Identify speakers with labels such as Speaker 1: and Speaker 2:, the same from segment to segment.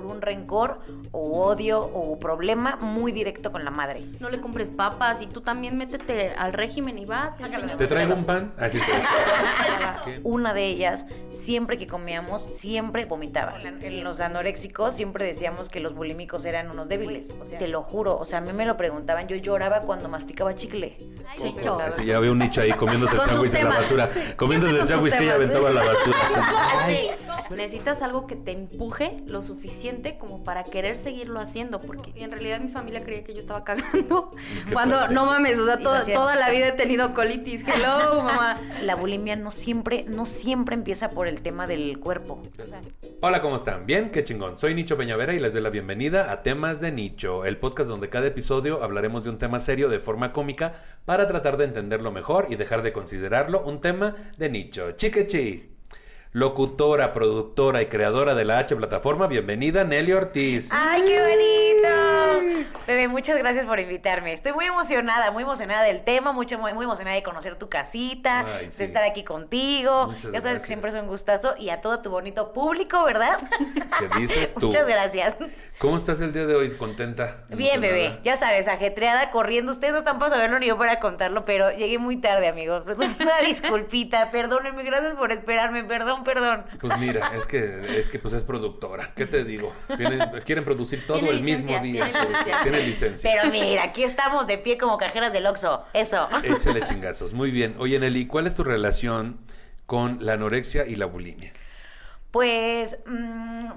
Speaker 1: por un rencor o odio o problema muy directo con la madre.
Speaker 2: No le compres papas y tú también métete al régimen y va.
Speaker 3: Te, traigo un pan. Así
Speaker 1: te Una de ellas, siempre que comíamos, siempre vomitaba. En los anoréxicos siempre decíamos que los bulímicos eran unos débiles. te lo juro, o sea, a mí me lo preguntaban, yo lloraba cuando masticaba chicle.
Speaker 3: Sí, ya había un nicho ahí comiéndose el sándwich en la basura. Comiéndose el sándwich que ella aventaba la basura.
Speaker 2: Necesitas algo que te empuje lo suficiente como para querer seguirlo haciendo, porque en realidad mi familia creía que yo estaba cagando. Cuando, no mames, o sea, toda la vida he tenido colitis. Hello, mamá.
Speaker 1: La bulimia no siempre, no siempre empieza por el tema del cuerpo.
Speaker 3: Hola, ¿cómo están? ¿Bien? Qué chingón. Soy Nicho Peñavera y les doy la bienvenida a Temas de Nicho, el podcast donde cada episodio hablaremos de un tema serio de forma cómica para tratar de entenderlo mejor y dejar de considerarlo un tema de nicho. Chiquechi locutora, productora y creadora de la H Plataforma. Bienvenida, Nelly Ortiz.
Speaker 1: ¡Ay, qué bonito! Bebé, muchas gracias por invitarme. Estoy muy emocionada, muy emocionada del tema, mucho, muy, muy emocionada de conocer tu casita, de estar aquí contigo. ya sabes que siempre es un gustazo y a todo tu bonito público, ¿verdad?
Speaker 3: ¿Qué dices tú?
Speaker 1: muchas gracias.
Speaker 3: ¿Cómo estás el día de hoy? ¿Contenta?
Speaker 1: Bien, bebé. Ya sabes, ajetreada, corriendo. Ustedes no están para saberlo ni yo para contarlo, pero llegué muy tarde, amigos. Una disculpita, perdónenme, gracias por esperarme, perdón perdón,
Speaker 3: Pues mira, es que es que pues es productora. ¿Qué te digo? quieren producir todo el mismo día. Tiene licencia.
Speaker 1: Pero mira, aquí estamos de pie como cajeras del Oxxo. Eso.
Speaker 3: Échale chingazos. Muy bien. Oye, Nelly, ¿cuál es tu relación con la anorexia y la bulimia?
Speaker 1: Pues, mm,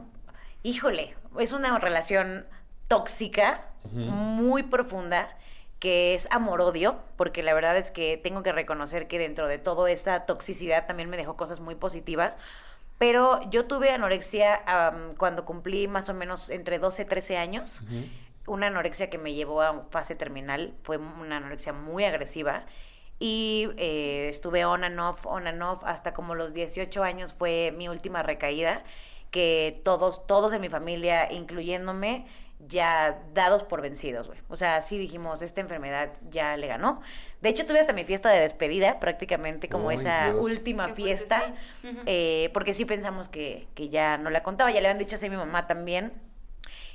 Speaker 1: híjole, es una relación tóxica, muy profunda que es amor-odio, porque la verdad es que tengo que reconocer que dentro de toda esa toxicidad también me dejó cosas muy positivas. Pero yo tuve anorexia cuando cumplí más o menos entre 12 y 13 años. Una anorexia que me llevó a fase terminal. Fue una anorexia muy agresiva. Y eh, estuve on and off, on and off, hasta como los 18 años fue mi última recaída. Que todos, todos en mi familia, incluyéndome, ya dados por vencidos, güey. O sea, sí dijimos, esta enfermedad ya le ganó. De hecho, tuve hasta mi fiesta de despedida, prácticamente como esa última fiesta, eh, porque sí pensamos que, que, ya no la contaba, ya le habían dicho así a mi mamá también.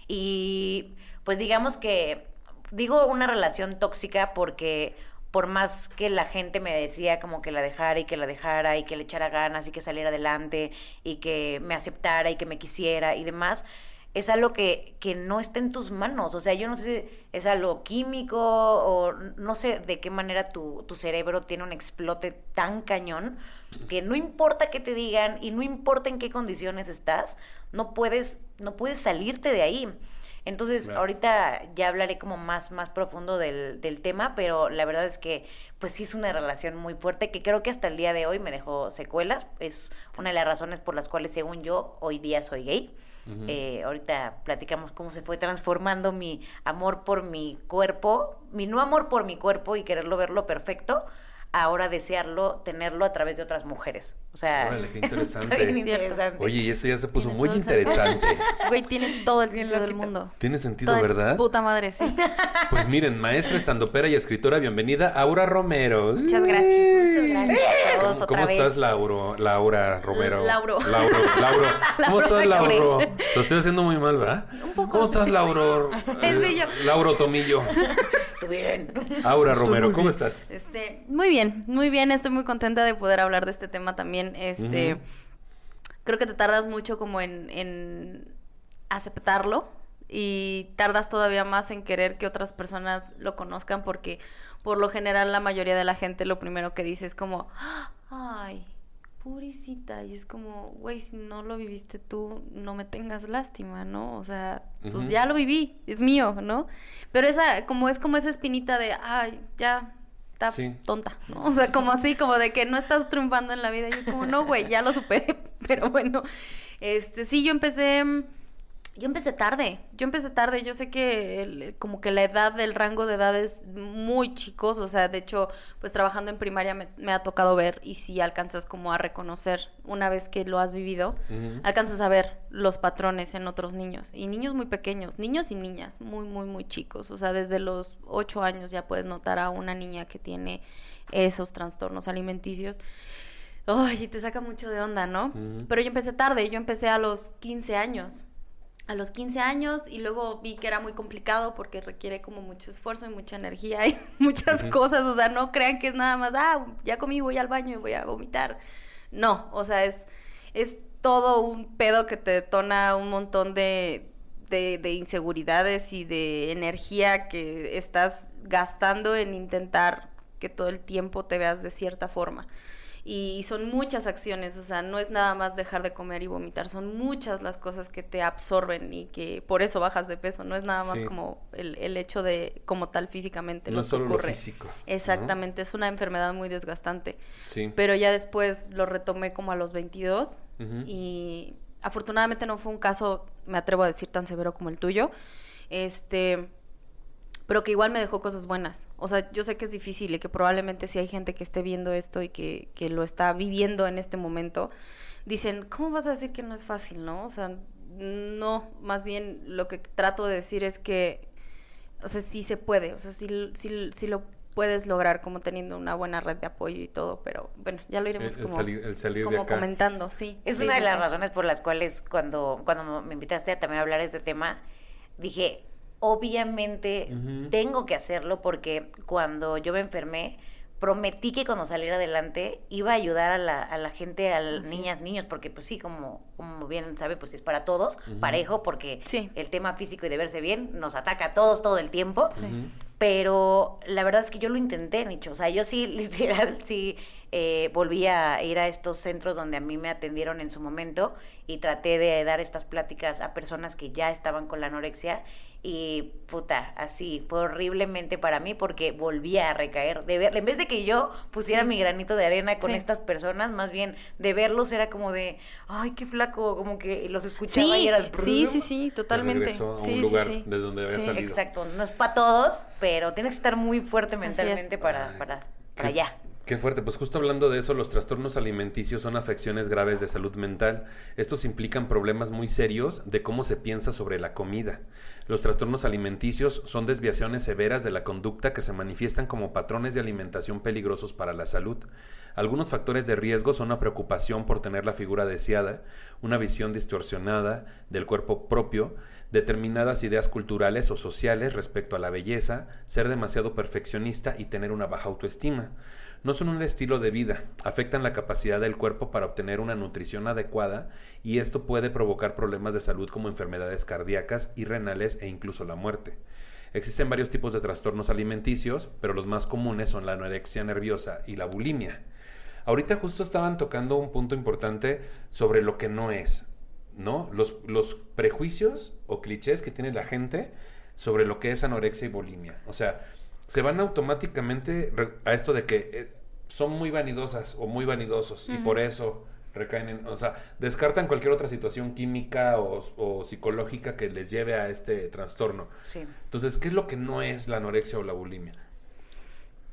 Speaker 1: Y pues digamos que, digo una relación tóxica porque por más que la gente me decía como que la dejara y que la dejara y que le echara ganas y que saliera adelante y que me aceptara y que me quisiera y demás, es algo que, que no está en tus manos. O sea, yo no sé si es algo químico o no sé de qué manera tu, tu cerebro tiene un explote tan cañón que no importa qué te digan y no importa en qué condiciones estás, no puedes, no puedes salirte de ahí. Entonces, ahorita ya hablaré como más, más profundo del, del, tema, pero la verdad es que, pues sí es una relación muy fuerte que creo que hasta el día de hoy me dejó secuelas. Es una de las razones por las cuales, según yo, hoy día soy gay. Eh, ahorita platicamos cómo se fue transformando mi amor por mi cuerpo, mi no amor por mi cuerpo y quererlo verlo perfecto, ahora desearlo, tenerlo a través de otras mujeres. O sea,
Speaker 3: qué interesante. Oye, y esto ya se puso muy interesante.
Speaker 2: Güey, tiene todo el sentido del mundo.
Speaker 3: Tiene sentido, ¿verdad?
Speaker 2: Puta madre, sí.
Speaker 3: Pues miren, maestra estandopera y escritora, bienvenida, Aura Romero.
Speaker 2: Muchas gracias, muchas gracias.
Speaker 3: ¿Cómo, estás, Lauro, Laura Romero?
Speaker 2: Lauro.
Speaker 3: Lauro, Lauro. ¿Cómo estás, Lauro? Lo estoy haciendo muy mal, ¿verdad?
Speaker 2: Un poco.
Speaker 3: ¿Cómo estás, Lauro?
Speaker 2: Es
Speaker 3: Lauro Tomillo.
Speaker 1: bien.
Speaker 3: Aura Romero, ¿cómo estás?
Speaker 2: Este, muy bien, muy bien. Estoy muy contenta de poder hablar de este tema también. Este, creo que te tardas mucho como en, en aceptarlo y tardas todavía más en querer que otras personas lo conozcan porque por lo general la mayoría de la gente lo primero que dice es como, ay, purisita. Y es como, güey, si no lo viviste tú, no me tengas lástima, ¿no? O sea, pues ya lo viví, es mío, ¿no? Pero esa, como es como esa espinita de, ay, ya, está tonta, ¿no? O sea, como así, como de que no estás triunfando en la vida. Y es como, no, güey, ya lo superé. Pero bueno, este, sí, yo empecé yo empecé tarde, yo empecé tarde, yo sé que como que la edad del rango de edad es muy chicos, o sea, de hecho, pues trabajando en primaria me, ha tocado ver y si alcanzas como a reconocer una vez que lo has vivido, alcanzas a ver los patrones en otros niños y niños muy pequeños, niños y niñas, muy, muy, muy chicos, o sea, desde los ocho años ya puedes notar a una niña que tiene esos trastornos alimenticios. Ay, te saca mucho de onda, ¿no? Pero yo empecé tarde, yo empecé a los 15 años a los 15 años y luego vi que era muy complicado porque requiere como mucho esfuerzo y mucha energía y muchas cosas, o sea, no crean que es nada más, ah, ya comí, voy al baño y voy a vomitar. No, o sea, es, es todo un pedo que te detona un montón de, de, de inseguridades y de energía que estás gastando en intentar que todo el tiempo te veas de cierta forma y son muchas acciones, o sea, no es nada más dejar de comer y vomitar, son muchas las cosas que te absorben y que por eso bajas de peso, no es nada más como el, el, hecho de como tal físicamente.
Speaker 3: No es solo lo físico.
Speaker 2: Exactamente, es una enfermedad muy desgastante. Sí. Pero ya después lo retomé como a los 22 y afortunadamente no fue un caso, me atrevo a decir, tan severo como el tuyo. Este, pero que igual me dejó cosas buenas. O sea, yo sé que es difícil y que probablemente si hay gente que esté viendo esto y que, que lo está viviendo en este momento, dicen, ¿cómo vas a decir que no es fácil, no? O sea, no, más bien lo que trato de decir es que, o sea, sí se puede, o sea, sí, sí, sí lo puedes lograr como teniendo una buena red de apoyo y todo, pero bueno, ya lo iremos como, como comentando, sí.
Speaker 1: Es una de las razones por las cuales cuando, cuando me invitaste a también hablar de este tema, dije, obviamente tengo que hacerlo porque cuando yo me enfermé, prometí que cuando saliera adelante iba a ayudar a la, a la gente, a las niñas, niños, porque pues sí, como, como bien sabe, pues es para todos, parejo, porque el tema físico y de verse bien nos ataca a todos todo el tiempo. Pero la verdad es que yo lo intenté, Nicho. O sea, yo sí, literal, sí eh, volví a ir a estos centros donde a mí me atendieron en su momento y traté de dar estas pláticas a personas que ya estaban con la anorexia y puta, así fue horriblemente para mí porque volvía a recaer. De ver, en vez de que yo pusiera mi granito de arena con estas personas, más bien de verlos era como de, ay, qué flaco, como que los escuchaba y era el
Speaker 2: Sí, sí, sí, totalmente.
Speaker 3: a un lugar desde donde había salido.
Speaker 1: Exacto, no es para todos, pero tienes que estar muy fuerte mentalmente para, para, para allá.
Speaker 3: Qué fuerte, pues justo hablando de eso, los trastornos alimenticios son afecciones graves de salud mental. Estos implican problemas muy serios de cómo se piensa sobre la comida. Los trastornos alimenticios son desviaciones severas de la conducta que se manifiestan como patrones de alimentación peligrosos para la salud. Algunos factores de riesgo son la preocupación por tener la figura deseada, una visión distorsionada del cuerpo propio, determinadas ideas culturales o sociales respecto a la belleza, ser demasiado perfeccionista y tener una baja autoestima no son un estilo de vida, afectan la capacidad del cuerpo para obtener una nutrición adecuada y esto puede provocar problemas de salud como enfermedades cardíacas y renales e incluso la muerte. Existen varios tipos de trastornos alimenticios, pero los más comunes son la anorexia nerviosa y la bulimia. Ahorita justo estaban tocando un punto importante sobre lo que no es, ¿no? Los, prejuicios o clichés que tiene la gente sobre lo que es anorexia y bulimia. O sea, se van automáticamente a esto de que eh, son muy vanidosas o muy vanidosos y por eso recaen en, o sea, descartan cualquier otra situación química o, psicológica que les lleve a este trastorno. Sí. Entonces, ¿qué es lo que no es la anorexia o la bulimia?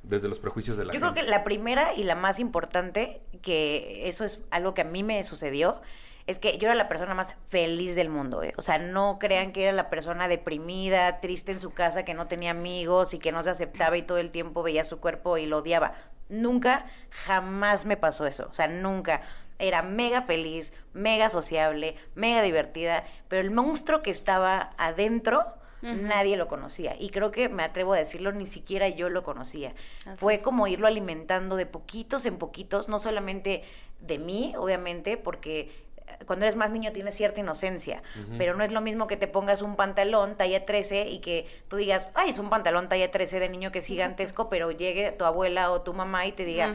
Speaker 3: Desde los prejuicios de la
Speaker 1: Yo
Speaker 3: creo
Speaker 1: que la primera y la más importante, que eso es algo que a mí me sucedió, es que yo era la persona más feliz del mundo, ¿eh? O sea, no crean que era la persona deprimida, triste en su casa, que no tenía amigos y que no se aceptaba y todo el tiempo veía su cuerpo y lo odiaba. Nunca, jamás me pasó eso. O sea, nunca. Era mega feliz, mega sociable, mega divertida, pero el monstruo que estaba adentro, nadie lo conocía. Y creo que me atrevo a decirlo, ni siquiera yo lo conocía. Fue como irlo alimentando de poquitos en poquitos, no solamente de mí, obviamente, porque cuando eres más niño tienes cierta inocencia, pero no es lo mismo que te pongas un pantalón talla 13 y que tú digas, ay, es un pantalón talla 13 de niño que es gigantesco, pero llegue tu abuela o tu mamá y te diga,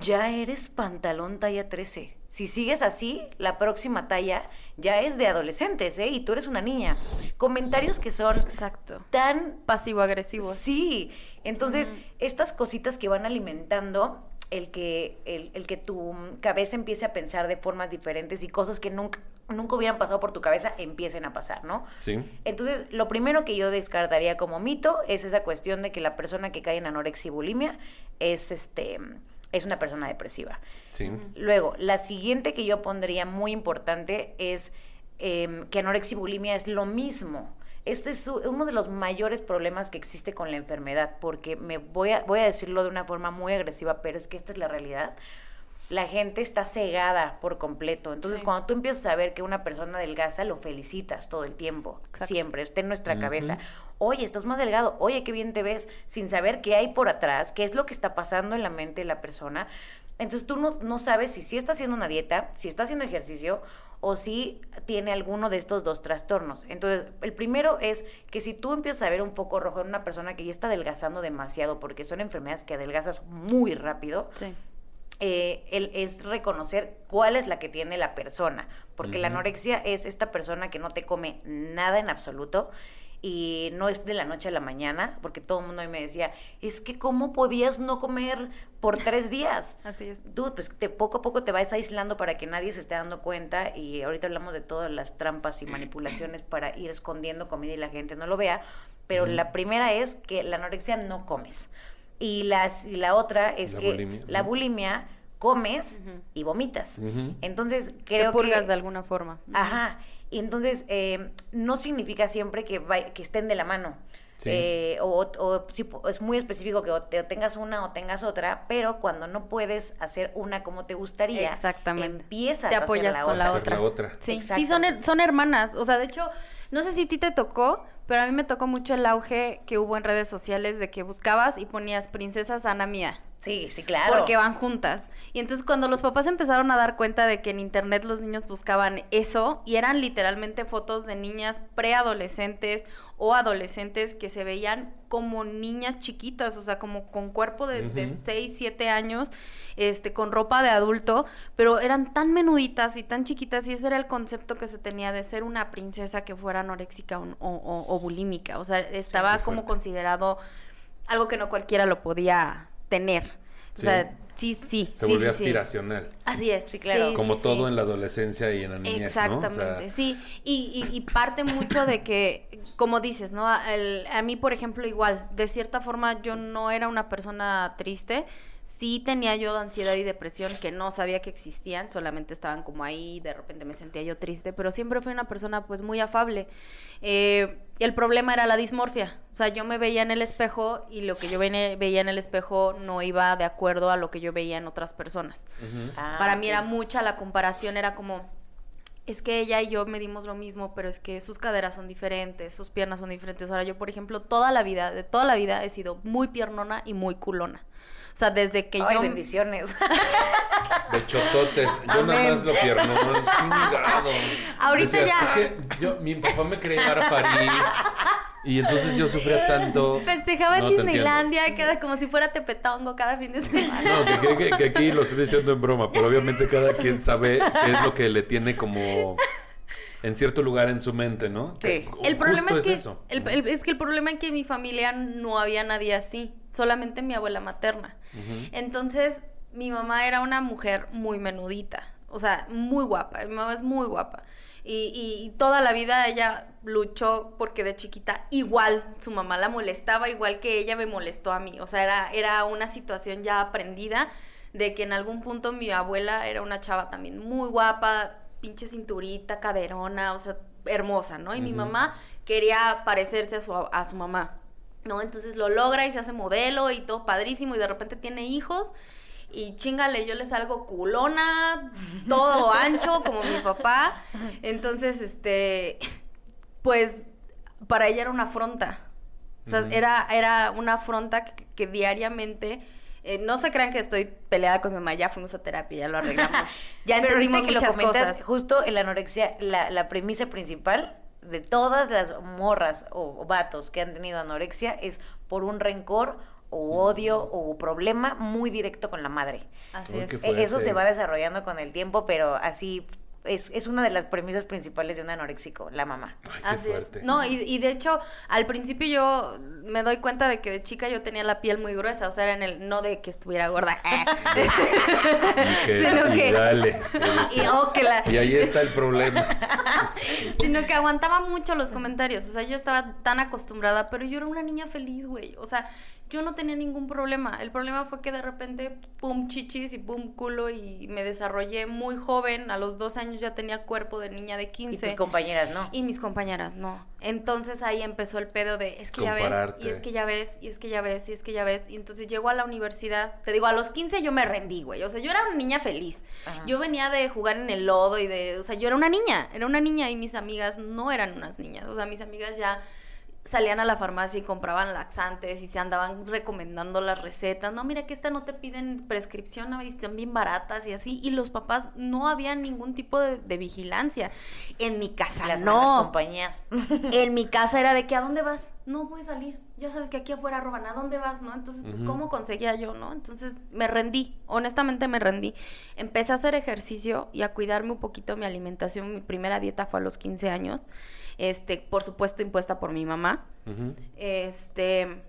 Speaker 1: ya eres pantalón talla 13. Si sigues así, la próxima talla ya es de adolescentes, ¿eh? Y tú eres una niña. Comentarios que son
Speaker 2: Exacto.
Speaker 1: tan
Speaker 2: Pasivo-agresivos.
Speaker 1: Sí, entonces estas cositas que van alimentando el que, el, el que tu cabeza empiece a pensar de formas diferentes y cosas que nunca, nunca hubieran pasado por tu cabeza empiecen a pasar, ¿no?
Speaker 3: Sí.
Speaker 1: Entonces, lo primero que yo descartaría como mito es esa cuestión de que la persona que cae en anorexia y bulimia es este es una persona depresiva.
Speaker 3: Sí.
Speaker 1: Luego, la siguiente que yo pondría muy importante es em, que anorexia y bulimia es lo mismo. Este es uno de los mayores problemas que existe con la enfermedad, porque me voy a, voy a decirlo de una forma muy agresiva, pero es que esta es la realidad. La gente está cegada por completo. Entonces,
Speaker 2: Sí.
Speaker 1: cuando tú empiezas a ver que una persona adelgaza, lo felicitas todo el tiempo,
Speaker 2: Exacto.
Speaker 1: siempre, está en nuestra cabeza. Oye, estás más delgado, oye, qué bien te ves, sin saber qué hay por atrás, qué es lo que está pasando en la mente de la persona. Entonces tú no, no sabes si sí está haciendo una dieta, si está haciendo ejercicio o si tiene alguno de estos dos trastornos. Entonces, el primero es que si tú empiezas a ver un foco rojo en una persona que ya está adelgazando demasiado, porque son enfermedades que adelgazas muy rápido,
Speaker 2: Sí.
Speaker 1: eh, el- es reconocer cuál es la que tiene la persona. Porque la anorexia es esta persona que no te come nada en absoluto y no es de la noche a la mañana, porque todo el mundo me decía, es que ¿cómo podías no comer por tres días?
Speaker 2: Así es.
Speaker 1: Dude, pues te, poco a poco te vas aislando para que nadie se esté dando cuenta y ahorita hablamos de todas las trampas y manipulaciones para ir escondiendo comida y la gente no lo vea, pero la primera es que la anorexia no comes. Y, las, y la otra es
Speaker 3: La
Speaker 1: que
Speaker 3: bulimia.
Speaker 1: la bulimia comes y vomitas. Entonces
Speaker 2: Te
Speaker 1: creo
Speaker 2: purgas
Speaker 1: que...
Speaker 2: de alguna forma.
Speaker 1: Ajá. Y entonces eh, no significa siempre que, que estén de la mano.
Speaker 3: Sí.
Speaker 1: Eh, o, o sí, es muy específico que o, te- o tengas una o tengas otra, pero cuando no puedes hacer una como te gustaría,
Speaker 2: Exactamente.
Speaker 1: empiezas
Speaker 2: Te
Speaker 1: a hacer
Speaker 2: apoyas
Speaker 1: la
Speaker 2: con la
Speaker 1: otra.
Speaker 3: Hacer la otra.
Speaker 2: Sí, sí son, her- son hermanas. O sea, de hecho, no sé si a ti te tocó, pero a mí me tocó mucho el auge que hubo en redes sociales de que buscabas y ponías princesas Ana Mía.
Speaker 1: Sí, sí, claro.
Speaker 2: Porque van juntas. Y entonces cuando los papás empezaron a dar cuenta de que en internet los niños buscaban eso y eran literalmente fotos de niñas preadolescentes o adolescentes que se veían como niñas chiquitas, o sea, como con cuerpo de, de
Speaker 3: Ujú.
Speaker 2: 6, 7 años, este, con ropa de adulto, pero eran tan menuditas y tan chiquitas y ese era el concepto que se tenía de ser una princesa que fuera anoréxica o, o- o bulímica, o sea, estaba como considerado algo que no cualquiera lo podía tener. O sea, sí, sí.
Speaker 3: Se
Speaker 2: sí,
Speaker 3: volvió
Speaker 2: sí, sí.
Speaker 3: aspiracional.
Speaker 2: Así es.
Speaker 1: Sí, claro.
Speaker 3: Como
Speaker 2: sí,
Speaker 3: todo
Speaker 2: sí.
Speaker 3: en la adolescencia y en la niñez, ¿no? O
Speaker 2: Exactamente,
Speaker 3: sea,
Speaker 2: sí. Y, y- y parte mucho de que, como dices, ¿no? El- a mí, por ejemplo, igual, de cierta forma yo no era una persona triste. Sí tenía yo ansiedad y depresión que no sabía que existían, solamente estaban como ahí, de repente me sentía yo triste, pero siempre fui una persona pues muy afable. Eh, y el problema era la dismorfia, o sea, yo me veía en el espejo y lo que yo veía en el espejo no iba de acuerdo a lo que yo veía en otras personas.
Speaker 1: Ah,
Speaker 2: Para mí era mucha la comparación, era como, es que ella y yo medimos lo mismo, pero es que sus caderas son diferentes, sus piernas son diferentes. Ahora yo, por ejemplo, toda la vida, de toda la vida he sido muy piernona y muy culona. O sea, desde que
Speaker 1: Ay,
Speaker 2: yo...
Speaker 1: bendiciones.
Speaker 3: De chototes. Yo nada más lo pierno. Chingado.
Speaker 2: Ahorita
Speaker 3: Decías,
Speaker 2: ya.
Speaker 3: Es que yo, mi papá me quería llevar a París. Y entonces yo sufría tanto.
Speaker 2: Festejaba
Speaker 3: No,
Speaker 2: en. Disneylandia, cada, como si fuera tepetongo cada fin de semana.
Speaker 3: No, que, que, que aquí lo estoy diciendo en broma, pero obviamente cada quien sabe qué es lo que le tiene como en cierto lugar en su mente, ¿no?
Speaker 1: Sí.
Speaker 3: Ju-
Speaker 2: El problema es, que
Speaker 3: eso.
Speaker 2: el, el- es que el problema es que en mi familia no había nadie así, solamente mi abuela materna. Entonces, mi mamá era una mujer muy menudita, o sea, muy guapa. Mi mamá es muy guapa. Y, y- y toda la vida ella luchó porque de chiquita igual su mamá la molestaba, igual que ella me molestó a mí. O sea, era, era una situación ya aprendida de que en algún punto mi abuela era una chava también muy guapa, pinche cinturita, caderona, o sea, hermosa, ¿no? Y mi mamá quería parecerse a su, a su mamá, ¿no? Entonces lo logra y se hace modelo y todo padrísimo y de repente tiene hijos y chingale, yo le salgo culona, todo ancho como mi papá. Entonces, este, pues para ella era una afronta. O sea, era, era una afronta que, que diariamente... eh, no se crean que estoy peleada con mi mamá, ya fuimos a terapia, ya lo arreglamos. Ya
Speaker 1: Pero
Speaker 2: entendimos
Speaker 1: que lo
Speaker 2: muchas
Speaker 1: comentas,
Speaker 2: cosas.
Speaker 1: justo en la anorexia, la, la premisa principal de todas las morras o, vatos que han tenido anorexia es por un rencor o odio o problema muy directo con la madre.
Speaker 2: Así es.
Speaker 1: E, eso se va desarrollando con el tiempo, pero así es, es una de las premisas principales de un anoréxico, la mamá.
Speaker 3: Ay, qué
Speaker 2: Así es. No, y, y de hecho, al principio yo me doy cuenta de que de chica yo tenía la piel muy gruesa, o sea, era en el, no de que estuviera gorda,
Speaker 3: Y que-
Speaker 2: sino
Speaker 3: y
Speaker 2: que-
Speaker 3: dale.
Speaker 2: y, oh, que la-
Speaker 3: Y ahí está el problema.
Speaker 2: sino que aguantaba mucho los comentarios, o sea, yo estaba tan acostumbrada, pero yo era una niña feliz, güey, o sea, yo no tenía ningún problema, el problema fue que de repente, pum, chichis y pum, culo, y me desarrollé muy joven, a los dos años ya tenía cuerpo de niña de 15.
Speaker 1: Y tus compañeras, ¿no?
Speaker 2: Y mis compañeras no. Entonces ahí empezó el pedo de, es que ya ves, y es que ya ves, y es que ya ves, y es que ya ves. Y entonces llego a la universidad. Te digo, a los 15 yo me rendí, güey. O sea, yo era una niña feliz.
Speaker 1: Ajá.
Speaker 2: Yo venía de jugar en el lodo y de, o sea, yo era una niña, era una niña y mis amigas no eran unas niñas. O sea, mis amigas ya salían a la farmacia y compraban laxantes y se andaban recomendando las recetas. No, mira que esta no te piden prescripción, ¿no? y están bien baratas y así. Y los papás no había ningún tipo de, de vigilancia. En mi casa
Speaker 1: Las
Speaker 2: no.
Speaker 1: compañías.
Speaker 2: En mi casa era de que, ¿a dónde vas? No voy a salir. Ya sabes que aquí afuera roban. ¿A dónde vas? ¿No? Entonces, pues. ¿cómo conseguía yo? ¿No? Entonces, me rendí. Honestamente, me rendí. Empecé a hacer ejercicio y a cuidarme un poquito mi alimentación. Mi primera dieta fue a los 15 años. Este, por supuesto, impuesta por mi mamá. Este,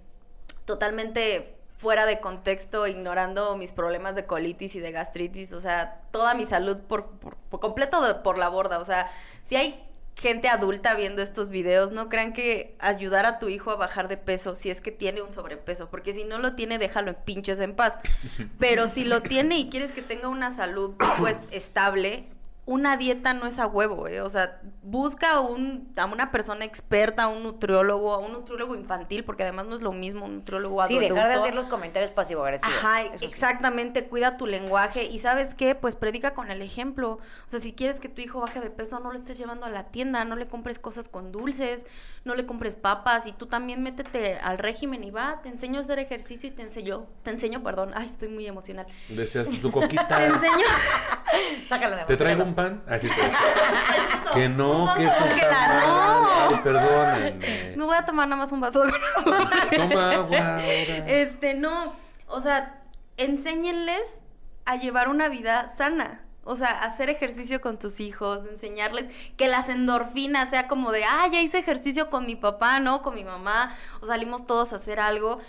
Speaker 2: totalmente fuera de contexto, ignorando mis problemas de colitis y de gastritis, o sea, toda mi salud por, por, por completo de- por la borda, o sea, si hay gente adulta viendo estos videos, no crean que ayudar a tu hijo a bajar de peso si es que tiene un sobrepeso, porque si no lo tiene, déjalo en pinches en paz. Pero si lo tiene y quieres que tenga una salud pues estable, una dieta no es a huevo, ¿eh? O sea, busca a, un, a una persona experta, a un nutriólogo, a un nutriólogo infantil, porque además no es lo mismo un nutriólogo
Speaker 1: Sí, dejar de
Speaker 2: adulto.
Speaker 1: hacer los comentarios pasivo-agresivos.
Speaker 2: Ajá,
Speaker 1: sí.
Speaker 2: exactamente, cuida tu lenguaje y sabes qué, pues predica con el ejemplo. O sea, si quieres que tu hijo baje de peso, no lo estés llevando a la tienda, no le compres cosas con dulces, no le compres papas y tú también métete al régimen y va, te enseño a hacer ejercicio y te enseño, te enseño, perdón, ay, estoy muy emocional.
Speaker 3: Decías tu
Speaker 2: Te
Speaker 3: coquita.
Speaker 2: enseño
Speaker 1: Sácalo, amor,
Speaker 3: ¿Te traigo un Así te Que no, que eso
Speaker 2: Que
Speaker 3: está
Speaker 2: la
Speaker 3: mal.
Speaker 2: no.
Speaker 3: Ay, perdónenme.
Speaker 2: me voy a tomar nada más un vaso de agua.
Speaker 3: Toma agua ahora.
Speaker 2: Este, no, o sea, enséñenles a llevar una vida sana. O sea, hacer ejercicio con tus hijos, enseñarles que las endorfinas sea como de, ah, ya hice ejercicio con mi papá, ¿no? Con mi mamá, o salimos todos a hacer algo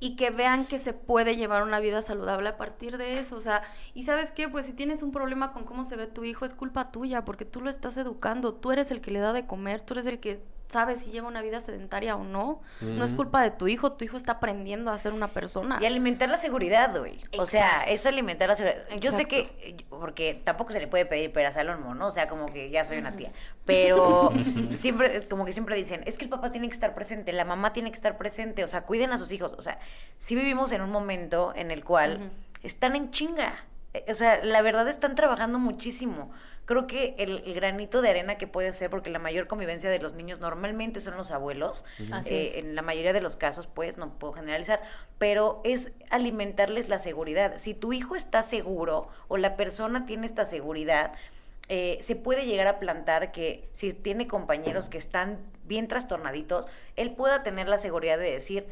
Speaker 2: y que vean que se puede llevar una vida saludable a partir de eso. O sea, y sabes qué, pues si tienes un problema con cómo se ve tu hijo, es culpa tuya, porque tú lo estás educando, tú eres el que le da de comer, tú eres el que sabe si lleva una vida sedentaria o no. No es culpa de tu hijo, tu hijo está aprendiendo a ser una persona.
Speaker 1: Y alimentar la seguridad, güey. O sea, es alimentar la seguridad. Yo sé que, porque tampoco se le puede pedir peras al olmo, ¿no? O sea, como que ya soy una tía. Pero siempre, como que siempre dicen, es que el papá tiene que estar presente, la mamá tiene que estar presente, o sea, cuiden a sus hijos. O sea, sí vivimos en un momento en el cual están en chinga. Eh, O sea, la verdad están trabajando muchísimo. Creo que el, el granito de arena que puede ser, porque la mayor convivencia de los niños normalmente son los abuelos, eh, en la mayoría de los casos, pues, no puedo generalizar, pero es alimentarles la seguridad. Si tu hijo está seguro o la persona tiene esta seguridad, eh, se puede llegar a plantar que si tiene compañeros que están bien trastornaditos, él pueda tener la seguridad de decir,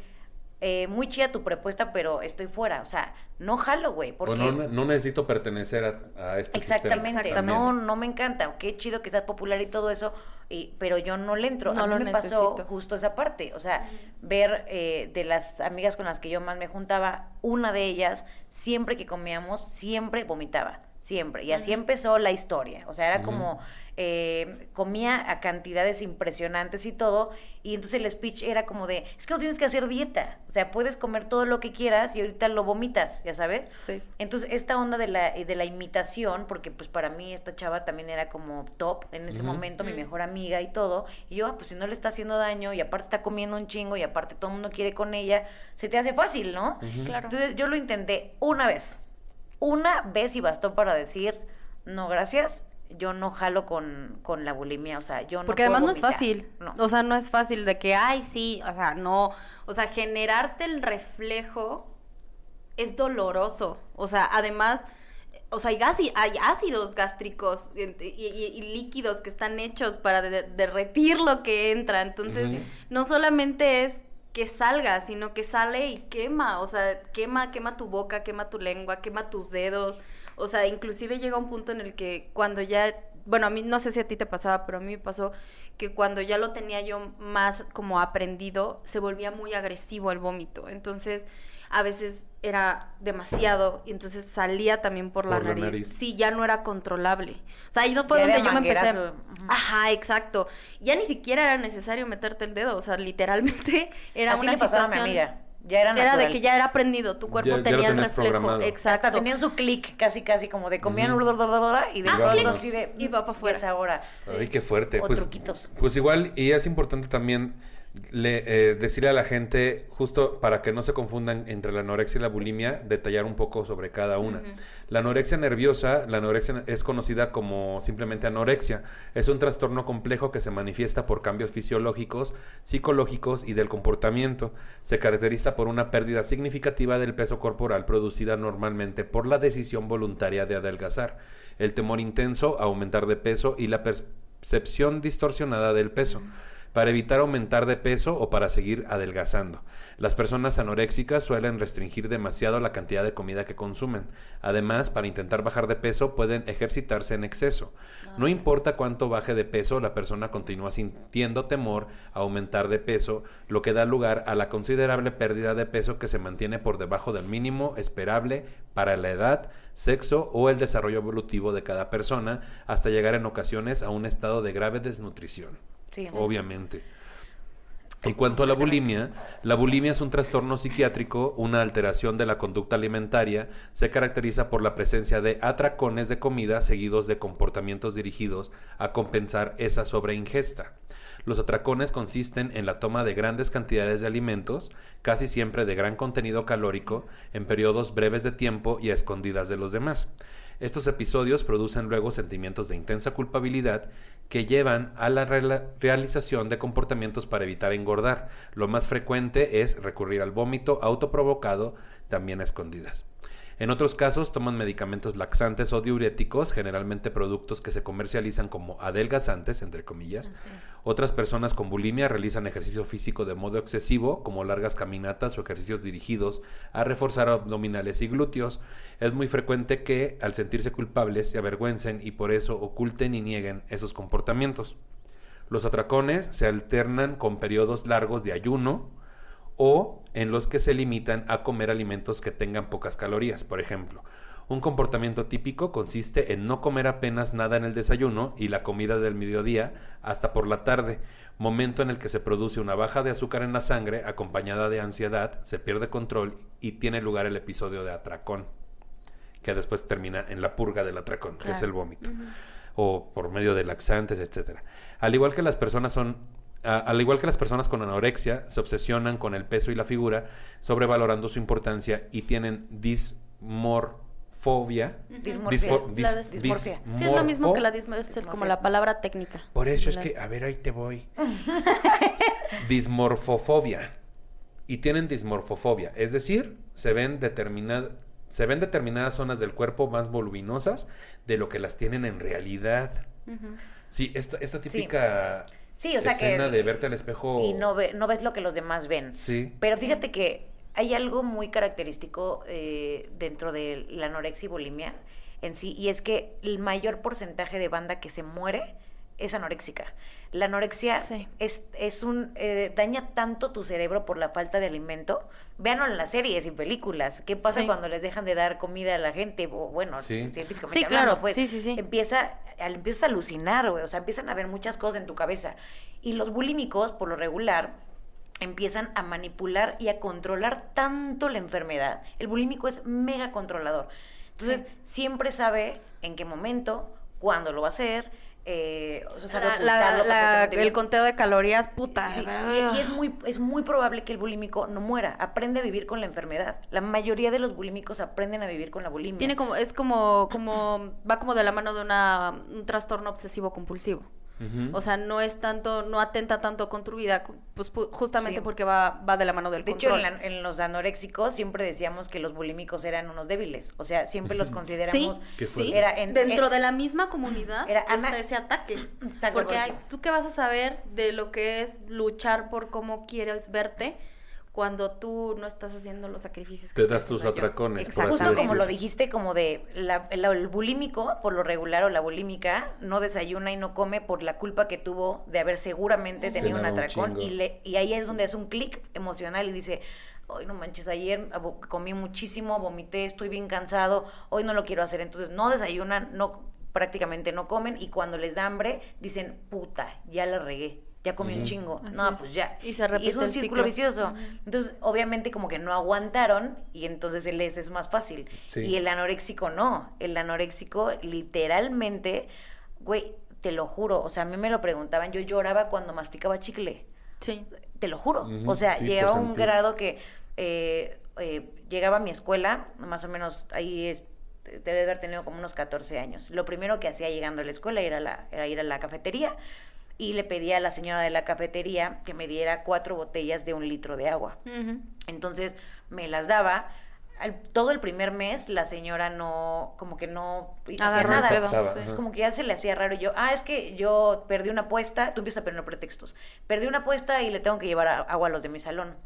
Speaker 1: eh, muy chida tu propuesta, pero estoy fuera. O sea, no jalo, güey.
Speaker 3: O
Speaker 1: Porque...
Speaker 3: no, no necesito pertenecer a, a este
Speaker 1: Exactamente,
Speaker 3: sistema.
Speaker 1: no, no me encanta, qué chido que seas popular y todo eso, y, pero yo no le entro.
Speaker 2: No
Speaker 1: a mí
Speaker 2: lo
Speaker 1: me pasó justo esa parte, o sea, ver eh, de las amigas con las que yo más me juntaba, una de ellas, siempre que comíamos, siempre vomitaba, siempre, y así empezó la historia, o sea, era como... eh, comía a cantidades impresionantes y todo, y entonces el speech era como de, es que no tienes que hacer dieta, o sea, puedes comer todo lo que quieras y ahorita lo vomitas, ya sabes.
Speaker 2: Sí.
Speaker 1: Entonces, esta onda de la, de la imitación, porque pues para mí esta chava también era como top en ese momento, mi
Speaker 2: Mm.
Speaker 1: mejor amiga y todo. Y yo, ah, pues si no le está haciendo daño y aparte está comiendo un chingo y aparte todo el mundo quiere con ella, se te hace fácil, ¿no?
Speaker 2: Claro.
Speaker 1: Entonces yo lo intenté una vez. Una vez y bastó para decir, no, gracias, yo no jalo con, con la bulimia, o sea, yo no
Speaker 2: Porque
Speaker 1: puedo
Speaker 2: además no es fácil.
Speaker 1: No.
Speaker 2: O sea, no es fácil de que, ay, sí, o sea, no. O sea, generarte el reflejo es doloroso. O sea, además, o sea, hay, gas- hay ácidos gástricos y, y- y líquidos que están hechos para de- derretir lo que entra. Entonces, no solamente es que salga, sino que sale y quema, o sea, quema, quema tu boca, quema tu lengua, quema tus dedos, o sea, inclusive llega un punto en el que cuando ya, bueno, a mí no sé si a ti te pasaba, pero a mí me pasó que cuando ya lo tenía yo más como aprendido, se volvía muy agresivo el vómito, entonces a veces era demasiado y entonces salía también por la, nariz. Sí, ya no era controlable. O sea, ahí no fue donde yo me empecé. Ajá, exacto. Ya ni siquiera era necesario meterte el dedo, o sea, literalmente era
Speaker 1: Así
Speaker 2: una
Speaker 1: le
Speaker 2: situación
Speaker 1: a mi amiga. Ya era,
Speaker 2: era de que ya era aprendido, tu cuerpo
Speaker 3: Ya- ya lo
Speaker 2: tenía el reflejo.
Speaker 3: programado.
Speaker 2: Exacto.
Speaker 1: Hasta tenían su clic casi, casi como de comían bla, bla, y de
Speaker 2: Ah,
Speaker 1: pronto
Speaker 2: clic,
Speaker 1: así de
Speaker 2: y va pa'
Speaker 1: "Mm,
Speaker 2: afuera".
Speaker 1: es ahora.
Speaker 3: Ay, qué fuerte.
Speaker 1: O
Speaker 3: pues,
Speaker 1: truquitos.
Speaker 3: pues igual, y es importante también le, eh, decirle a la gente, justo para que no se confundan entre la anorexia y la bulimia, detallar un poco sobre cada una. La anorexia nerviosa, la anorexia es conocida como simplemente anorexia. Es un trastorno complejo que se manifiesta por cambios fisiológicos, psicológicos y del comportamiento. Se caracteriza por una pérdida significativa del peso corporal producida normalmente por la decisión voluntaria de adelgazar, el temor intenso a aumentar de peso y la percepción distorsionada del peso para evitar aumentar de peso o para seguir adelgazando. Las personas anoréxicas suelen restringir demasiado la cantidad de comida que consumen. Además, para intentar bajar de peso pueden ejercitarse en exceso. No importa cuánto baje de peso, la persona continúa sintiendo temor a aumentar de peso, lo que da lugar a la considerable pérdida de peso que se mantiene por debajo del mínimo esperable para la edad, sexo o el desarrollo evolutivo de cada persona, hasta llegar en ocasiones a un estado de grave desnutrición.
Speaker 1: Sí.
Speaker 3: Obviamente. En cuanto a la bulimia, la bulimia es un trastorno psiquiátrico, una alteración de la conducta alimentaria, se caracteriza por la presencia de atracones de comida seguidos de comportamientos dirigidos a compensar esa sobreingesta. Los atracones consisten en la toma de grandes cantidades de alimentos, casi siempre de gran contenido calórico, en periodos breves de tiempo y a escondidas de los demás. Estos episodios producen luego sentimientos de intensa culpabilidad que llevan a la realización de comportamientos para evitar engordar. Lo más frecuente es recurrir al vómito autoprovocado, también a escondidas. En otros casos toman medicamentos laxantes o diuréticos, generalmente productos que se comercializan como adelgazantes, entre comillas. Otras personas con bulimia realizan ejercicio físico de modo excesivo, como largas caminatas o ejercicios dirigidos a reforzar abdominales y glúteos. Es muy frecuente que, al sentirse culpables, se avergüencen y por eso oculten y nieguen esos comportamientos. Los atracones se alternan con periodos largos de ayuno, o en los que se limitan a comer alimentos que tengan pocas calorías. Por ejemplo, un comportamiento típico consiste en no comer apenas nada en el desayuno y la comida del mediodía hasta por la tarde, momento en el que se produce una baja de azúcar en la sangre acompañada de ansiedad, se pierde control y tiene lugar el episodio de atracón, que después termina en la purga del atracón, que es el vómito, o por medio de laxantes, etcétera. Al igual que las personas son a- al igual que las personas con anorexia, se obsesionan con el peso y la figura, sobrevalorando su importancia y tienen dismorfobia.
Speaker 1: Dismorfia.
Speaker 3: Disfor- dis-
Speaker 2: La
Speaker 1: dis-
Speaker 3: dismorfo.
Speaker 2: Sí, es lo mismo que la dismo, es como la palabra técnica.
Speaker 3: Por eso es
Speaker 2: La-
Speaker 3: que, a ver, ahí te voy. Dismorfofobia. Y tienen dismorfofobia, es decir, se ven determinadas se ven determinadas zonas del cuerpo más voluminosas de lo que las tienen en realidad. Sí, esta, esta típica
Speaker 1: Sí, o sea que-
Speaker 3: escena de verte al espejo.
Speaker 1: Y no, ve, no ves lo que los demás ven.
Speaker 3: Sí.
Speaker 1: Pero fíjate que hay algo muy característico eh, dentro de la anorexia y bulimia en sí, y es que el mayor porcentaje de banda que se muere es anoréxica. La anorexia
Speaker 2: Sí.
Speaker 1: es, es un eh, daña tanto tu cerebro por la falta de alimento. Véanlo en las series y películas. ¿Qué pasa
Speaker 2: Sí.
Speaker 1: cuando les dejan de dar comida a la gente? O, bueno,
Speaker 3: Sí.
Speaker 1: científicamente
Speaker 2: Sí,
Speaker 1: hablando,
Speaker 2: claro.
Speaker 1: pues,
Speaker 2: Sí, sí, sí.
Speaker 1: empieza, al- empiezas a alucinar, güey. O sea, empiezan a ver muchas cosas en tu cabeza. Y los bulímicos, por lo regular, empiezan a manipular y a controlar tanto la enfermedad. El bulímico es mega controlador. Entonces, siempre sabe en qué momento, cuándo lo va a hacer. Eh, o sea,
Speaker 2: La- el conteo de calorías, puta.
Speaker 1: Sí, y, y es muy es muy probable que el bulímico no muera, aprende a vivir con la enfermedad. La mayoría de los bulímicos aprenden a vivir con la bulimia.
Speaker 2: Tiene como, es como, como, va como de la mano de una, un trastorno obsesivo compulsivo. O sea, no es tanto, no atenta tanto con tu vida, pues pu- justamente
Speaker 1: Sí.
Speaker 2: porque va, va de la mano del
Speaker 1: De hecho,
Speaker 2: control.
Speaker 1: en, la- en los anoréxicos siempre decíamos que los bulímicos eran unos débiles. O sea, siempre los consideramos.
Speaker 2: Sí, sí.
Speaker 1: Era en-
Speaker 2: Dentro
Speaker 1: en-
Speaker 2: de la misma comunidad
Speaker 1: Era
Speaker 2: está
Speaker 1: ana-
Speaker 2: ese ataque.
Speaker 1: Exacto,
Speaker 2: porque
Speaker 1: porque-
Speaker 2: hay- tú qué vas a saber de lo que es luchar por cómo quieres verte cuando tú no estás haciendo los sacrificios
Speaker 3: que
Speaker 2: Te
Speaker 3: das tus atracones.
Speaker 1: Exacto, Justo como lo dijiste, como de la, el bulímico, por lo regular, o la bulímica, no desayuna y no come por la culpa que tuvo de haber seguramente tenido un atracón. y, le, y ahí es donde hace un clic emocional y dice, hoy no manches, ayer comí muchísimo, vomité, estoy bien cansado, hoy no lo quiero hacer. Entonces no desayunan, no prácticamente no comen y cuando les da hambre dicen, puta, ya la regué ya comí un chingo. no, pues ya.
Speaker 2: Y se repite
Speaker 1: es un círculo vicioso. Entonces, obviamente, como que no aguantaron y entonces el S es más fácil. Y el anoréxico no. El anoréxico, literalmente, güey, te lo juro. O sea, a mí me lo preguntaban. Yo lloraba cuando masticaba chicle.
Speaker 2: Sí.
Speaker 1: Te lo juro. O sea, llegaba a un grado que eh, eh, llegaba a mi escuela, más o menos ahí es, debe haber tenido como unos 14 años. Lo primero que hacía llegando a la escuela era, la, era ir a la cafetería y le pedí a la señora de la cafetería que me diera cuatro botellas de un litro de agua. Entonces me las daba. todo el primer mes la señora no, como que no hacía nada. Entonces como que ya se le hacía raro. yo, ah, es que yo perdí una apuesta, tú empiezas a perder pretextos. Perdí una apuesta y le tengo que llevar agua a los de mi salón.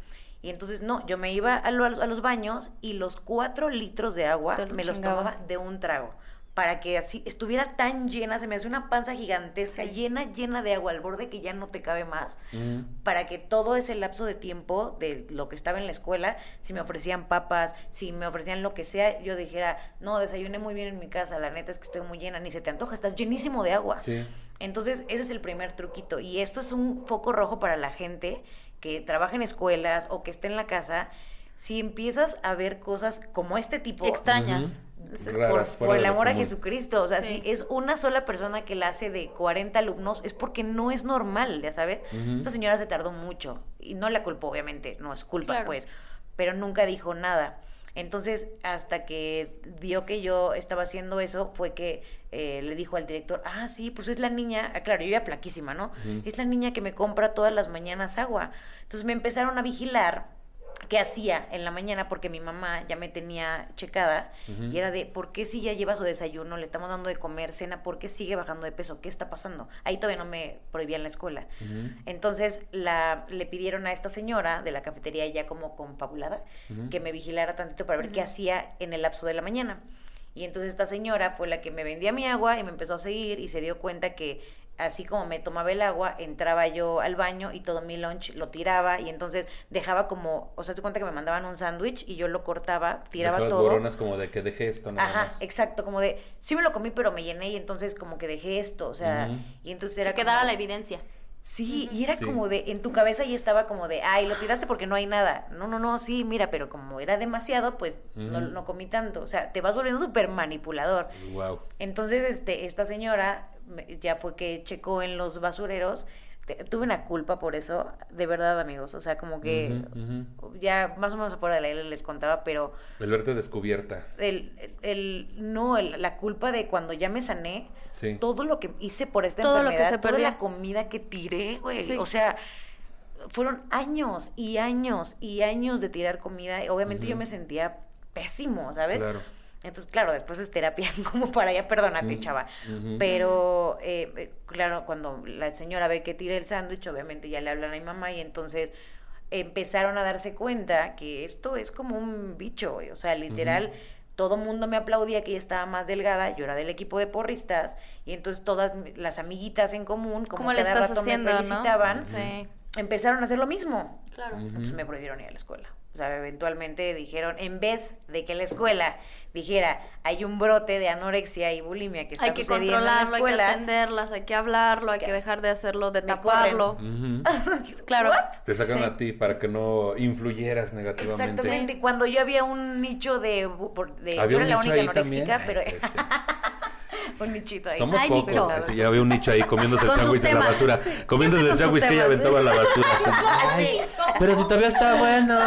Speaker 1: Y entonces, no, yo me iba a, los baños y los cuatro litros de agua me los tomaba de un trago para que así estuviera tan llena, se me hace una panza gigantesca, llena, llena de agua al borde que ya no te cabe más, mm. para que todo ese lapso de tiempo de lo que estaba en la escuela, si me ofrecían papas, si me ofrecían lo que sea, yo dijera, no, desayuné muy bien en mi casa, la neta es que estoy muy llena, ni se te antoja, estás llenísimo de agua. Entonces, ese es el primer truquito. Y esto es un foco rojo para la gente que trabaja en escuelas o que esté en la casa. Si empiezas a ver cosas como este tipo...
Speaker 2: Extrañas
Speaker 1: por, el amor a Jesucristo. O sea, si es una sola persona que la hace de 40 alumnos, es porque no es normal, ya sabes. Esta señora se tardó mucho y no la culpó, obviamente, no es culpa, pues, pero nunca dijo nada. Entonces, hasta que vio que yo estaba haciendo eso, fue que eh, le dijo al director, ah, sí, pues es la niña, ah, claro, yo ya plaquísima, ¿no? Es la niña que me compra todas las mañanas agua. Entonces me empezaron a vigilar qué hacía en la mañana porque mi mamá ya me tenía checada y era de por qué si ya lleva su desayuno, le estamos dando de comer, cena, por qué sigue bajando de peso, qué está pasando. Ahí todavía no me prohibían la escuela. Entonces la, le pidieron a esta señora de la cafetería ya como confabulada que me vigilara tantito para ver qué hacía en el lapso de la mañana. Y entonces esta señora fue la que me vendía mi agua y me empezó a seguir y se dio cuenta que así como me tomaba el agua, entraba yo al baño y todo mi lunch lo tiraba y entonces dejaba como, o sea, te cuenta que me mandaban un sándwich y yo lo cortaba, tiraba Dejabas todo.
Speaker 3: boronas como de que dejé esto nada
Speaker 1: Ajá, exacto, como de, sí me lo comí pero me llené y entonces como que dejé esto, o sea, y entonces era
Speaker 2: que quedara la evidencia.
Speaker 1: Sí, y era como de, en tu cabeza ya estaba como de, ay, lo tiraste porque no hay nada. No, no, no, sí, mira, pero como era demasiado, pues no, no, comí tanto. O sea, te vas volviendo súper manipulador.
Speaker 3: Wow.
Speaker 1: Entonces, este, esta señora ya fue que checó en los basureros. tuve una culpa por eso, de verdad, amigos. O sea, como que ya más o menos afuera de la isla les contaba, pero.
Speaker 3: El verte descubierta.
Speaker 1: El, el, no, la culpa de cuando ya me sané, todo lo que hice por esta
Speaker 2: todo
Speaker 1: enfermedad,
Speaker 2: lo que
Speaker 1: toda la comida que tiré, güey. O sea, fueron años y años y años de tirar comida. Y obviamente yo me sentía pésimo, ¿sabes? Claro. Entonces, claro, después es terapia como para ya perdonarte, chava. Pero, eh, eh, claro, cuando la señora ve que tira el sándwich, obviamente ya le hablan a mi mamá y entonces empezaron a darse cuenta que esto es como un bicho, o sea, literal. Todo mundo me aplaudía que ella estaba más delgada, yo era del equipo de porristas, y entonces todas las amiguitas en común, como cada rato me felicitaban, empezaron a hacer lo mismo.
Speaker 2: Claro.
Speaker 1: Entonces me prohibieron ir a la escuela. O sea, eventualmente dijeron, en vez de que la escuela dijera, hay un brote de anorexia y bulimia que está
Speaker 2: hay que controlarlo, hay que atenderlas, hay que hablarlo, hay que dejar de hacerlo, de taparlo.
Speaker 1: claro.
Speaker 3: Te sacan a ti para que no influyeras negativamente.
Speaker 1: Exactamente. Cuando yo había un nicho de, de yo era la única anoréxica, pero un nichito ahí.
Speaker 3: Somos pocos. ya había un nicho ahí comiéndose el sándwich en la basura. Comiéndose el sándwich que ella aventaba en la basura. pero si todavía está bueno.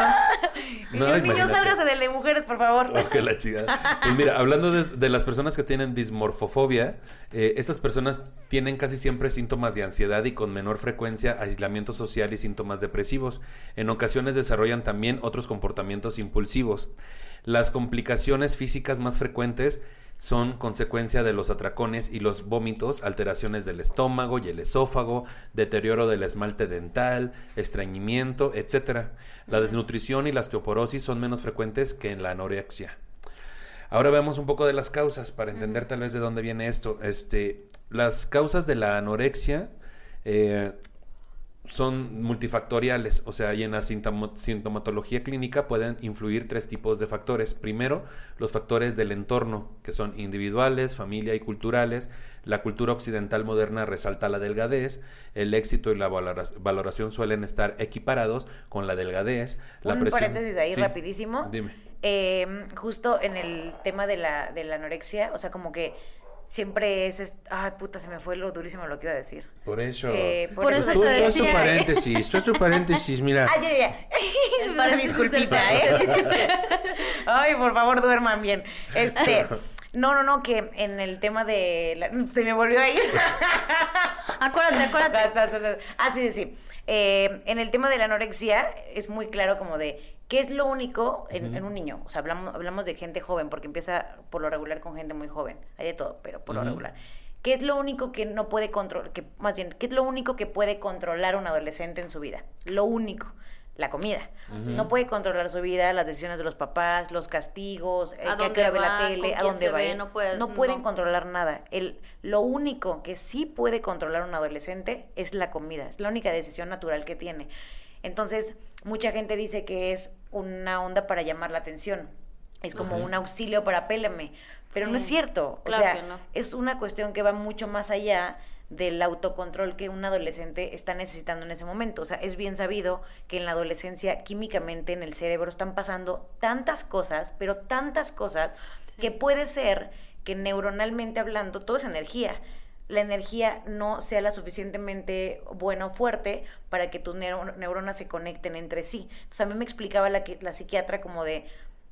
Speaker 1: No, niños, ábrase de mujeres, por favor.
Speaker 3: Ok, la chica. Pues mira, hablando de, las personas que tienen dismorfofobia, eh, estas personas tienen casi siempre síntomas de ansiedad y con menor frecuencia aislamiento social y síntomas depresivos. En ocasiones desarrollan también otros comportamientos impulsivos. Las complicaciones físicas más frecuentes son consecuencia de los atracones y los vómitos, alteraciones del estómago y el esófago, deterioro del esmalte dental, estreñimiento, etc. La desnutrición y la osteoporosis son menos frecuentes que en la anorexia. Ahora veamos un poco de las causas para entender tal vez de dónde viene esto. Este, las causas de la anorexia eh, son multifactoriales, o sea, y en la sintomatología clínica pueden influir tres tipos de factores. Primero, los factores del entorno, que son individuales, familia y culturales. La cultura occidental moderna resalta la delgadez, el éxito y la valoración suelen estar equiparados con la delgadez. La
Speaker 1: Un paréntesis ahí rapidísimo.
Speaker 3: Dime.
Speaker 1: Eh, justo en el tema de la, de la anorexia, o sea, como que siempre es, ay puta, se me fue lo durísimo lo que iba a decir.
Speaker 3: Por eso.
Speaker 1: Eh,
Speaker 2: por, eso,
Speaker 3: tú,
Speaker 2: te
Speaker 3: tu paréntesis, tú tu paréntesis, mira.
Speaker 1: Ay, ya, ya. Una disculpita, ¿eh? ay, por favor, duerman bien. Este, no, no, no, que en el tema de, la... se me volvió a ir.
Speaker 2: acuérdate, acuérdate.
Speaker 1: ah, sí, sí, sí. Eh, en el tema de la anorexia es muy claro como de ¿Qué es lo único en, un niño? O sea, hablamos, hablamos de gente joven, porque empieza por lo regular con gente muy joven. Hay de todo, pero por lo regular. ¿Qué es lo único que no puede controlar, que más bien, qué es lo único que puede controlar un adolescente en su vida? Lo único, la comida. No puede controlar su vida, las decisiones de los papás, los castigos,
Speaker 2: eh, a dónde va, la tele, a dónde va.
Speaker 1: no, pueden controlar nada. El, lo único que sí puede controlar un adolescente es la comida. Es la única decisión natural que tiene. Entonces, mucha gente dice que es una onda para llamar la atención. Es como un auxilio para pélame. Pero no es cierto. o sea, es una cuestión que va mucho más allá del autocontrol que un adolescente está necesitando en ese momento. O sea, es bien sabido que en la adolescencia químicamente en el cerebro están pasando tantas cosas, pero tantas cosas, que puede ser que neuronalmente hablando todo es energía la energía no sea la suficientemente buena o fuerte para que tus neuronas se conecten entre sí. Entonces a mí me explicaba la, la psiquiatra como de,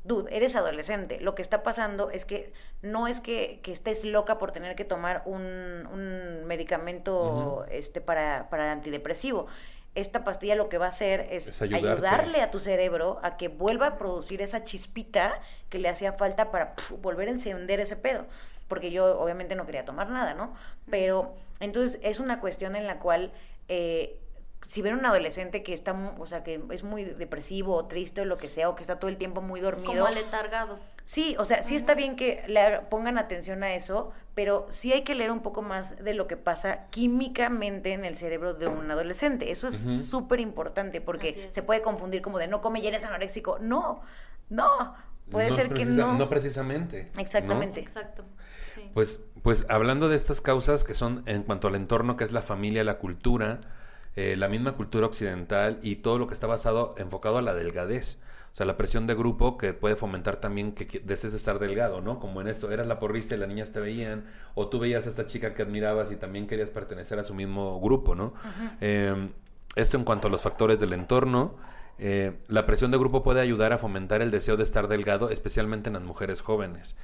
Speaker 1: dude, eres adolescente, lo que está pasando es que no es que, estés loca por tener que tomar un, medicamento este, para, para antidepresivo. Esta pastilla lo que va a hacer es, ayudarle a tu cerebro a que vuelva a producir esa chispita que le hacía falta para volver a encender ese pedo porque yo obviamente no quería tomar nada, ¿no? Pero entonces es una cuestión en la cual... Eh, si ven un adolescente que está, o sea, que es muy depresivo o triste o lo que sea, o que está todo el tiempo muy dormido.
Speaker 2: Como aletargado.
Speaker 1: Sí, o sea, sí está bien que le pongan atención a eso, pero sí hay que leer un poco más de lo que pasa químicamente en el cerebro de un adolescente. Eso es súper importante porque se puede confundir como de no come y eres anoréxico. No, no. Puede ser que no.
Speaker 3: No precisamente.
Speaker 1: Exactamente.
Speaker 2: Exacto.
Speaker 3: Pues, pues hablando de estas causas que son en cuanto al entorno, que es la familia, la cultura, eh, la misma cultura occidental y todo lo que está basado, enfocado a la delgadez. O sea, la presión de grupo que puede fomentar también que, desees estar delgado, ¿no? Como en esto, eras la porrista y las niñas te veían, o tú veías a esta chica que admirabas y también querías pertenecer a su mismo grupo, ¿no? Em, esto en cuanto a los factores del entorno. Eh, la presión de grupo puede ayudar a fomentar el deseo de estar delgado, especialmente en las mujeres jóvenes.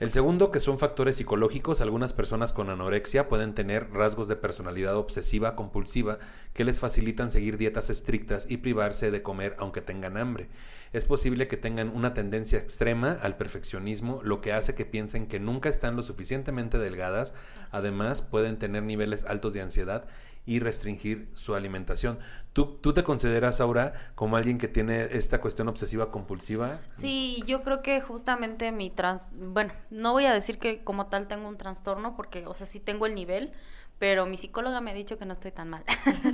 Speaker 3: El segundo, que son factores psicológicos, algunas personas con anorexia pueden tener rasgos de personalidad obsesiva compulsiva que les facilitan seguir dietas estrictas y privarse de comer aunque tengan hambre. Es posible que tengan una tendencia extrema al perfeccionismo, lo que hace que piensen que nunca están lo suficientemente delgadas. Además, pueden tener niveles altos de ansiedad y restringir su alimentación. ¿Tú, ¿Tú te consideras, ahora como alguien que tiene esta cuestión obsesiva compulsiva?
Speaker 2: Sí, yo creo que justamente mi trans... Bueno, no voy a decir que como tal tengo un trastorno, porque, o sea, sí tengo el nivel, pero mi psicóloga me ha dicho que no estoy tan mal.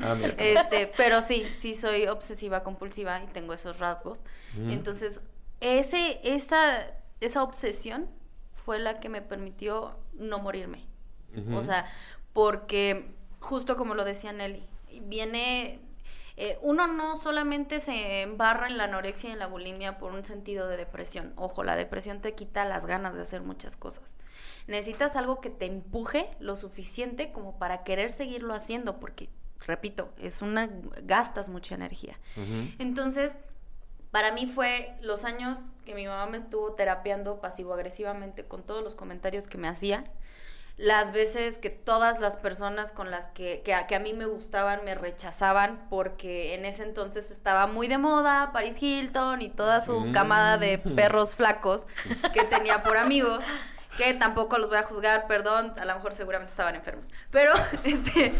Speaker 2: Ah, este, pero sí, sí soy obsesiva compulsiva y tengo esos rasgos. Entonces, ese, esa, esa obsesión fue la que me permitió no morirme. O sea, porque justo como lo decía Nelly, viene eh, uno no solamente se embarra en la anorexia y en la bulimia por un sentido de depresión. Ojo, la depresión te quita las ganas de hacer muchas cosas. Necesitas algo que te empuje lo suficiente como para querer seguirlo haciendo, porque, repito, es una gastas mucha energía. Entonces, para mí fue los años que mi mamá me estuvo terapiando pasivo-agresivamente con todos los comentarios que me hacía las veces que todas las personas con las que, que, a, que a mí me gustaban me rechazaban porque en ese entonces estaba muy de moda Paris Hilton y toda su
Speaker 3: Mm.
Speaker 2: camada de perros flacos que tenía por amigos que tampoco los voy a juzgar, perdón, a lo mejor seguramente estaban enfermos. Pero, este,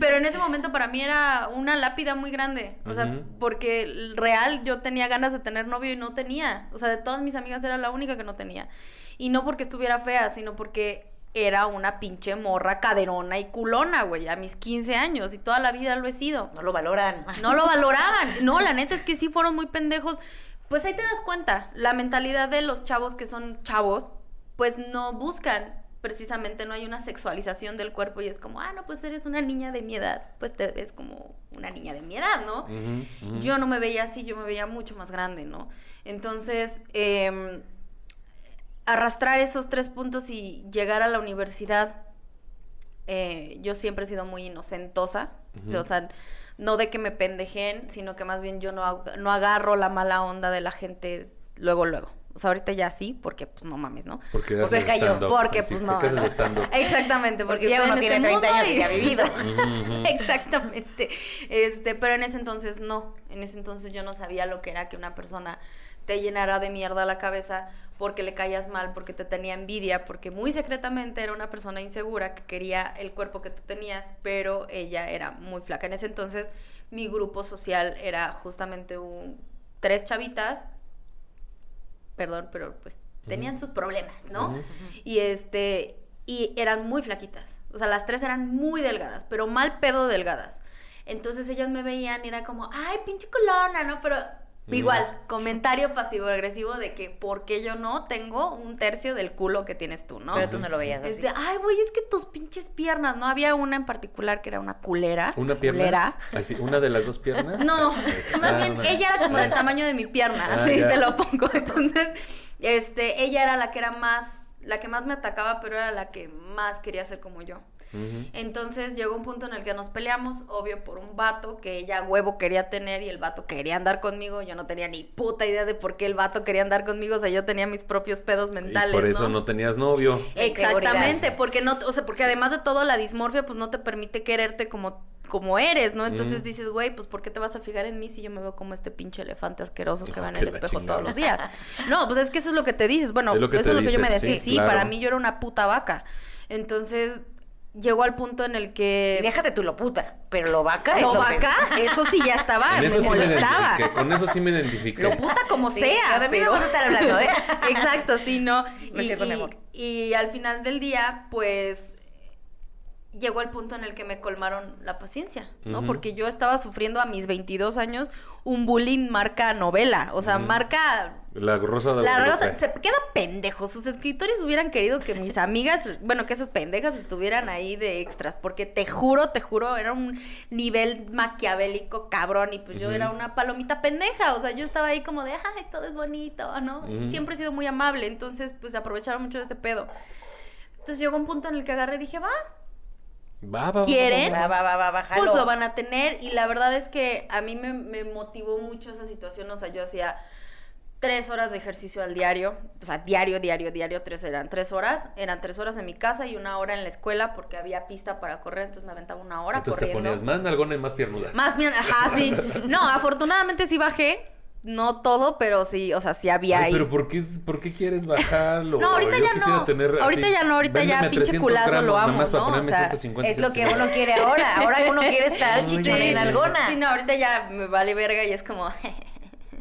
Speaker 2: pero en ese momento para mí era una lápida muy grande. O sea, porque real yo tenía ganas de tener novio y no tenía. O sea, de todas mis amigas era la única que no tenía. Y no porque estuviera fea, sino porque era una pinche morra caderona y culona, güey, a mis 15 años y toda la vida lo he sido.
Speaker 1: No lo valoran.
Speaker 2: No lo valoraban. No, la neta es que sí fueron muy pendejos. Pues ahí te das cuenta, la mentalidad de los chavos que son chavos, pues no buscan, precisamente no hay una sexualización del cuerpo y es como, ah, no, pues eres una niña de mi edad, pues te ves como una niña de mi edad, ¿no? Yo no me veía así, yo me veía mucho más grande, ¿no? Entonces, em, arrastrar esos tres puntos y llegar a la universidad, eh, yo siempre he sido muy inocentosa, o sea, no de que me pendejen, sino que más bien yo no, no agarro la mala onda de la gente luego, luego. O sea, ahorita ya sí, porque pues no mames, ¿no?
Speaker 3: Porque
Speaker 1: Porque
Speaker 3: haces
Speaker 1: cayó,
Speaker 3: stand-up.
Speaker 2: Porque
Speaker 3: Sí,
Speaker 2: pues no.
Speaker 3: Porque.
Speaker 2: Exactamente, porque,
Speaker 1: Porque ya
Speaker 2: estoy
Speaker 1: uno
Speaker 2: en
Speaker 1: tiene
Speaker 2: este
Speaker 1: 30
Speaker 2: mundo
Speaker 1: años y ya ha vivido.
Speaker 2: Exactamente. Este, pero en ese entonces no. En ese entonces yo no sabía lo que era que una persona te llenara de mierda la cabeza porque le caías mal, porque te tenía envidia, porque muy secretamente era una persona insegura que quería el cuerpo que tú tenías, pero ella era muy flaca. En ese entonces mi grupo social era justamente un tres chavitas, perdón, pero pues tenían sus problemas, ¿no? Y este, y eran muy flaquitas. O sea, las tres eran muy delgadas, pero mal pedo delgadas. Entonces ellas me veían y era como, ay, pinche colona, ¿no? Pero. Igual, comentario pasivo-agresivo de que, ¿por qué yo no tengo un tercio del culo que tienes tú, no?
Speaker 1: Pero tú no lo veías así.
Speaker 2: Este, ay, güey, es que tus pinches piernas, ¿no? Había una en particular que era una culera.
Speaker 3: ¿Una pierna?
Speaker 2: culera.
Speaker 3: Así, ¿Una de las dos piernas?
Speaker 2: No,
Speaker 3: Ah,
Speaker 2: más bien
Speaker 3: una.
Speaker 2: ella era como del tamaño de mi pierna,
Speaker 3: Ah,
Speaker 2: así
Speaker 3: ya.
Speaker 2: te lo pongo. Entonces, este, ella era la que era más, la que más me atacaba, pero era la que más quería ser como yo. Entonces llegó un punto en el que nos peleamos, obvio, por un vato que ella huevo quería tener y el vato quería andar conmigo. Yo no tenía ni puta idea de por qué el vato quería andar conmigo, o sea, yo tenía mis propios pedos mentales.
Speaker 3: Y por eso no, tenías novio.
Speaker 2: Exactamente, porque no, o sea, porque además de todo la dismorfia pues no te permite quererte como como eres, ¿no? Entonces
Speaker 3: Mm.
Speaker 2: dices, güey, pues ¿por qué te vas a fijar en mí si yo me veo como este pinche elefante asqueroso que va en el espejo todos los días? No, pues es que eso es lo que te dices. Bueno,
Speaker 3: Es lo que
Speaker 2: eso es lo que yo me decía.
Speaker 3: sí,
Speaker 2: Sí,
Speaker 3: claro.
Speaker 2: para mí yo era una puta vaca. Entonces llegó al punto en el que
Speaker 1: Y déjate tú lo puta, pero lo vaca es
Speaker 2: lo
Speaker 1: lo que-
Speaker 2: vaca, eso sí ya estaba, me
Speaker 3: eso sí me
Speaker 2: molestaba.
Speaker 3: Con eso sí me identifiqué.
Speaker 2: Lo puta como
Speaker 1: Sí,
Speaker 2: sea,
Speaker 1: yo de mí no vas a estar hablando, ¿eh?
Speaker 2: Exacto, sí, no.
Speaker 1: No es cierto, mi amor.
Speaker 2: y al final del día, pues llegó el punto en el que me colmaron la paciencia, ¿no? Porque yo estaba sufriendo a mis 22 años un bullying marca novela, o sea, marca
Speaker 3: La rosa de
Speaker 2: la rosa se queda pendejo. Sus escritores hubieran querido que mis amigas, bueno, que esas pendejas estuvieran ahí de extras, porque te juro, te juro, era un nivel maquiavélico cabrón y pues yo era una palomita pendeja, o sea, yo estaba ahí como de, ay, todo es bonito, ¿no? Siempre he sido muy amable, entonces pues aprovecharon mucho de ese pedo. Entonces llegó un punto en el que agarré y dije, va,
Speaker 3: Va, va, va,
Speaker 2: ¿Quieren?
Speaker 3: va, va.
Speaker 1: Va, va, va, va, bájalo.
Speaker 2: pues lo van a tener y la verdad es que a mí me, me motivó mucho esa situación, o sea, yo hacía tres horas de ejercicio al diario, o sea, diario, diario, diario, tres eran tres horas, eran tres horas en mi casa y una hora en la escuela porque había pista para correr, entonces me aventaba una hora
Speaker 3: Entonces te
Speaker 2: corriendo.
Speaker 3: ponías más nalgona y más piernuda.
Speaker 2: Más bien, ajá, sí. No, afortunadamente sí bajé, no todo, pero sí, o sea, sí había
Speaker 3: Ay,
Speaker 2: ahí.
Speaker 3: pero ¿por qué, ¿por qué quieres bajarlo?
Speaker 2: No, ahorita
Speaker 3: Yo
Speaker 2: ya no.
Speaker 3: tener así,
Speaker 2: Ahorita ya no, ahorita ya pinche
Speaker 3: 300
Speaker 2: culazo
Speaker 3: gramos,
Speaker 2: lo
Speaker 3: Nada
Speaker 2: amo,
Speaker 3: más para
Speaker 2: ¿no?
Speaker 3: ponerme
Speaker 2: O sea,
Speaker 3: 150
Speaker 1: Es lo que
Speaker 3: 150.
Speaker 1: uno quiere ahora. Ahora uno quiere estar chichón en algona.
Speaker 2: Sí, no, ahorita ya me vale verga y es como...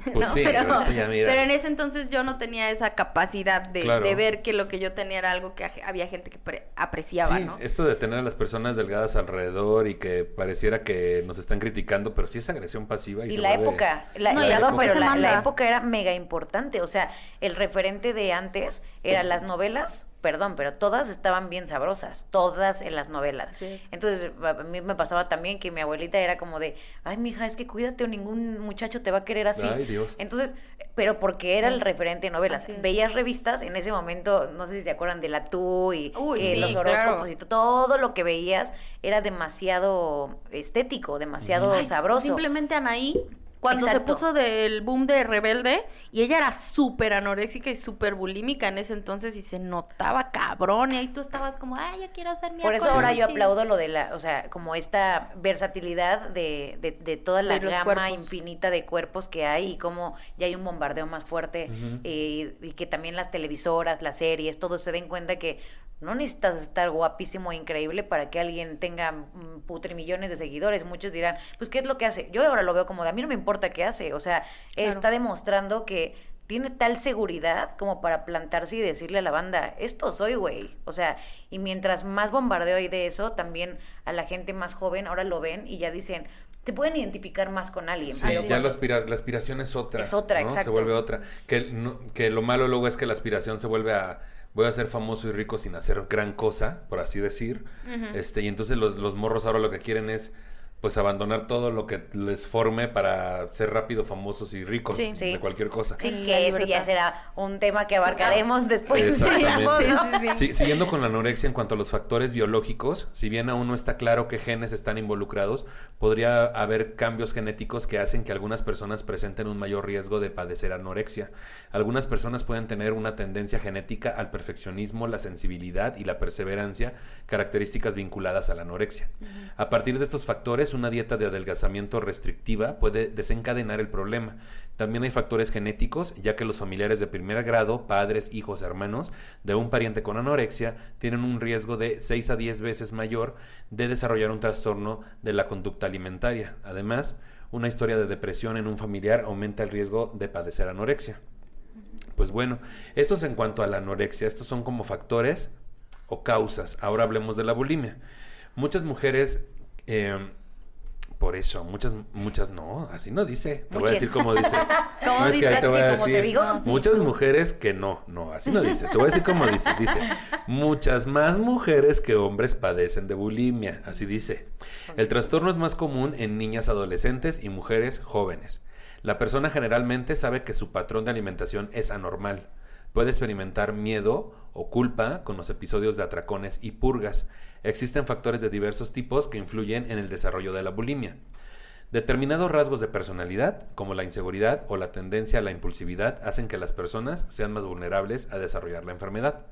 Speaker 3: Pues
Speaker 2: ¿no?
Speaker 3: sí,
Speaker 2: pero,
Speaker 3: ahorita ya mira.
Speaker 2: pero en ese entonces yo no tenía esa capacidad de,
Speaker 3: Claro.
Speaker 2: de ver que lo que yo tenía era algo que había gente que pre- apreciaba,
Speaker 3: Sí,
Speaker 2: ¿no?
Speaker 3: esto de tener a las personas delgadas alrededor y que pareciera que nos están criticando, pero sí es agresión pasiva. Y,
Speaker 1: Y
Speaker 3: se
Speaker 1: la
Speaker 3: vuelve-
Speaker 1: época, la,
Speaker 2: No,
Speaker 3: época.
Speaker 1: pero la, época era mega importante. O sea, el referente de antes era las novelas, perdón, pero todas estaban bien sabrosas, todas en las novelas. Entonces, a mí me pasaba también que mi abuelita era como de, ay, mija, es que cuídate o ningún muchacho te va a querer así.
Speaker 3: Ay, Dios.
Speaker 1: Entonces, pero porque era
Speaker 2: Sí.
Speaker 1: el referente de novelas. Veías revistas en ese momento, no sé si se acuerdan de la tú y
Speaker 2: Uy,
Speaker 1: eh,
Speaker 2: sí,
Speaker 1: los horóscopos
Speaker 2: claro.
Speaker 1: y to- todo lo que veías era demasiado estético, demasiado
Speaker 2: Ay,
Speaker 1: sabroso.
Speaker 2: Simplemente Anaí, cuando se puso del boom de Rebelde y ella era súper anoréxica y súper bulímica en ese entonces y se notaba cabrón y ahí tú estabas como, ay, yo quiero ser mi
Speaker 1: Por eso ahora yo aplaudo lo de la, o sea, como esta versatilidad de, de, toda la gama infinita de cuerpos que hay y como ya hay un bombardeo más fuerte eh, y que también las televisoras, las series, todos se den cuenta que no necesitas estar guapísimo e increíble para que alguien tenga mm, putrimillones de seguidores. Muchos dirán, pues, ¿qué es lo que hace? Yo ahora lo veo como de a mí no me importa qué hace. O sea, está demostrando que tiene tal seguridad como para plantarse y decirle a la banda, esto soy, güey. O sea, y mientras más bombardeo hay de eso, también a la gente más joven ahora lo ven y ya dicen, te pueden identificar más con alguien.
Speaker 3: Sí, ya la, aspiración es otra.
Speaker 1: Es otra, exacto.
Speaker 3: Se vuelve otra. Que, que lo malo luego es que la aspiración se vuelve a voy a ser famoso y rico sin hacer gran cosa, por así decir. este Y entonces los, los morros ahora lo que quieren es pues abandonar todo lo que les forme para ser rápido, famosos y ricos de cualquier cosa.
Speaker 1: Sí, que ese ya será un tema que abarcaremos después.
Speaker 3: Exactamente. Sí, siguiendo con la anorexia en cuanto a los factores biológicos, si bien aún no está claro qué genes están involucrados, podría haber cambios genéticos que hacen que algunas personas presenten un mayor riesgo de padecer anorexia. Algunas personas pueden tener una tendencia genética al perfeccionismo, la sensibilidad y la perseverancia, características vinculadas a la anorexia. A partir de estos factores, una dieta de adelgazamiento restrictiva puede desencadenar el problema. También hay factores genéticos, ya que los familiares de primer grado, padres, hijos, hermanos de un pariente con anorexia tienen un riesgo de 6 a 10 veces mayor de desarrollar un trastorno de la conducta alimentaria. Además, una historia de depresión en un familiar aumenta el riesgo de padecer anorexia. Pues bueno, esto es en cuanto a la anorexia, estos son como factores o causas. Ahora hablemos de la bulimia. Muchas mujeres eh, por eso, muchas, muchas no, así no dice. Te voy a decir cómo dice.
Speaker 1: ¿Cómo no, es que ahí te voy a decir.
Speaker 3: muchas mujeres que no, no, así no dice. Te voy a decir cómo dice. Dice, muchas más mujeres que hombres padecen de bulimia, así dice. El trastorno es más común en niñas adolescentes y mujeres jóvenes. La persona generalmente sabe que su patrón de alimentación es anormal. Puede experimentar miedo o culpa con los episodios de atracones y purgas. Existen factores de diversos tipos que influyen en el desarrollo de la bulimia. Determinados rasgos de personalidad, como la inseguridad o la tendencia a la impulsividad, hacen que las personas sean más vulnerables a desarrollar la enfermedad.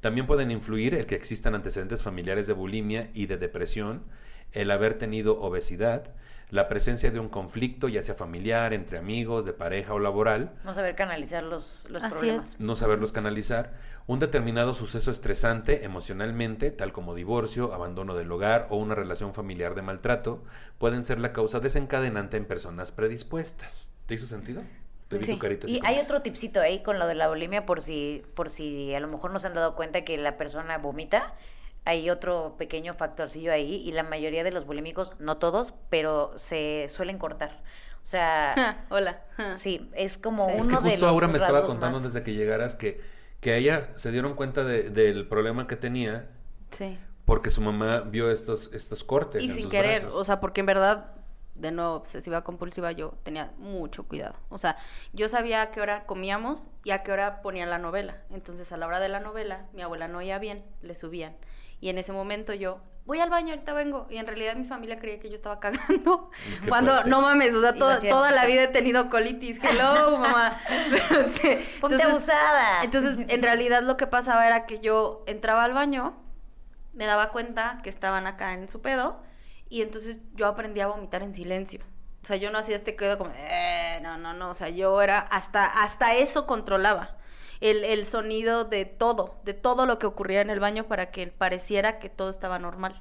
Speaker 3: También pueden influir el que existan antecedentes familiares de bulimia y de depresión, el haber tenido obesidad, la presencia de un conflicto, ya sea familiar, entre amigos, de pareja o laboral.
Speaker 1: No saber canalizar los, los problemas.
Speaker 3: No saberlos canalizar. Un determinado suceso estresante emocionalmente, tal como divorcio, abandono del hogar o una relación familiar de maltrato, pueden ser la causa desencadenante en personas predispuestas. ¿Te hizo sentido?
Speaker 1: Te vi tu carita y hay otro tipcito ahí con lo de la bulimia por si, por si a lo mejor no se han dado cuenta que la persona vomita hay otro pequeño factorcillo ahí y la mayoría de los bulímicos, no todos, pero se suelen cortar. O sea,
Speaker 2: hola.
Speaker 1: Sí, es como uno
Speaker 3: es que justo
Speaker 1: ahora
Speaker 3: me estaba contando desde que llegaras que que a ella se dieron cuenta de, del problema que tenía.
Speaker 2: Sí.
Speaker 3: Porque su mamá vio estos estos cortes
Speaker 2: y sin querer, o sea, porque en verdad de nuevo obsesiva compulsiva yo tenía mucho cuidado. O sea, yo sabía a qué hora comíamos y a qué hora ponían la novela. Entonces, a la hora de la novela, mi abuela no oía bien, le subían. Y en ese momento yo, voy al baño, ahorita vengo. Y en realidad mi familia creía que yo estaba cagando. Cuando, no mames, o sea, toda la vida he tenido colitis. Hello, mamá.
Speaker 1: Ponte abusada.
Speaker 2: Entonces, en realidad lo que pasaba era que yo entraba al baño, me daba cuenta que estaban acá en su pedo, y entonces yo aprendí a vomitar en silencio. O sea, yo no hacía este quedo como, eh, no, no, no. O sea, yo era, hasta, hasta eso controlaba el, el sonido de todo, de todo lo que ocurría en el baño para que pareciera que todo estaba normal.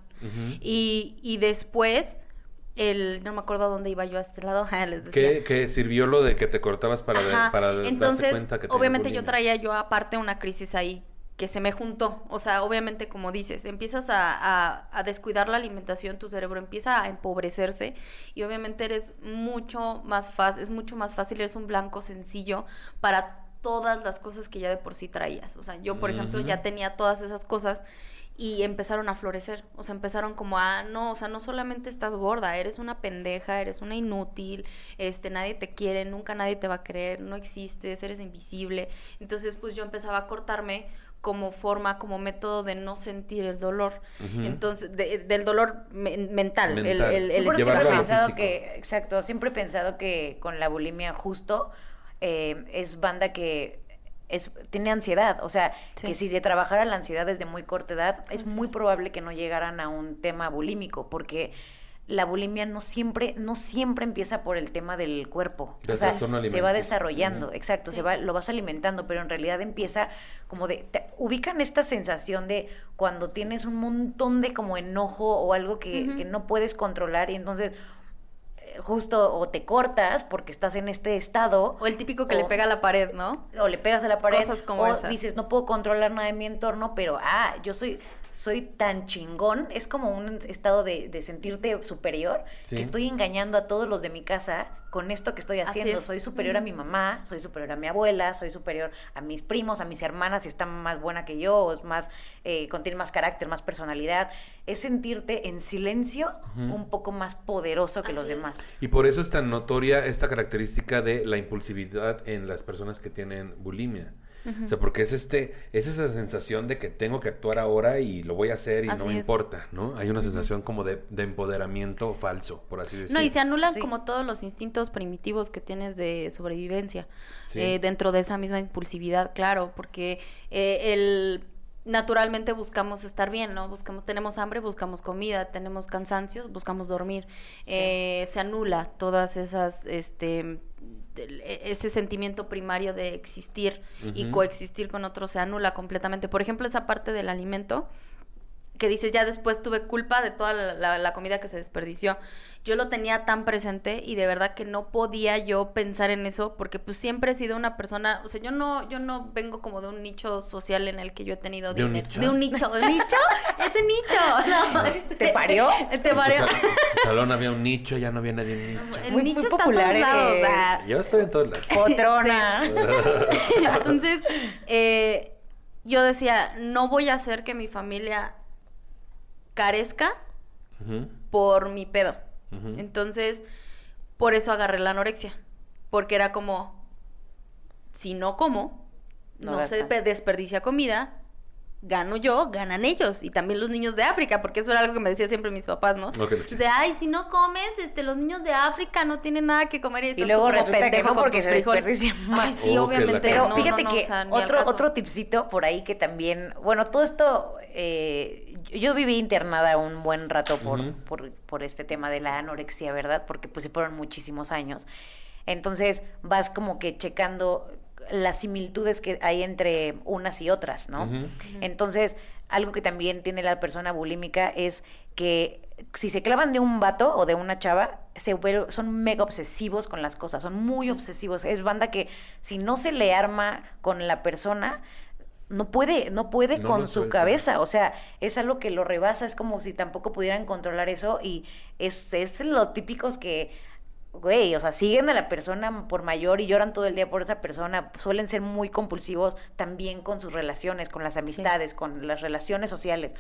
Speaker 2: y, y después el no me acuerdo dónde iba yo a este lado
Speaker 3: ¿Qué, sirvió lo de que te cortabas para, para
Speaker 2: Entonces,
Speaker 3: darse cuenta que
Speaker 2: obviamente yo traía yo aparte una crisis ahí que se me juntó. O sea obviamente como dices empiezas a, a, a, descuidar la alimentación tu cerebro empieza a empobrecerse y obviamente eres mucho más fácil es mucho más fácil eres un blanco sencillo para todas las cosas que ya de por sí traías. O sea, yo, por ejemplo, ya tenía todas esas cosas y empezaron a florecer. O sea, empezaron como a, no, o sea, no solamente estás gorda, eres una pendeja, eres una inútil, este, nadie te quiere, nunca nadie te va a creer, no existes, eres invisible. Entonces, pues yo empezaba a cortarme como forma, como método de no sentir el dolor. Entonces, del dolor mental. El, el,
Speaker 1: el siempre he pensado que, exacto, siempre he pensado que con la bulimia justo eh, es banda que es, tiene ansiedad, o sea, que si se trabajara la ansiedad desde muy corta edad, es muy probable que no llegaran a un tema bulímico, porque la bulimia no siempre, no siempre empieza por el tema del cuerpo. o sea, se va desarrollando, exacto, se va, lo vas alimentando, pero en realidad empieza como de, ubican esta sensación de cuando tienes un montón de como enojo o algo que, que no puedes controlar y entonces justo o te cortas porque estás en este estado.
Speaker 2: O el típico que le pega a la pared, ¿no?
Speaker 1: O le pegas a la pared. o dices, no puedo controlar nada de mi entorno, pero, ah, yo soy, soy tan chingón, es como un estado de, sentirte superior, que estoy engañando a todos los de mi casa con esto que estoy haciendo. Soy superior a mi mamá, soy superior a mi abuela, soy superior a mis primos, a mis hermanas, si está más buena que yo, es más, eh, contiene más carácter, más personalidad. Es sentirte en silencio un poco más poderoso que los demás.
Speaker 3: Y por eso es tan notoria esta característica de la impulsividad en las personas que tienen bulimia. O sea, porque es este, es esa sensación de que tengo que actuar ahora y lo voy a hacer y no me importa, ¿no? Hay una sensación como de, empoderamiento falso, por así decirlo.
Speaker 2: No, y se anulan como todos los instintos primitivos que tienes de sobrevivencia eh, dentro de esa misma impulsividad, claro, porque eh, el naturalmente buscamos estar bien, ¿no? Buscamos, tenemos hambre, buscamos comida, tenemos cansancios, buscamos dormir. Eh, se anula todas esas, este, e, ese sentimiento primario de existir y coexistir con otros se anula completamente. Por ejemplo, esa parte del alimento que dices, ya después tuve culpa de toda la, comida que se desperdició. Yo lo tenía tan presente y de verdad que no podía yo pensar en eso porque pues siempre he sido una persona, o sea, yo no yo no vengo como de un nicho social en el que yo he tenido
Speaker 3: de dinero. Un nicho?
Speaker 2: De un nicho, ¿de nicho? Ese nicho. No,
Speaker 1: este, ¿Te parió?
Speaker 2: Te parió. En
Speaker 3: tu salón había un nicho, ya no viene de un nicho.
Speaker 2: El nicho está popular, todos lados,
Speaker 3: Yo estoy en todos lados.
Speaker 1: Potrona.
Speaker 2: Entonces, eh, yo decía, no voy a hacer que mi familia carezca por mi pedo. Entonces, por eso agarré la anorexia. Porque era como, si no como, no, se desperdicia comida, gano yo, ganan ellos. Y también los niños de África, porque eso era algo que me decía siempre mis papás, ¿no? de, ay, si no comes, este, los niños de África no tienen nada que comer.
Speaker 1: Y, luego resulta que porque se desperdicia más.
Speaker 2: sí, obviamente.
Speaker 1: Pero fíjate que otro, otro tipcito por ahí que también, bueno, todo esto... Eh, yo viví internada un buen rato por, por, por, este tema de la anorexia, ¿verdad? Porque pues se fueron muchísimos años. Entonces vas como que checando las similitudes que hay entre unas y otras, ¿no? Entonces, algo que también tiene la persona bulímica es que si se clavan de un vato o de una chava, se son mega obsesivos con las cosas, son muy obsesivos. Es banda que si no se le arma con la persona, no puede, no puede con su cabeza, o sea, es algo que lo rebasa, es como si tampoco pudieran controlar eso y es, es los típicos que, güey, o sea, siguen a la persona por mayor y lloran todo el día por esa persona, suelen ser muy compulsivos también con sus relaciones, con las amistades, con las relaciones sociales.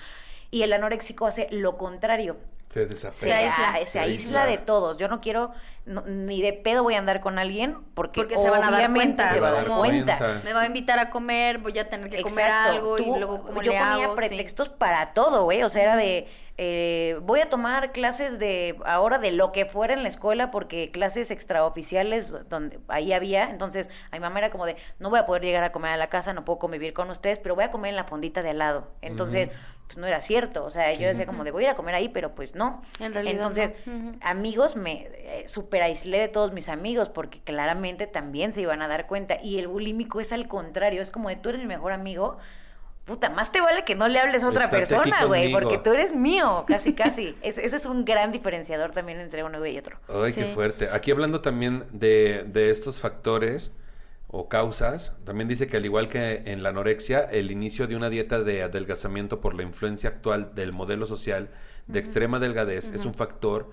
Speaker 1: Y el anoréxico hace lo contrario.
Speaker 3: Se
Speaker 1: desapega. Se, aísla, de todos. Yo no quiero, ni de pedo voy a andar con alguien porque,
Speaker 2: se van a dar cuenta.
Speaker 1: Se va a dar cuenta.
Speaker 2: Me va a invitar a comer, voy a tener que comer algo y luego como
Speaker 1: Yo ponía pretextos para todo, güey. O sea, era de... Eh, voy a tomar clases de ahora de lo que fuera en la escuela porque clases extraoficiales donde ahí había entonces a mi mamá era como de no voy a poder llegar a comer a la casa no puedo convivir con ustedes pero voy a comer en la fondita de al lado entonces pues no era cierto. O sea, yo decía como de voy a ir a comer ahí, pero pues no.
Speaker 2: En realidad
Speaker 1: Entonces, amigos, me eh, super aislé de todos mis amigos porque claramente también se iban a dar cuenta. Y el bulímico es al contrario, es como de tú eres mi mejor amigo. Puta, más te vale que no le hables a otra persona, güey, porque tú eres mío, casi, casi. ese es un gran diferenciador también entre uno y otro.
Speaker 3: Ay, qué fuerte. Aquí hablando también de, de estos factores, o causas. También dice que al igual que en la anorexia, el inicio de una dieta de adelgazamiento por la influencia actual del modelo social de extrema delgadez es un factor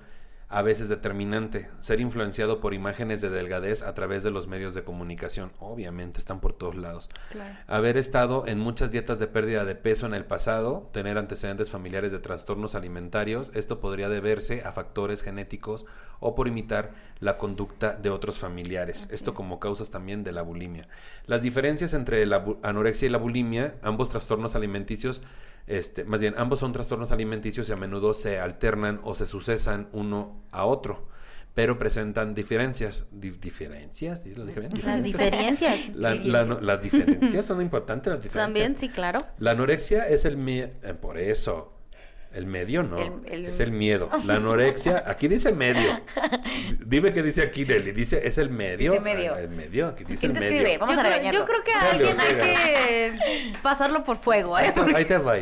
Speaker 3: a veces determinante. Ser influenciado por imágenes de delgadez a través de los medios de comunicación. Obviamente están por todos lados. Haber estado en muchas dietas de pérdida de peso en el pasado, tener antecedentes familiares de trastornos alimentarios, esto podría deberse a factores genéticos o por imitar la conducta de otros familiares. Esto como causas también de la bulimia. Las diferencias entre la anorexia y la bulimia, ambos trastornos alimenticios, este, más bien, ambos son trastornos alimenticios y a menudo se alternan o se sucesan uno a otro, pero presentan diferencias. ¿Diferencias? ¿Lo dije bien?
Speaker 2: Las diferencias.
Speaker 3: las diferencias son importantes. Las diferencias.
Speaker 2: También, sí, claro.
Speaker 3: La anorexia es el... Eh, por eso, el medio no, es el miedo. La anorexia, aquí dice medio. Dime qué dice aquí, Nelly. Dice, es el medio.
Speaker 1: Dice medio.
Speaker 3: Ah, el medio, aquí dice
Speaker 1: ¿Quién
Speaker 3: el
Speaker 1: te
Speaker 3: medio.
Speaker 1: escribe? Vamos
Speaker 2: yo,
Speaker 1: a
Speaker 2: creo, yo creo que a alguien hay que pasarlo por fuego. ¿eh?
Speaker 3: Ahí te, ahí te va.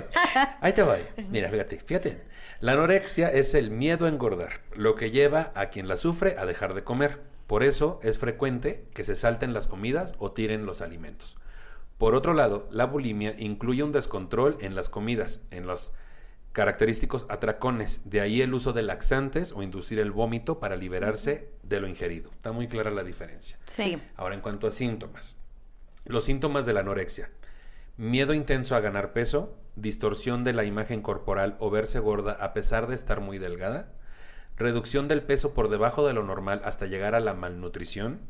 Speaker 3: Ahí te va. Mira, fíjate, fíjate. La anorexia es el miedo a engordar, lo que lleva a quien la sufre a dejar de comer. Por eso es frecuente que se salten las comidas o tiren los alimentos. Por otro lado, la bulimia incluye un descontrol en las comidas, en los característicos atracones, de ahí el uso de laxantes o inducir el vómito para liberarse de lo ingerido. Está muy clara la diferencia.
Speaker 2: Sí.
Speaker 3: Ahora en cuanto a síntomas. Los síntomas de la anorexia. Miedo intenso a ganar peso, distorsión de la imagen corporal o verse gorda a pesar de estar muy delgada, reducción del peso por debajo de lo normal hasta llegar a la malnutrición,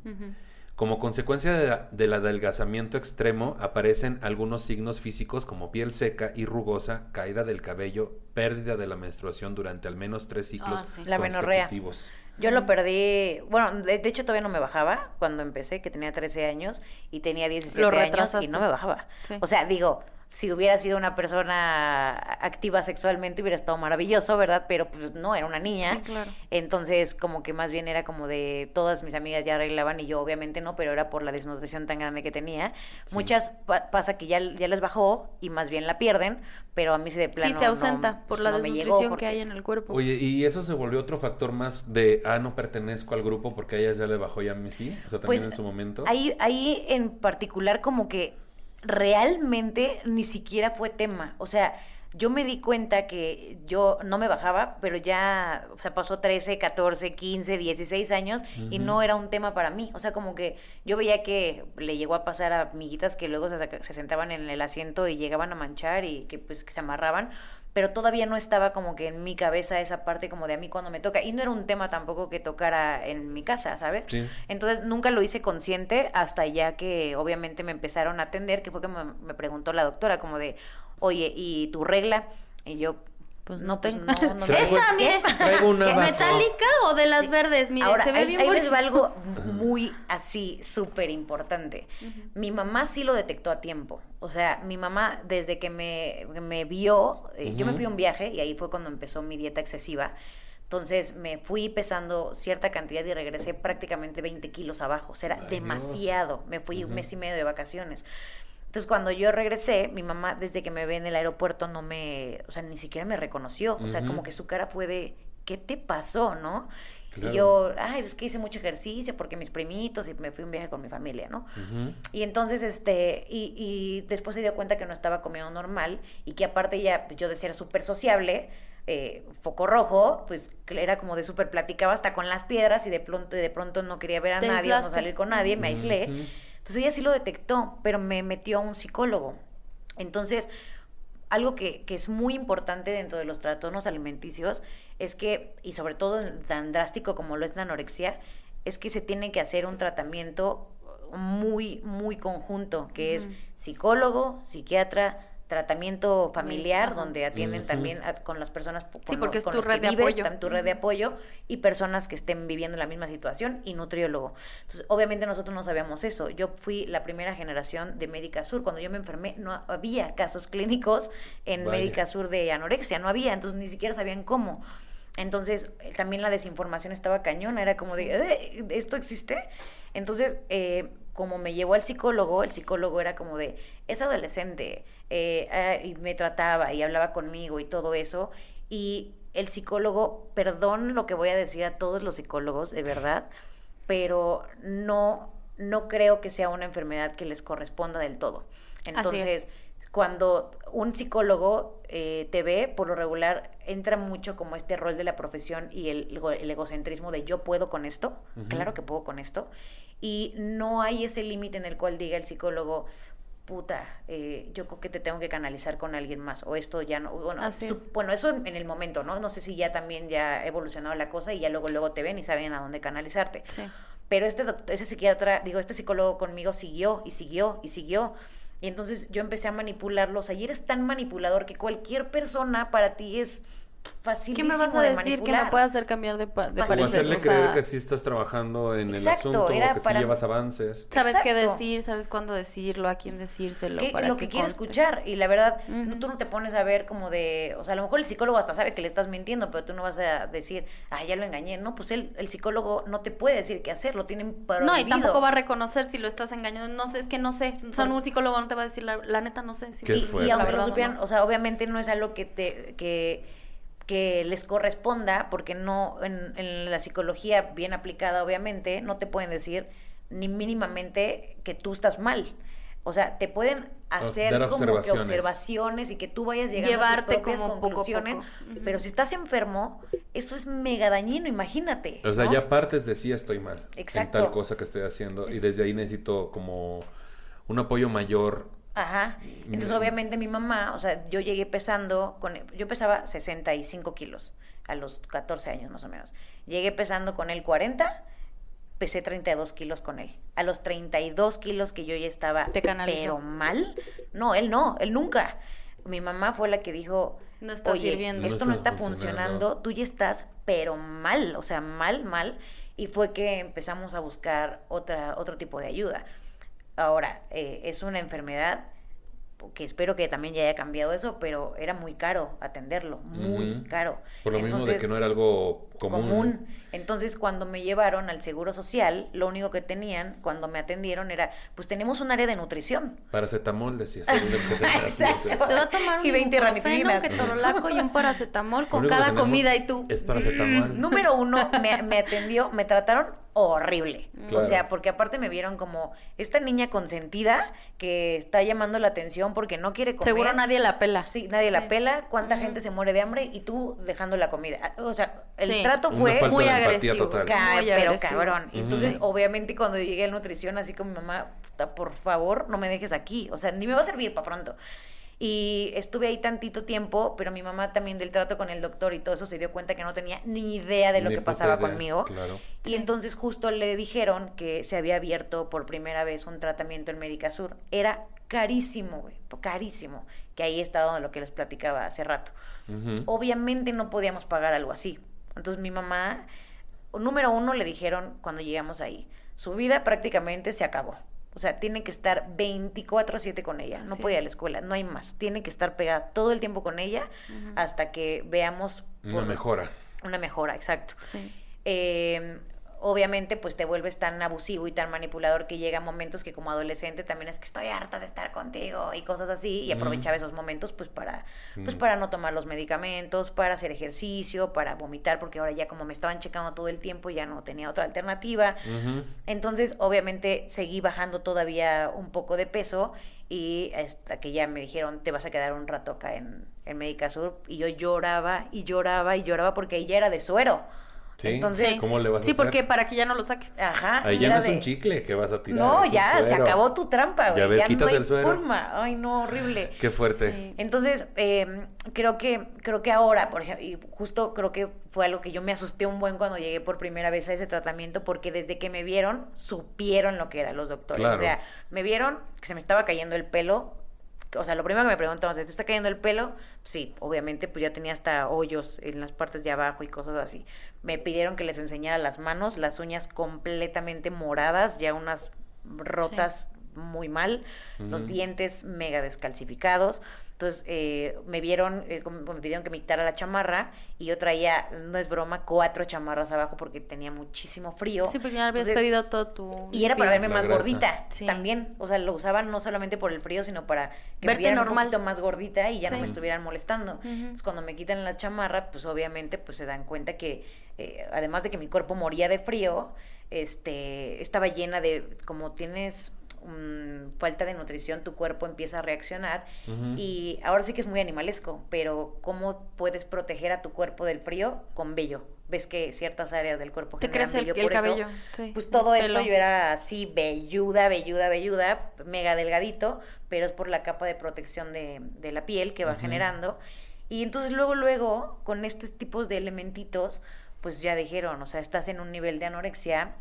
Speaker 3: como consecuencia del adelgazamiento extremo aparecen algunos signos físicos como piel seca y rugosa, caída del cabello, pérdida de la menstruación durante al menos tres ciclos
Speaker 1: Ah, sí. La menorrea.
Speaker 3: consecutivos.
Speaker 1: Yo lo perdí, bueno, de, de hecho todavía no me bajaba cuando empecé, que tenía 13 años y tenía 17
Speaker 2: Lo
Speaker 1: años y no me bajaba.
Speaker 2: Sí.
Speaker 1: O sea, digo, si hubiera sido una persona activa sexualmente hubiera estado maravilloso, ¿verdad? Pero pues no, era una niña.
Speaker 2: Sí, claro.
Speaker 1: Entonces, como que más bien era como de todas mis amigas ya arreglaban y yo obviamente no, pero era por la desnutrición tan grande que tenía. Muchas pa- pasa que ya, ya les bajó y más bien la pierden, pero a mí sí de plano
Speaker 2: Sí, se ausenta
Speaker 1: no,
Speaker 2: por
Speaker 1: pues,
Speaker 2: la
Speaker 1: no
Speaker 2: desnutrición
Speaker 1: porque-
Speaker 2: que hay en el cuerpo.
Speaker 3: Oye, y eso se volvió otro factor más de, ah, no pertenezco al grupo porque a ella ya le bajó y a mí sí. O sea, también
Speaker 1: Pues,
Speaker 3: en su momento.
Speaker 1: Ahí, ahí en particular como que realmente ni siquiera fue tema. O sea, yo me di cuenta que yo no me bajaba, pero ya, o sea, pasó 13, 14, 15, 16 años y no era un tema para mí. O sea, como que yo veía que le llegó a pasar a amiguitas que luego se, se sentaban en el asiento y llegaban a manchar y que pues que se amarraban, pero todavía no estaba como que en mi cabeza esa parte como de a mí cuando me toca. Y no era un tema tampoco que tocara en mi casa, ¿sabes?
Speaker 3: Sí.
Speaker 1: Entonces nunca lo hice consciente hasta ya que obviamente me empezaron a atender, que fue que me, me preguntó la doctora como de, oye, ¿y tu regla? Y yo,
Speaker 2: Pues
Speaker 1: no, pues
Speaker 2: tengo.
Speaker 1: no, no
Speaker 3: Traigo-
Speaker 1: tengo.
Speaker 2: Esta, mire,
Speaker 3: traigo una
Speaker 2: ¿es metálica o de las verdes? Mire,
Speaker 1: Ahora,
Speaker 2: se ve
Speaker 1: ahí,
Speaker 2: bien
Speaker 1: ahí les va algo muy así, súper importante. Mi mamá sí lo detectó a tiempo. O sea, mi mamá desde que me, me vio, eh, yo me fui a un viaje y ahí fue cuando empezó mi dieta excesiva. Entonces me fui pesando cierta cantidad y regresé prácticamente 20 kilos abajo. O sea, era
Speaker 3: Ay, Dios.
Speaker 1: demasiado. Me fui un mes y medio de vacaciones. Entonces, cuando yo regresé, mi mamá, desde que me ve en el aeropuerto, no me, o sea, ni siquiera me reconoció. O sea, como que su cara fue de, ¿qué te pasó, no?
Speaker 3: Claro.
Speaker 1: Y yo, ay, es que hice mucho ejercicio porque mis primitos y me fui a un viaje con mi familia, ¿no? Y entonces, este, y, y después se dio cuenta que no estaba comiendo normal y que aparte ya, yo decía, era súper sociable, eh, foco rojo, pues que era como de súper platicaba hasta con las piedras y de pronto, de pronto no quería ver a nadie, no salir con nadie, me aislé. Entonces ella sí lo detectó, pero me metió a un psicólogo. Entonces, algo que, que es muy importante dentro de los trastornos alimenticios es que, y sobre todo tan drástico como lo es la anorexia, es que se tiene que hacer un tratamiento muy, muy conjunto, que es psicólogo, psiquiatra, tratamiento familiar,
Speaker 2: Ajá.
Speaker 1: donde atienden también a- con las personas po-
Speaker 2: Sí,
Speaker 1: con
Speaker 2: porque
Speaker 1: lo-
Speaker 2: es
Speaker 1: con
Speaker 2: tu
Speaker 1: los
Speaker 2: red
Speaker 1: que
Speaker 2: de
Speaker 1: vives,
Speaker 2: apoyo.
Speaker 1: tu red de apoyo y personas que estén viviendo la misma situación y nutriólogo. Entonces, obviamente nosotros no sabíamos eso. Yo fui la primera generación de Médica Sur. Cuando yo me enfermé no había casos clínicos en
Speaker 3: Vaya.
Speaker 1: Médica Sur de anorexia, no había, entonces ni siquiera sabían cómo. Entonces, eh, también la desinformación estaba cañona, era como de, "Eh, ¿esto existe? Entonces, eh, como me llevó al psicólogo, el psicólogo era como de, es adolescente, eh, ah, y me trataba y hablaba conmigo y todo eso, y el psicólogo, perdón lo que voy a decir a todos los psicólogos, de verdad, pero no, no creo que sea una enfermedad que les corresponda del todo.
Speaker 2: es.
Speaker 1: Cuando un psicólogo eh, te ve, por lo regular entra mucho como este rol de la profesión y el, el egocentrismo de yo puedo con esto, claro que puedo con esto, y no hay ese límite en el cual diga el psicólogo, puta, eh, yo creo que te tengo que canalizar con alguien más, o esto ya no, bueno, bueno, eso en, el momento, ¿no? No sé si ya también ya ha evolucionado la cosa y ya luego, luego te ven y saben a dónde canalizarte. Pero este doctor, ese psiquiatra, digo, este psicólogo conmigo siguió y siguió y siguió. Y entonces yo empecé a manipularlos. Ayer es tan manipulador que cualquier persona para ti es ¿Qué me vas a decir
Speaker 2: que me puede hacer cambiar de, de
Speaker 3: parecer? hacerle creer que sí estás trabajando en el asunto, que sí llevas avances.
Speaker 2: Sabes qué decir, sabes cuándo decirlo, a quién decírselo.
Speaker 1: para lo que, quiere escuchar. Y la verdad, tú no te pones a ver como de... O sea, a lo mejor el psicólogo hasta sabe que le estás mintiendo, pero tú no vas a decir, ah, ya lo engañé. No, pues él, el psicólogo no te puede decir qué hacer, lo tienen para
Speaker 2: No, y tampoco va a reconocer si lo estás engañando. No sé, es que no sé. O sea, un psicólogo no te va a decir, la, neta no sé. Si
Speaker 1: y, y aunque lo supieran, o sea, obviamente no es algo que te... que que les corresponda, porque no, en, la psicología bien aplicada, obviamente, no te pueden decir ni mínimamente que tú estás mal. O sea, te pueden hacer como observaciones. que observaciones y que tú vayas llegando a tus propias conclusiones, pero si estás enfermo, eso es mega dañino, imagínate.
Speaker 3: O sea, ya partes de sí estoy mal Exacto. en tal cosa que estoy haciendo y desde ahí necesito como un apoyo mayor
Speaker 1: Ajá. Entonces, obviamente, mi mamá, o sea, yo llegué pesando, con, yo pesaba 65 kilos a los 14 años más o menos. Llegué pesando con él 40, pesé 32 kilos con él. A los 32 kilos que yo ya estaba, pero mal. No, él no, él nunca. Mi mamá fue la que dijo, no está sirviendo. esto no, está, funcionando, tú ya estás, pero mal, o sea, mal, mal. Y fue que empezamos a buscar otra, otro tipo de ayuda. Ahora, eh, es una enfermedad que espero que también ya haya cambiado eso, pero era muy caro atenderlo, muy caro.
Speaker 3: Por lo mismo de que no era algo común.
Speaker 1: Entonces, cuando me llevaron al Seguro Social, lo único que tenían cuando me atendieron era, pues tenemos un área de nutrición.
Speaker 3: Paracetamol, decías.
Speaker 2: Se va a tomar un y 20 que ketorolaco y un paracetamol con cada comida y tú...
Speaker 3: Es paracetamol.
Speaker 1: Número uno, me, me atendió, me trataron horrible. O sea, porque aparte me vieron como esta niña consentida que está llamando la atención porque no quiere comer.
Speaker 2: Seguro nadie la pela.
Speaker 1: Sí, nadie la pela. ¿Cuánta gente se muere de hambre y tú dejando la comida? O sea, el trato fue
Speaker 3: muy agresivo.
Speaker 1: pero cabrón. Entonces, obviamente, cuando llegué a la nutrición, así como mi mamá, por favor, no me dejes aquí. O sea, ni me va a servir para pronto. Y estuve ahí tantito tiempo, pero mi mamá también del trato con el doctor y todo eso se dio cuenta que no tenía ni idea de lo que pasaba conmigo. Y entonces justo le dijeron que se había abierto por primera vez un tratamiento en Médica Sur. Era carísimo, güey, carísimo. Que ahí estaba lo que les platicaba hace rato. Obviamente no podíamos pagar algo así. Entonces mi mamá, número uno, le dijeron cuando llegamos ahí, su vida prácticamente se acabó. O sea, tiene que estar 24/7 con ella. no puede ir a la escuela, no hay más. Tiene que estar pegada todo el tiempo con ella hasta que veamos...
Speaker 3: Una mejora.
Speaker 1: Una mejora, exacto. Eh, obviamente pues te vuelves tan abusivo y tan manipulador que llega momentos que como adolescente también es que estoy harta de estar contigo y cosas así y aprovechaba esos momentos pues para pues para no tomar los medicamentos, para hacer ejercicio, para vomitar porque ahora ya como me estaban checando todo el tiempo ya no tenía otra alternativa. Entonces, obviamente seguí bajando todavía un poco de peso y hasta que ya me dijeron, "Te vas a quedar un rato acá en en Sur y yo lloraba y lloraba y lloraba porque ella era de suero.
Speaker 3: Sí. Entonces, ¿cómo le vas a
Speaker 2: Sí, porque para que ya no lo saques.
Speaker 1: Ajá.
Speaker 3: Ahí ya no es un chicle que vas a tirar.
Speaker 1: No, ya, se acabó tu trampa, güey.
Speaker 3: Ya, ver, quítate
Speaker 1: no
Speaker 3: el suero.
Speaker 1: Forma. Ay, no, horrible.
Speaker 3: Qué fuerte.
Speaker 1: Entonces, eh, creo que creo que ahora, por ejemplo, y justo creo que fue algo que yo me asusté un buen cuando llegué por primera vez a ese tratamiento, porque desde que me vieron, supieron lo que eran los doctores. O sea, me vieron que se me estaba cayendo el pelo, o sea, lo primero que me preguntaron, ¿te está cayendo el pelo? Sí, obviamente, pues ya tenía hasta hoyos en las partes de abajo y cosas así. Me pidieron que les enseñara las manos, las uñas completamente moradas, ya unas rotas muy mal, los dientes mega descalcificados. Entonces eh, me vieron, eh, me pidieron que me quitara la chamarra y yo traía, no es broma, cuatro chamarras abajo porque tenía muchísimo frío.
Speaker 2: Sí, porque ya habías pedido todo tu...
Speaker 1: Y era para verme más gordita también. O sea, lo usaban no solamente por el frío, sino para que
Speaker 2: Verte me
Speaker 1: normal. un poquito más gordita y ya no me estuvieran molestando. Entonces cuando me quitan la chamarra, pues obviamente pues se dan cuenta que eh, además de que mi cuerpo moría de frío, este, estaba llena de, como tienes mm, falta de nutrición, tu cuerpo empieza a reaccionar y ahora sí que es muy animalesco, pero ¿cómo puedes proteger a tu cuerpo del frío? Con vello. Ves que ciertas áreas del cuerpo
Speaker 2: te crece el, el cabello.
Speaker 1: Pues todo esto yo era así velluda, velluda, velluda, mega delgadito, pero es por la capa de protección de, de la piel que va generando. Y entonces luego, luego, con estos tipos de elementitos, pues ya dijeron, o sea, estás en un nivel de anorexia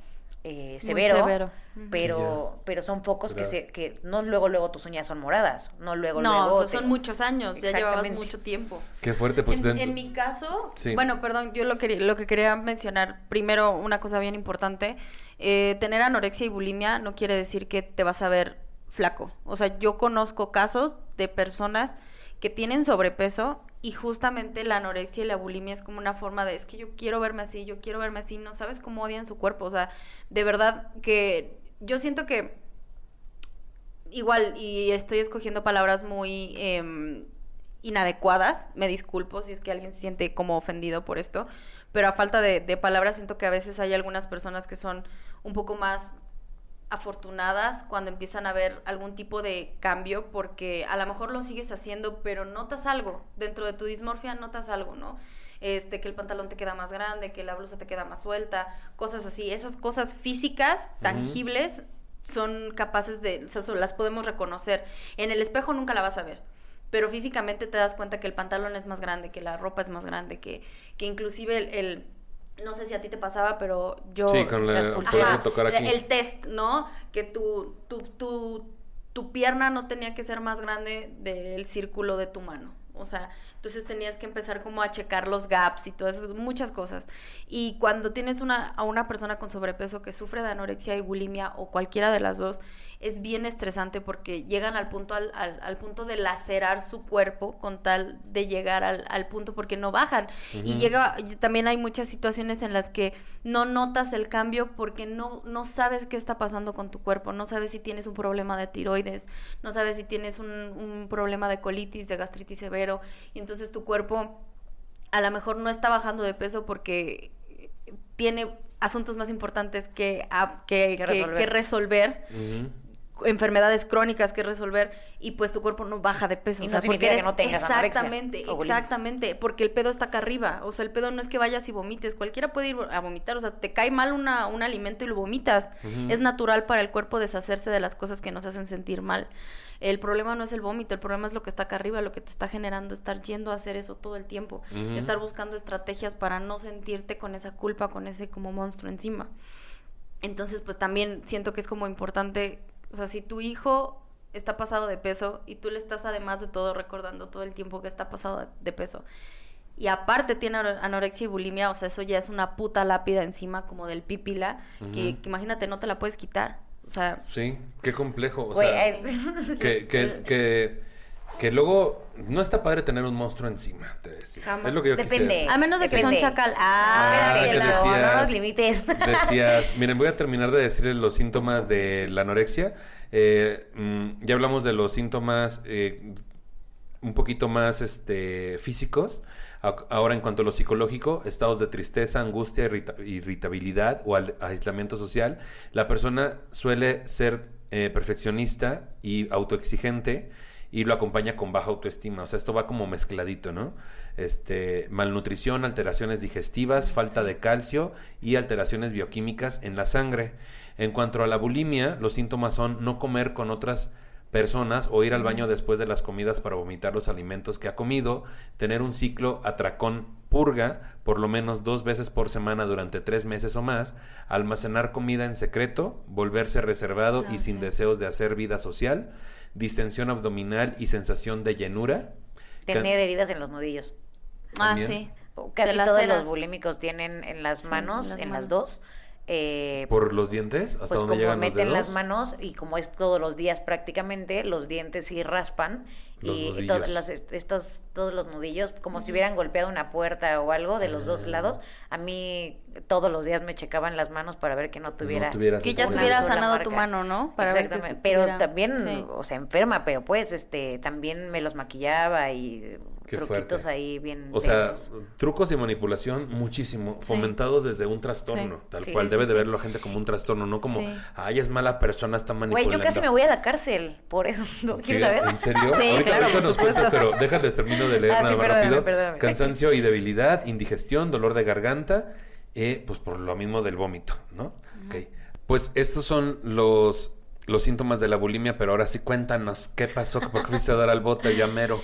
Speaker 1: eh, severo, pero pero son focos que se que no luego luego tus uñas son moradas, no luego
Speaker 2: no,
Speaker 1: luego
Speaker 2: son muchos años, ya llevabas mucho tiempo.
Speaker 3: Qué fuerte, pues
Speaker 2: en, mi caso, bueno, perdón, yo lo que lo que quería mencionar primero una cosa bien importante, eh, tener anorexia y bulimia no quiere decir que te vas a ver flaco. O sea, yo conozco casos de personas que tienen sobrepeso y justamente la anorexia y la bulimia es como una forma de, es que yo quiero verme así, yo quiero verme así, no sabes cómo odian su cuerpo, o sea, de verdad que yo siento que igual, y estoy escogiendo palabras muy em, inadecuadas, me disculpo si es que alguien se siente como ofendido por esto, pero a falta de, de palabras siento que a veces hay algunas personas que son un poco más afortunadas cuando empiezan a ver algún tipo de cambio porque a lo mejor lo sigues haciendo pero notas algo. Dentro de tu dismorfia notas algo no este que el pantalón te queda más grande que la blusa te queda más suelta cosas así. Esas cosas físicas tangibles son capaces de o sea, las podemos reconocer. En el espejo nunca la vas a ver pero físicamente te das cuenta que el pantalón es más grande que la ropa es más grande que que inclusive el no sé si a ti te pasaba, pero yo...
Speaker 3: Sí, con la, tocar aquí.
Speaker 2: El test, ¿no? Que tu, tu, tu, tu pierna no tenía que ser más grande del círculo de tu mano. O sea, entonces tenías que empezar como a checar los gaps y todas esas, muchas cosas. Y cuando tienes una, a una persona con sobrepeso que sufre de anorexia y bulimia o cualquiera de las dos, es bien estresante porque llegan al punto, al, al, punto de lacerar su cuerpo con tal de llegar al, al punto porque no bajan. Y llega, también hay muchas situaciones en las que no notas el cambio porque no, no sabes qué está pasando con tu cuerpo, no sabes si tienes un problema de tiroides, no sabes si tienes un, un problema de colitis, de gastritis severo, y entonces tu cuerpo a lo mejor no está bajando de peso porque tiene asuntos más importantes que, que, que, resolver, enfermedades crónicas que resolver y pues tu cuerpo no baja de peso.
Speaker 1: Y no significa que no tengas
Speaker 2: Exactamente, exactamente, porque el pedo está acá arriba. O sea, el pedo no es que vayas y vomites, cualquiera puede ir a vomitar. O sea, te cae mal una, un alimento y lo vomitas. Es natural para el cuerpo deshacerse de las cosas que nos hacen sentir mal. El problema no es el vómito, el problema es lo que está acá arriba, lo que te está generando, estar yendo a hacer eso todo el tiempo, estar buscando estrategias para no sentirte con esa culpa, con ese como monstruo encima. Entonces, pues también siento que es como importante o sea, si tu hijo está pasado de peso y tú le estás además de todo recordando todo el tiempo que está pasado de peso y aparte tiene anorexia y bulimia, o sea, eso ya es una puta lápida encima como del pipila, que, imagínate, no te la puedes quitar. O sea,
Speaker 3: sí, qué complejo. O sea, que, que, que que luego no está padre tener un monstruo encima, te decía. Es lo que yo
Speaker 1: Depende.
Speaker 2: A menos de que
Speaker 1: sea un
Speaker 2: chacal.
Speaker 1: Ah, ah que decías, no los limites.
Speaker 3: Decías, miren, voy a terminar de decirles los síntomas de la anorexia. Eh, mm, ya hablamos de los síntomas eh, un poquito más este, físicos. Ahora, en cuanto a lo psicológico, estados de tristeza, angustia, irritabilidad o aislamiento social. La persona suele ser eh, perfeccionista y autoexigente y lo acompaña con baja autoestima. O sea, esto va como mezcladito, ¿no? Este, malnutrición, alteraciones digestivas, falta de calcio y alteraciones bioquímicas en la sangre. En cuanto a la bulimia, los síntomas son no comer con otras personas o ir al baño después de las comidas para vomitar los alimentos que ha comido, tener un ciclo atracón purga por lo menos dos veces por semana durante tres meses o más, almacenar comida en secreto, volverse reservado y sin deseos de hacer vida social, distensión abdominal y sensación de llenura.
Speaker 1: Tener heridas en los nudillos.
Speaker 2: Ah, sí.
Speaker 1: Casi todos los bulímicos tienen en las manos, en las dos, eh,
Speaker 3: ¿Por los dientes? ¿Hasta pues donde llegan los
Speaker 1: meten las manos y como es todos los días prácticamente, los dientes sí raspan y todos estos, todos los nudillos, como si hubieran golpeado una puerta o algo de los dos ah. lados. A mí todos los días me checaban las manos para ver que no tuviera...
Speaker 2: que ya se hubiera sanado tu mano, ¿no?
Speaker 1: Para Exactamente, pero también, o sea, enferma, pero pues este también me los maquillaba y
Speaker 3: Qué
Speaker 1: truquitos
Speaker 3: fuerte.
Speaker 1: ahí bien.
Speaker 3: O sea, trucos y manipulación muchísimo, fomentados desde un trastorno,
Speaker 2: Sí.
Speaker 3: tal
Speaker 1: Sí,
Speaker 3: cual
Speaker 1: sí,
Speaker 3: debe
Speaker 1: sí,
Speaker 3: de verlo la gente como un trastorno, no como,
Speaker 2: Sí.
Speaker 3: ay, es mala persona, está
Speaker 1: Güey,
Speaker 3: manipulando.
Speaker 1: yo casi me voy a la cárcel por eso. ¿no? ¿Quieres saber?
Speaker 3: ¿En serio?
Speaker 2: Sí,
Speaker 3: ahorita
Speaker 2: claro,
Speaker 3: ahorita nos cuentas, pero déjales termino de leer
Speaker 1: Ah,
Speaker 3: nada
Speaker 1: sí,
Speaker 3: más
Speaker 1: perdóname,
Speaker 3: rápido.
Speaker 1: perdóname.
Speaker 3: Cansancio y debilidad, indigestión, dolor de garganta, eh, pues por lo mismo del vómito, ¿no? Ok. Pues estos son los, los síntomas de la bulimia, pero ahora sí cuéntanos, ¿qué pasó? ¿Por qué fuiste a dar al bote ya mero?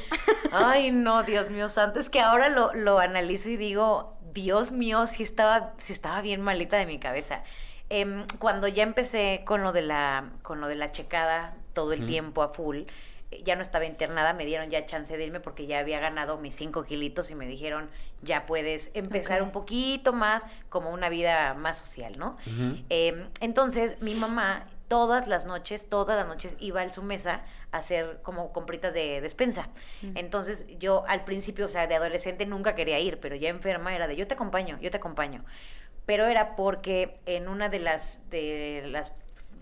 Speaker 1: Ay, no, Dios mío santo. Es que ahora lo, lo analizo y digo, Dios mío, si estaba, si estaba bien malita de mi cabeza. Em, cuando ya empecé con lo de la, con lo de la checada todo el tiempo a full, eh, ya no estaba internada, me dieron ya chance de irme porque ya había ganado mis cinco kilitos y me dijeron, ya puedes empezar un poquito más como una vida más social, ¿no? Em, entonces, mi mamá todas las noches, todas las noches iba a su mesa a hacer como compritas de despensa. Entonces, yo al principio, o sea, de adolescente nunca quería ir, pero ya enferma era de yo te acompaño, yo te acompaño. Pero era porque en una de las de las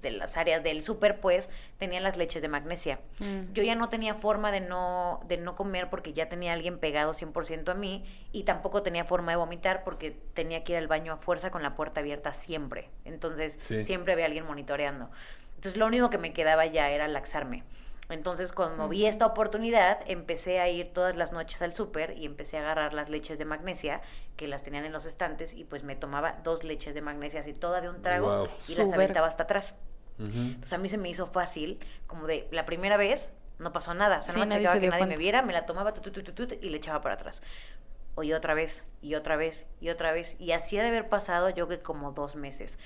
Speaker 1: de las áreas del súper, pues, tenían las leches de magnesia.
Speaker 2: Mm.
Speaker 1: Yo ya no tenía forma de no, de no comer porque ya tenía alguien pegado 100% a mí y tampoco tenía forma de vomitar porque tenía que ir al baño a fuerza con la puerta abierta siempre. Entonces,
Speaker 3: Sí.
Speaker 1: siempre había alguien monitoreando. Entonces, lo único que me quedaba ya era laxarme. Entonces, cuando vi esta oportunidad, empecé a ir todas las noches al súper y empecé a agarrar las leches de magnesia que las tenían en los estantes y pues me tomaba dos leches de magnesia así toda de un trago y las aventaba hasta atrás. Entonces a mí se me hizo fácil, como de la primera vez no pasó nada, o sea,
Speaker 2: Sí,
Speaker 1: no me checaba
Speaker 2: se
Speaker 1: que nadie
Speaker 2: cuenta.
Speaker 1: me viera, me la tomaba tu, tu, tu, tu, tu, y le echaba para atrás. O y otra vez, y otra vez, y otra vez. Y así ha de haber pasado yo que como dos meses.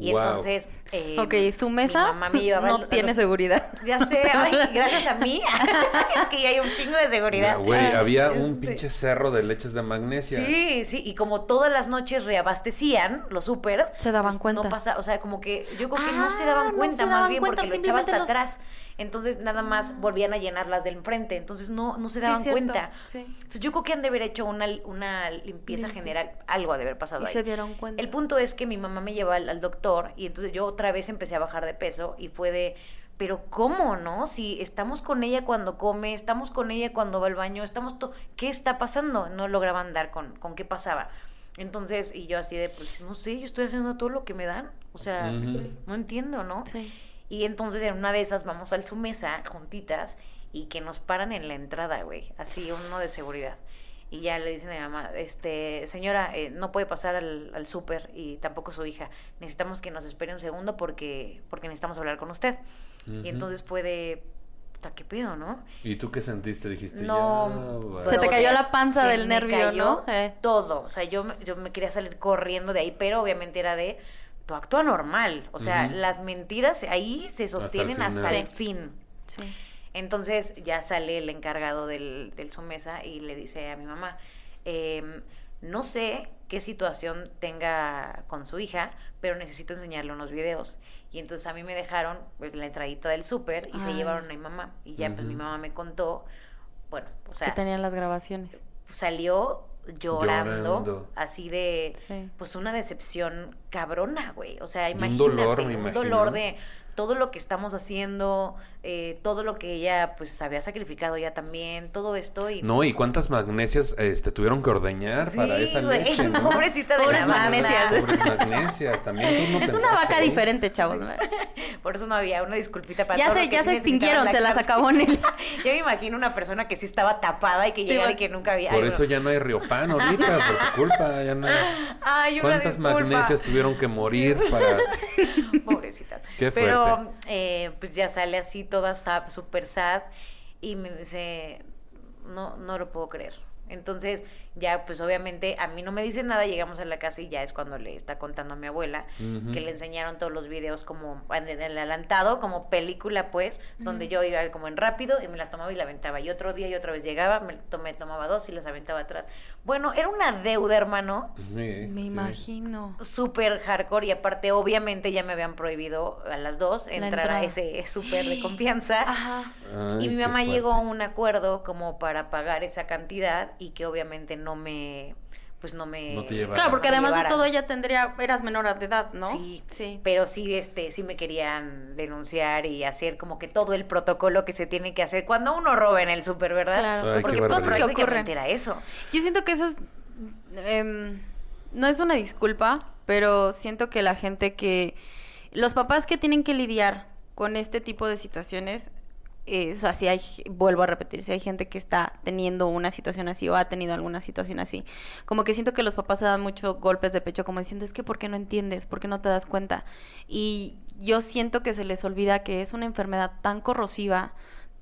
Speaker 1: Y
Speaker 3: Guau.
Speaker 1: entonces... eh,
Speaker 2: Ok, su
Speaker 1: mi
Speaker 2: mesa
Speaker 1: mamá me llevaba
Speaker 2: no
Speaker 1: al
Speaker 2: tiene
Speaker 1: doctor.
Speaker 2: seguridad.
Speaker 1: Ya sé, ay, gracias a mí. es que ya hay un chingo de seguridad.
Speaker 3: Güey, había un
Speaker 1: Este,
Speaker 3: pinche cerro de leches de magnesia.
Speaker 1: Sí, sí, y como todas las noches reabastecían los supers,
Speaker 2: Se daban
Speaker 1: pues,
Speaker 2: cuenta.
Speaker 1: No pasa, o sea, como que yo creo que no se
Speaker 2: Ah,
Speaker 1: daban
Speaker 2: no
Speaker 1: cuenta
Speaker 2: se
Speaker 1: más
Speaker 2: daban
Speaker 1: bien
Speaker 2: cuenta,
Speaker 1: porque lo echaba hasta
Speaker 2: los-
Speaker 1: atrás. Entonces nada más volvían a llenar las del enfrente, entonces no, no se daban cuenta.
Speaker 2: sí.
Speaker 1: Entonces yo creo que han de haber hecho una, una limpieza general, algo ha de haber pasado
Speaker 2: Y
Speaker 1: ahí.
Speaker 2: se dieron cuenta.
Speaker 1: El punto es que mi mamá me llevó al, al doctor y entonces yo otra vez empecé a bajar de peso y fue de, pero ¿cómo, no? Si estamos con ella cuando come, estamos con ella cuando va al baño, estamos to ¿qué está pasando? No lograban dar con, con qué pasaba. Entonces, y yo así de, pues no sé, yo estoy haciendo todo lo que me dan. O sea, no entiendo, ¿no?
Speaker 2: Sí.
Speaker 1: Y entonces en una de esas vamos al su mesa juntitas y que nos paran en la entrada, güey, así uno de seguridad. Y ya le dicen a mi mamá, este, señora, eh, no puede pasar al, al súper y tampoco su hija. Necesitamos que nos espere un segundo porque, porque necesitamos hablar con usted.
Speaker 3: Ujú.
Speaker 1: Y entonces fue de, puta, ¿qué pedo, no?
Speaker 3: ¿Y tú qué sentiste? Dijiste,
Speaker 1: No,
Speaker 3: ya, vale.
Speaker 2: Se te cayó la panza
Speaker 1: se
Speaker 2: del
Speaker 1: me
Speaker 2: nervio,
Speaker 1: cayó
Speaker 2: ¿no? Eh.
Speaker 1: Todo, o sea, yo, me- yo me quería salir corriendo de ahí, pero obviamente era de, tú actúa normal, o sea, las mentiras ahí se sostienen hasta el fin.
Speaker 2: Sí.
Speaker 1: Entonces ya sale el encargado del, del su mesa y le dice a mi mamá, em, no sé qué situación tenga con su hija, pero necesito enseñarle unos videos. Y entonces a mí me dejaron pues, la entradita del súper y se llevaron a mi mamá. Y ya pues mi mamá me contó, bueno, o
Speaker 2: que
Speaker 1: sea,
Speaker 2: tenían las grabaciones.
Speaker 1: salió llorando,
Speaker 3: Llorando.
Speaker 1: así de,
Speaker 2: Sí.
Speaker 1: pues una decepción cabrona, güey. O sea,
Speaker 3: Y un
Speaker 1: imagínate,
Speaker 3: dolor, me
Speaker 1: un
Speaker 3: imagino.
Speaker 1: dolor de todo lo que estamos haciendo, eh, todo lo que ella pues había sacrificado ya también, todo esto y
Speaker 3: No, ¿y cuántas magnesias este, tuvieron que ordeñar para esa leche, no?
Speaker 1: pobrecita de
Speaker 2: Pobres
Speaker 1: la
Speaker 2: magnesias.
Speaker 3: Pobres magnesias, también tú no
Speaker 2: es una vaca diferente, chavos. ¿no?
Speaker 1: Por eso no había una disculpita para
Speaker 2: Ya
Speaker 1: todos
Speaker 2: se,
Speaker 1: los que
Speaker 2: ya
Speaker 1: sí
Speaker 2: se extinguieron, se las acabó en el...
Speaker 1: Yo me imagino una persona que sí estaba tapada y que llegara y que nunca había.
Speaker 3: Por
Speaker 1: ay,
Speaker 3: eso ya no hay Riopan ahorita, por tu culpa, ya no hay...
Speaker 1: Ay, una
Speaker 3: ¿Cuántas
Speaker 1: disculpa.
Speaker 3: magnesias tuvieron que morir para...?
Speaker 1: Pobrecitas.
Speaker 3: Qué
Speaker 1: Pero
Speaker 3: fuerte.
Speaker 1: eh, pues ya sale así toda sad, super sad y me dice, no, no lo puedo creer. Entonces ya pues obviamente a mí no me dice nada, llegamos a la casa y ya es cuando le está contando a mi abuela que le enseñaron todos los videos como en el adelantado, como película pues, donde yo iba como en rápido y me la tomaba y la aventaba. Y otro día y otra vez llegaba, me, to- me tomaba dos y las aventaba atrás. Bueno, era una deuda, hermano
Speaker 3: Sí,
Speaker 2: Me
Speaker 3: sí.
Speaker 2: imagino.
Speaker 1: súper hardcore y aparte obviamente ya me habían prohibido a las dos entrar a ese súper de confianza
Speaker 2: Ajá.
Speaker 3: Ay,
Speaker 1: y mi mamá llegó a un acuerdo como para pagar esa cantidad y que obviamente no me pues no me
Speaker 3: No te.
Speaker 2: Claro, porque además de todo ella tendría, eras menor de edad, ¿no?
Speaker 1: Sí,
Speaker 2: Sí.
Speaker 1: pero sí, este, sí me querían denunciar y hacer como que todo el protocolo que se tiene que hacer cuando uno roba en el súper, ¿verdad?
Speaker 2: Claro,
Speaker 3: Ay,
Speaker 1: Porque cosas que
Speaker 2: ocurren.
Speaker 1: ocurren. Era eso.
Speaker 2: Yo siento que eso es. em, no es una disculpa, pero siento que la gente que. Los papás que tienen que lidiar con este tipo de situaciones. Eh, o sea, si hay, vuelvo a repetir, si hay gente que está teniendo una situación así o ha tenido alguna situación así, como que siento que los papás se dan muchos golpes de pecho, como diciendo, es que ¿por qué no entiendes? ¿Por qué no te das cuenta? Y yo siento que se les olvida que es una enfermedad tan corrosiva,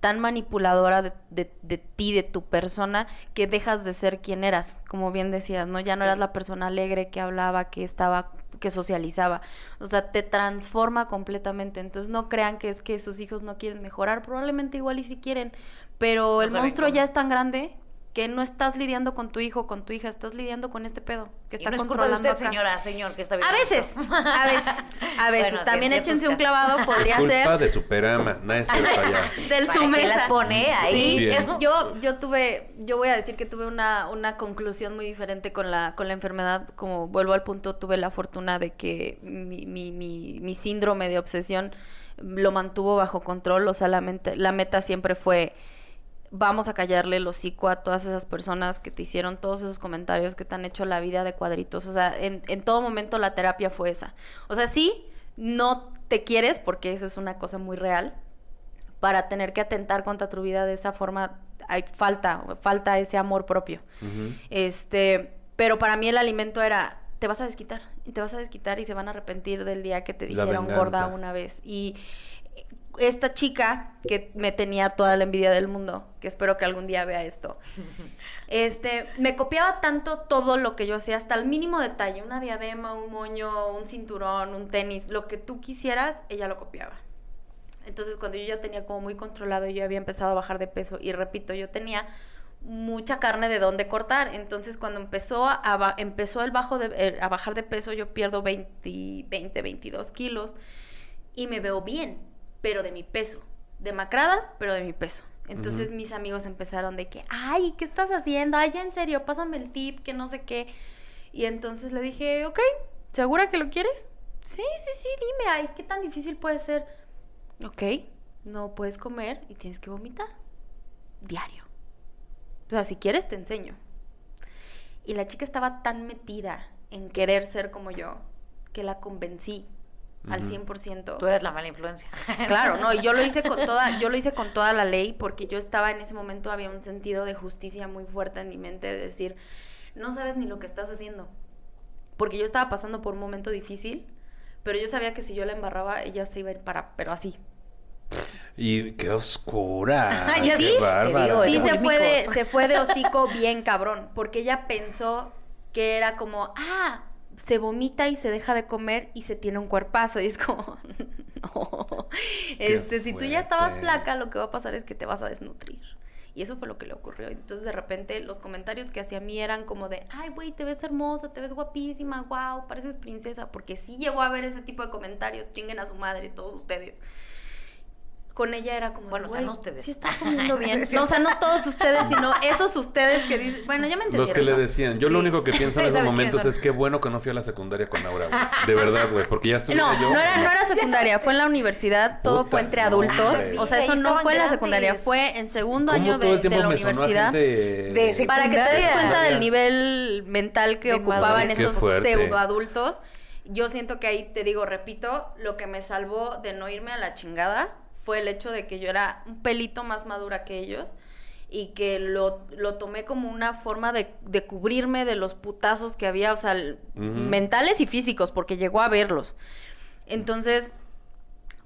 Speaker 2: tan manipuladora de, de- de ti, de tu persona, que dejas de ser quien eras, como bien decías, ¿no? Ya no eras la persona alegre que hablaba, que estaba, que socializaba. O sea, te transforma completamente. Entonces no crean que es que sus hijos no quieren mejorar, probablemente igual y si quieren, pero el monstruo
Speaker 1: cómo.
Speaker 2: ya es tan grande que no estás lidiando con tu hijo, con tu hija, estás lidiando con este pedo que
Speaker 1: Y
Speaker 2: está
Speaker 1: no es culpa de
Speaker 2: controlando
Speaker 1: usted,
Speaker 2: acá.
Speaker 1: señora, señor, que está
Speaker 2: A
Speaker 1: viendo
Speaker 2: veces, a veces, a veces.
Speaker 1: Bueno,
Speaker 2: También échense un clavado,
Speaker 3: Es
Speaker 2: podría
Speaker 3: culpa
Speaker 2: ser.
Speaker 3: de Superama. No es cierto ya.
Speaker 2: Del
Speaker 1: ¿Para
Speaker 2: su
Speaker 1: qué
Speaker 2: mesa.
Speaker 1: las pone ahí?
Speaker 3: Bien.
Speaker 2: Yo, yo tuve, yo voy a decir que tuve una, una conclusión muy diferente con la, con la enfermedad. Como vuelvo al punto, tuve la fortuna de que mi, mi, mi, mi síndrome de obsesión lo mantuvo bajo control. O sea, la, mente- la meta siempre fue vamos a callarle el hocico a todas esas personas que te hicieron todos esos comentarios que te han hecho la vida de cuadritos. O sea, en, en todo momento la terapia fue esa. O sea, sí, no te quieres, porque eso es una cosa muy real, para tener que atentar contra tu vida de esa forma, hay falta, falta ese amor propio. Este, pero para mí el alimento era, te vas a desquitar, y te vas a desquitar y se van a arrepentir del día que te dijeron gorda una vez. Y esta chica que me tenía toda la envidia del mundo, que espero que algún día vea esto, este, me copiaba tanto todo lo que yo hacía, hasta el mínimo detalle, una diadema, un moño, un cinturón, un tenis, lo que tú quisieras, ella lo copiaba. Entonces, cuando yo ya tenía como muy controlado, yo había empezado a bajar de peso y repito, yo tenía mucha carne de dónde cortar. Entonces, cuando empezó a, empezó el bajo de, a bajar de peso, yo pierdo 20, 20, 22 kilos y me veo bien, pero de mi peso. Demacrada, pero de mi peso. Entonces mis amigos empezaron de que, ay, ¿qué estás haciendo? Ay, ya en serio, pásame el tip, que no sé qué. Y entonces le dije, ok, ¿segura que lo quieres? Sí, sí, sí, dime, ay, ¿qué tan difícil puede ser? Ok, no puedes comer y tienes que vomitar. Diario. O sea, si quieres te enseño. Y la chica estaba tan metida en querer ser como yo que la convencí al
Speaker 3: Ujú.
Speaker 2: 100%.
Speaker 1: Tú eres la mala influencia.
Speaker 2: Claro, no, y yo lo hice con toda, yo lo hice con toda la ley porque yo estaba en ese momento había un sentido de justicia muy fuerte en mi mente de decir, no sabes ni lo que estás haciendo. Porque yo estaba pasando por un momento difícil, pero yo sabía que si yo la embarraba, ella se iba a ir para, pero así.
Speaker 3: Y qué oscura. Qué
Speaker 1: sí, te
Speaker 3: bárbara.
Speaker 1: digo,
Speaker 2: Sí
Speaker 1: Como
Speaker 2: se fue de, se fue de hocico bien cabrón, porque ella pensó que era como, ah, se vomita y se deja de comer y se tiene un cuerpazo. Y es como, no. Este, si tú ya estabas flaca, lo que va a pasar es que te vas a desnutrir. Y eso fue lo que le ocurrió. Entonces, de repente, los comentarios que hacía a mí eran como de, ay, güey, te ves hermosa, te ves guapísima, wow, pareces princesa. Porque sí llegó a ver ese tipo de comentarios, chinguen a su madre, todos ustedes. Con ella era como,
Speaker 1: Bueno, o sea,
Speaker 2: "Güey,
Speaker 1: no ustedes".
Speaker 2: Sí estás comiendo bien. No, o sea, no todos ustedes, sino esos ustedes que dicen, bueno, ya me entendieron.
Speaker 3: Los que le decían. Yo lo único que pienso en esos
Speaker 1: ¿sabes
Speaker 3: momentos es que bueno que no fui a la secundaria con Aura, güey. De verdad, güey. Porque ya estuviera
Speaker 2: No,
Speaker 3: yo.
Speaker 2: no era, no era secundaria, fue en la universidad, todo
Speaker 3: Puta,
Speaker 2: fue entre adultos.
Speaker 3: hombre.
Speaker 2: O sea, eso no fue en la secundaria, fue en segundo
Speaker 3: ¿Cómo
Speaker 2: año de, la
Speaker 3: me sonó a
Speaker 2: universidad.
Speaker 3: gente
Speaker 1: De
Speaker 2: Para que te des cuenta del nivel mental que
Speaker 1: De
Speaker 2: ocupaban.
Speaker 3: Qué
Speaker 2: esos pseudo adultos. Yo siento que ahí te digo, repito, lo que me salvó de no irme a la chingada fue el hecho de que yo era un pelito más madura que ellos y que lo, lo tomé como una forma de, de cubrirme de los putazos que había, o sea, mentales y físicos, porque llegó a verlos. Entonces,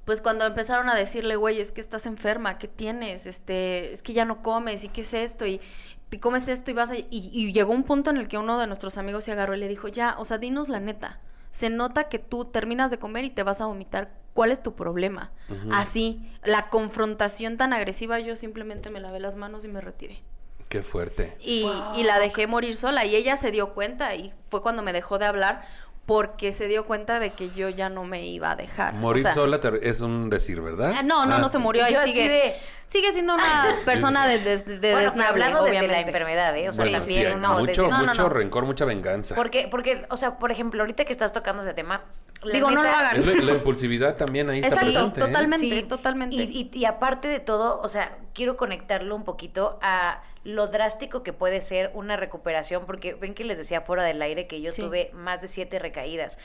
Speaker 2: pues cuando empezaron a decirle, güey, es que estás enferma, ¿qué tienes? Este, es que ya no comes, ¿y qué es esto? Y te comes esto y vas a... Y, y llegó un punto en el que uno de nuestros amigos se agarró y le dijo, ya, o sea, dinos la neta. Se nota que tú terminas de comer y te vas a vomitar. ¿Cuál es tu problema? Así, la confrontación tan agresiva, yo simplemente me lavé las manos y me retiré.
Speaker 3: Qué fuerte.
Speaker 2: Y, y la dejé morir sola y ella se dio cuenta y fue cuando me dejó de hablar porque se dio cuenta de que yo ya no me iba a dejar.
Speaker 3: Morir sola es un decir, ¿verdad?
Speaker 2: Ah, no, no, no ah, se murió. Ahí sigue, sigue siendo una persona de, de, de bueno,
Speaker 1: hablando desde la enfermedad, ¿eh? O sea,
Speaker 3: también, no, mucho, mucho rencor, mucha venganza.
Speaker 1: Porque, porque, o sea, por ejemplo, ahorita que estás tocando ese tema,
Speaker 2: Digo, no lo hagan.
Speaker 3: la, impulsividad también ahí está presente.
Speaker 2: ¿eh? Totalmente, totalmente.
Speaker 1: Y, y, aparte de todo, o sea, quiero conectarlo un poquito a lo drástico que puede ser una recuperación, porque ven que les decía fuera del aire que yo tuve más de siete recaídas.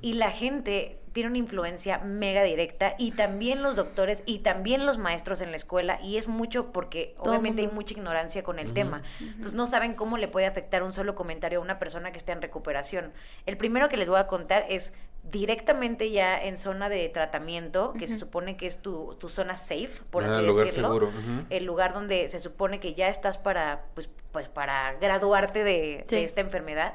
Speaker 1: Y la gente tiene una influencia mega directa y también los doctores y también los maestros en la escuela y es mucho porque obviamente hay mucha ignorancia con el tema. Entonces no saben cómo le puede afectar un solo comentario a una persona que está en recuperación. El primero que les voy a contar es directamente ya en zona de tratamiento, que se supone que es tu, tu zona safe, por ah, así lugar decirlo. Seguro. El lugar donde se supone que ya estás para, pues, pues para graduarte de, de esta enfermedad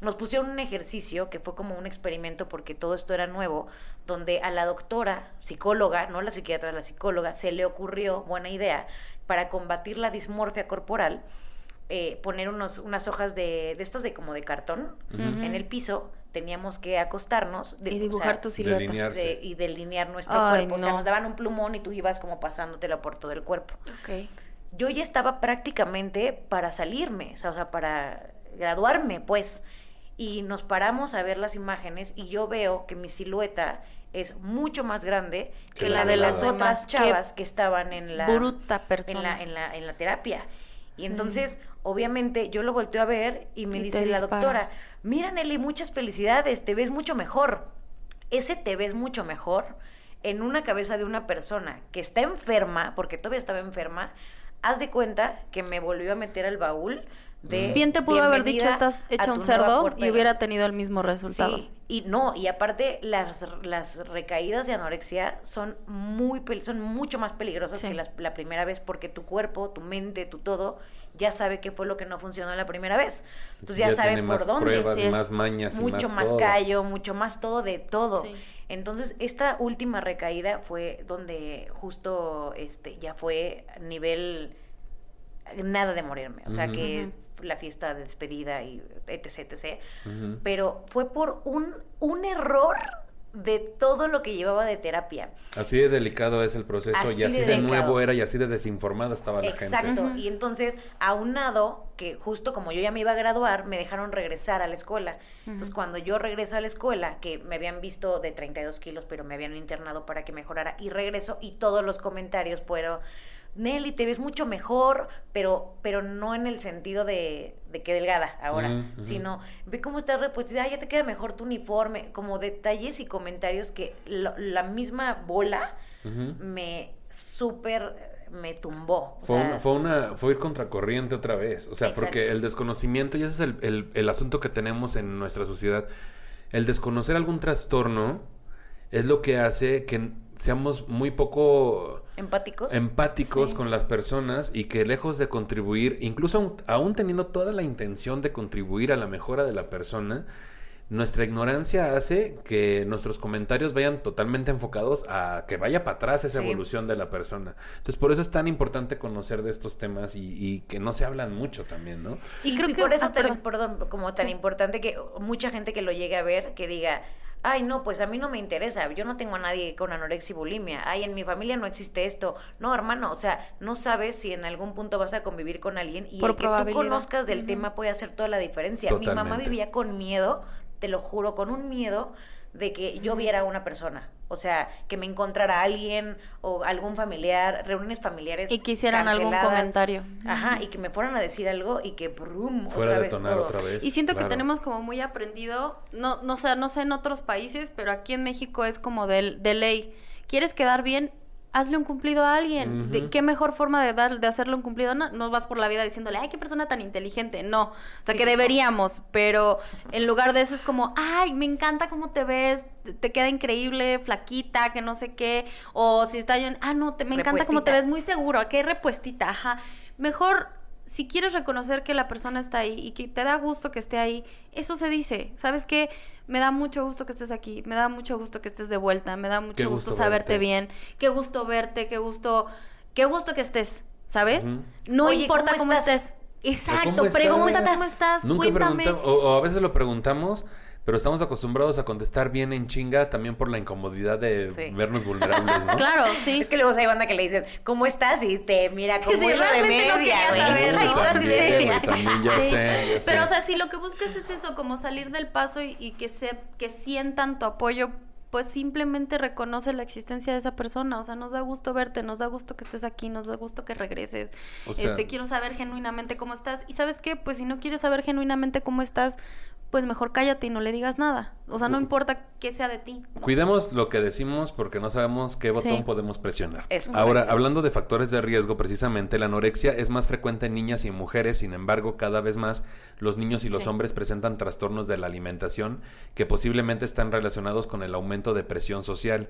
Speaker 1: nos pusieron un ejercicio que fue como un experimento porque todo esto era nuevo, donde a la doctora, psicóloga, no la psiquiatra, la psicóloga, se le ocurrió, buena idea, para combatir la dismorfia corporal, eh, poner unos, unas hojas de, de estas de como de cartón en el piso, teníamos que acostarnos
Speaker 2: y dibujar tu silueta
Speaker 1: y delinear nuestro cuerpo. O sea, nos daban un plumón y tú ibas como pasándotelo por todo el cuerpo. Yo ya estaba prácticamente para salirme, o sea, para graduarme, pues y nos paramos a ver las imágenes y yo veo que mi silueta es mucho más grande que, la de las otras chavas que estaban en la,
Speaker 2: bruta
Speaker 1: en la, en la en la terapia. Y entonces, obviamente, yo lo volteo a ver y me dice la doctora, mira Nelly, muchas felicidades, te ves mucho mejor. Ese te ves mucho mejor en una cabeza de una persona que está enferma, porque todavía estaba enferma, haz de cuenta que me volvió a meter al baúl
Speaker 2: Bien te pudo haber dicho estás hecha un cerdo y hubiera tenido el mismo resultado. Sí,
Speaker 1: y no, y aparte las, las recaídas de anorexia son muy son mucho más peligrosas que la primera vez porque tu cuerpo, tu mente, tu todo ya sabe qué fue lo que no funcionó la primera vez. Entonces ya, sabe por dónde.
Speaker 3: Pruebas, más mañas
Speaker 1: mucho más, callo, mucho más todo de todo. Entonces, esta última recaída fue donde justo este ya fue nivel nada de morirme, o sea que la fiesta de despedida y etc, etc. Pero fue por un, un error de todo lo que llevaba de terapia.
Speaker 3: Así de delicado es el proceso y así de, nuevo era y así de desinformada estaba la
Speaker 1: gente. Exacto, y entonces aunado que justo como yo ya me iba a graduar, me dejaron regresar a la escuela. Entonces cuando yo regreso a la escuela, que me habían visto de 32 kilos, pero me habían internado para que mejorara, y regreso y todos los comentarios fueron Nelly, te ves mucho mejor, pero, pero no en el sentido de, de que delgada ahora, sino ve cómo estás repuesta, ya te queda mejor tu uniforme, como detalles y comentarios que la misma bola me súper me tumbó.
Speaker 3: Fue, una, fue, una, fue ir contracorriente otra vez, o sea, porque el desconocimiento, y ese es el, el asunto que tenemos en nuestra sociedad, el desconocer algún trastorno es lo que hace que seamos muy poco
Speaker 1: empáticos,
Speaker 3: empáticos con las personas y que lejos de contribuir, incluso aún, teniendo toda la intención de contribuir a la mejora de la persona, nuestra ignorancia hace que nuestros comentarios vayan totalmente enfocados a que vaya para atrás esa evolución de la persona. Entonces, por eso es tan importante conocer de estos temas y, que no se hablan mucho también, ¿no?
Speaker 1: Y creo que por eso, ah, perdón. como tan importante que mucha gente que lo llegue a ver, que diga, ay, no, pues a mí no me interesa, yo no tengo a nadie con anorexia y bulimia, ay, en mi familia no existe esto. No, hermano, o sea, no sabes si en algún punto vas a convivir con alguien y el que tú conozcas del tema puede hacer toda la diferencia. Mi mamá vivía con miedo, te lo juro, con un miedo de que yo viera a una persona. O sea, que me encontrara alguien o algún familiar, reuniones familiares.
Speaker 2: Y quisieran algún comentario.
Speaker 1: Ajá, y que me fueran a decir algo y que brum,
Speaker 3: Fuera otra, vez detonar otra vez.
Speaker 2: Y siento que tenemos como muy aprendido, no, no, sé, no sé en otros países, pero aquí en México es como de, de ley. ¿Quieres quedar bien? Hazle un cumplido a alguien. ¿De qué mejor forma de dar, de hacerle un cumplido? No, no vas por la vida diciéndole, ay, qué persona tan inteligente. No. O sea, que deberíamos, pero en lugar de eso es como, ay, me encanta cómo te ves, te queda increíble, flaquita, que no sé qué. O si está yo ah, no, te, me encanta cómo te ves, muy seguro, qué repuestita, ajá. Mejor si quieres reconocer que la persona está ahí y que te da gusto que esté ahí, eso se dice. ¿Sabes qué? Me da mucho gusto que estés aquí, me da mucho gusto que estés de vuelta, me da mucho gusto, saberte bien, qué gusto verte, qué gusto, qué gusto que estés, ¿sabes? No importa cómo, estés. Exacto, pregúntate cómo estás,
Speaker 3: Nunca
Speaker 2: cuéntame.
Speaker 3: o, a veces lo preguntamos pero estamos acostumbrados a contestar bien en chinga también por la incomodidad de vernos vulnerables, ¿no?
Speaker 2: Claro, sí.
Speaker 1: Es que luego hay banda que le dicen, ¿cómo estás? Y te mira como sí, de media,
Speaker 3: güey. también, también ya sé,
Speaker 2: Pero, o sea, si lo que buscas es eso, como salir del paso y, que, se, que sientan tu apoyo pues simplemente reconoce la existencia de esa persona. O sea, nos da gusto verte, nos da gusto que estés aquí, nos da gusto que regreses. este, quiero saber genuinamente cómo estás. Y sabes qué, pues si no quieres saber genuinamente cómo estás, pues mejor cállate y no le digas nada. O sea, no importa qué sea de ti.
Speaker 3: Cuidemos lo que decimos porque no sabemos qué botón podemos presionar. Ahora, hablando de factores de riesgo, precisamente la anorexia es más frecuente en niñas y mujeres, sin embargo, cada vez más los niños y los hombres presentan trastornos de la alimentación que posiblemente están relacionados con el aumento de presión social.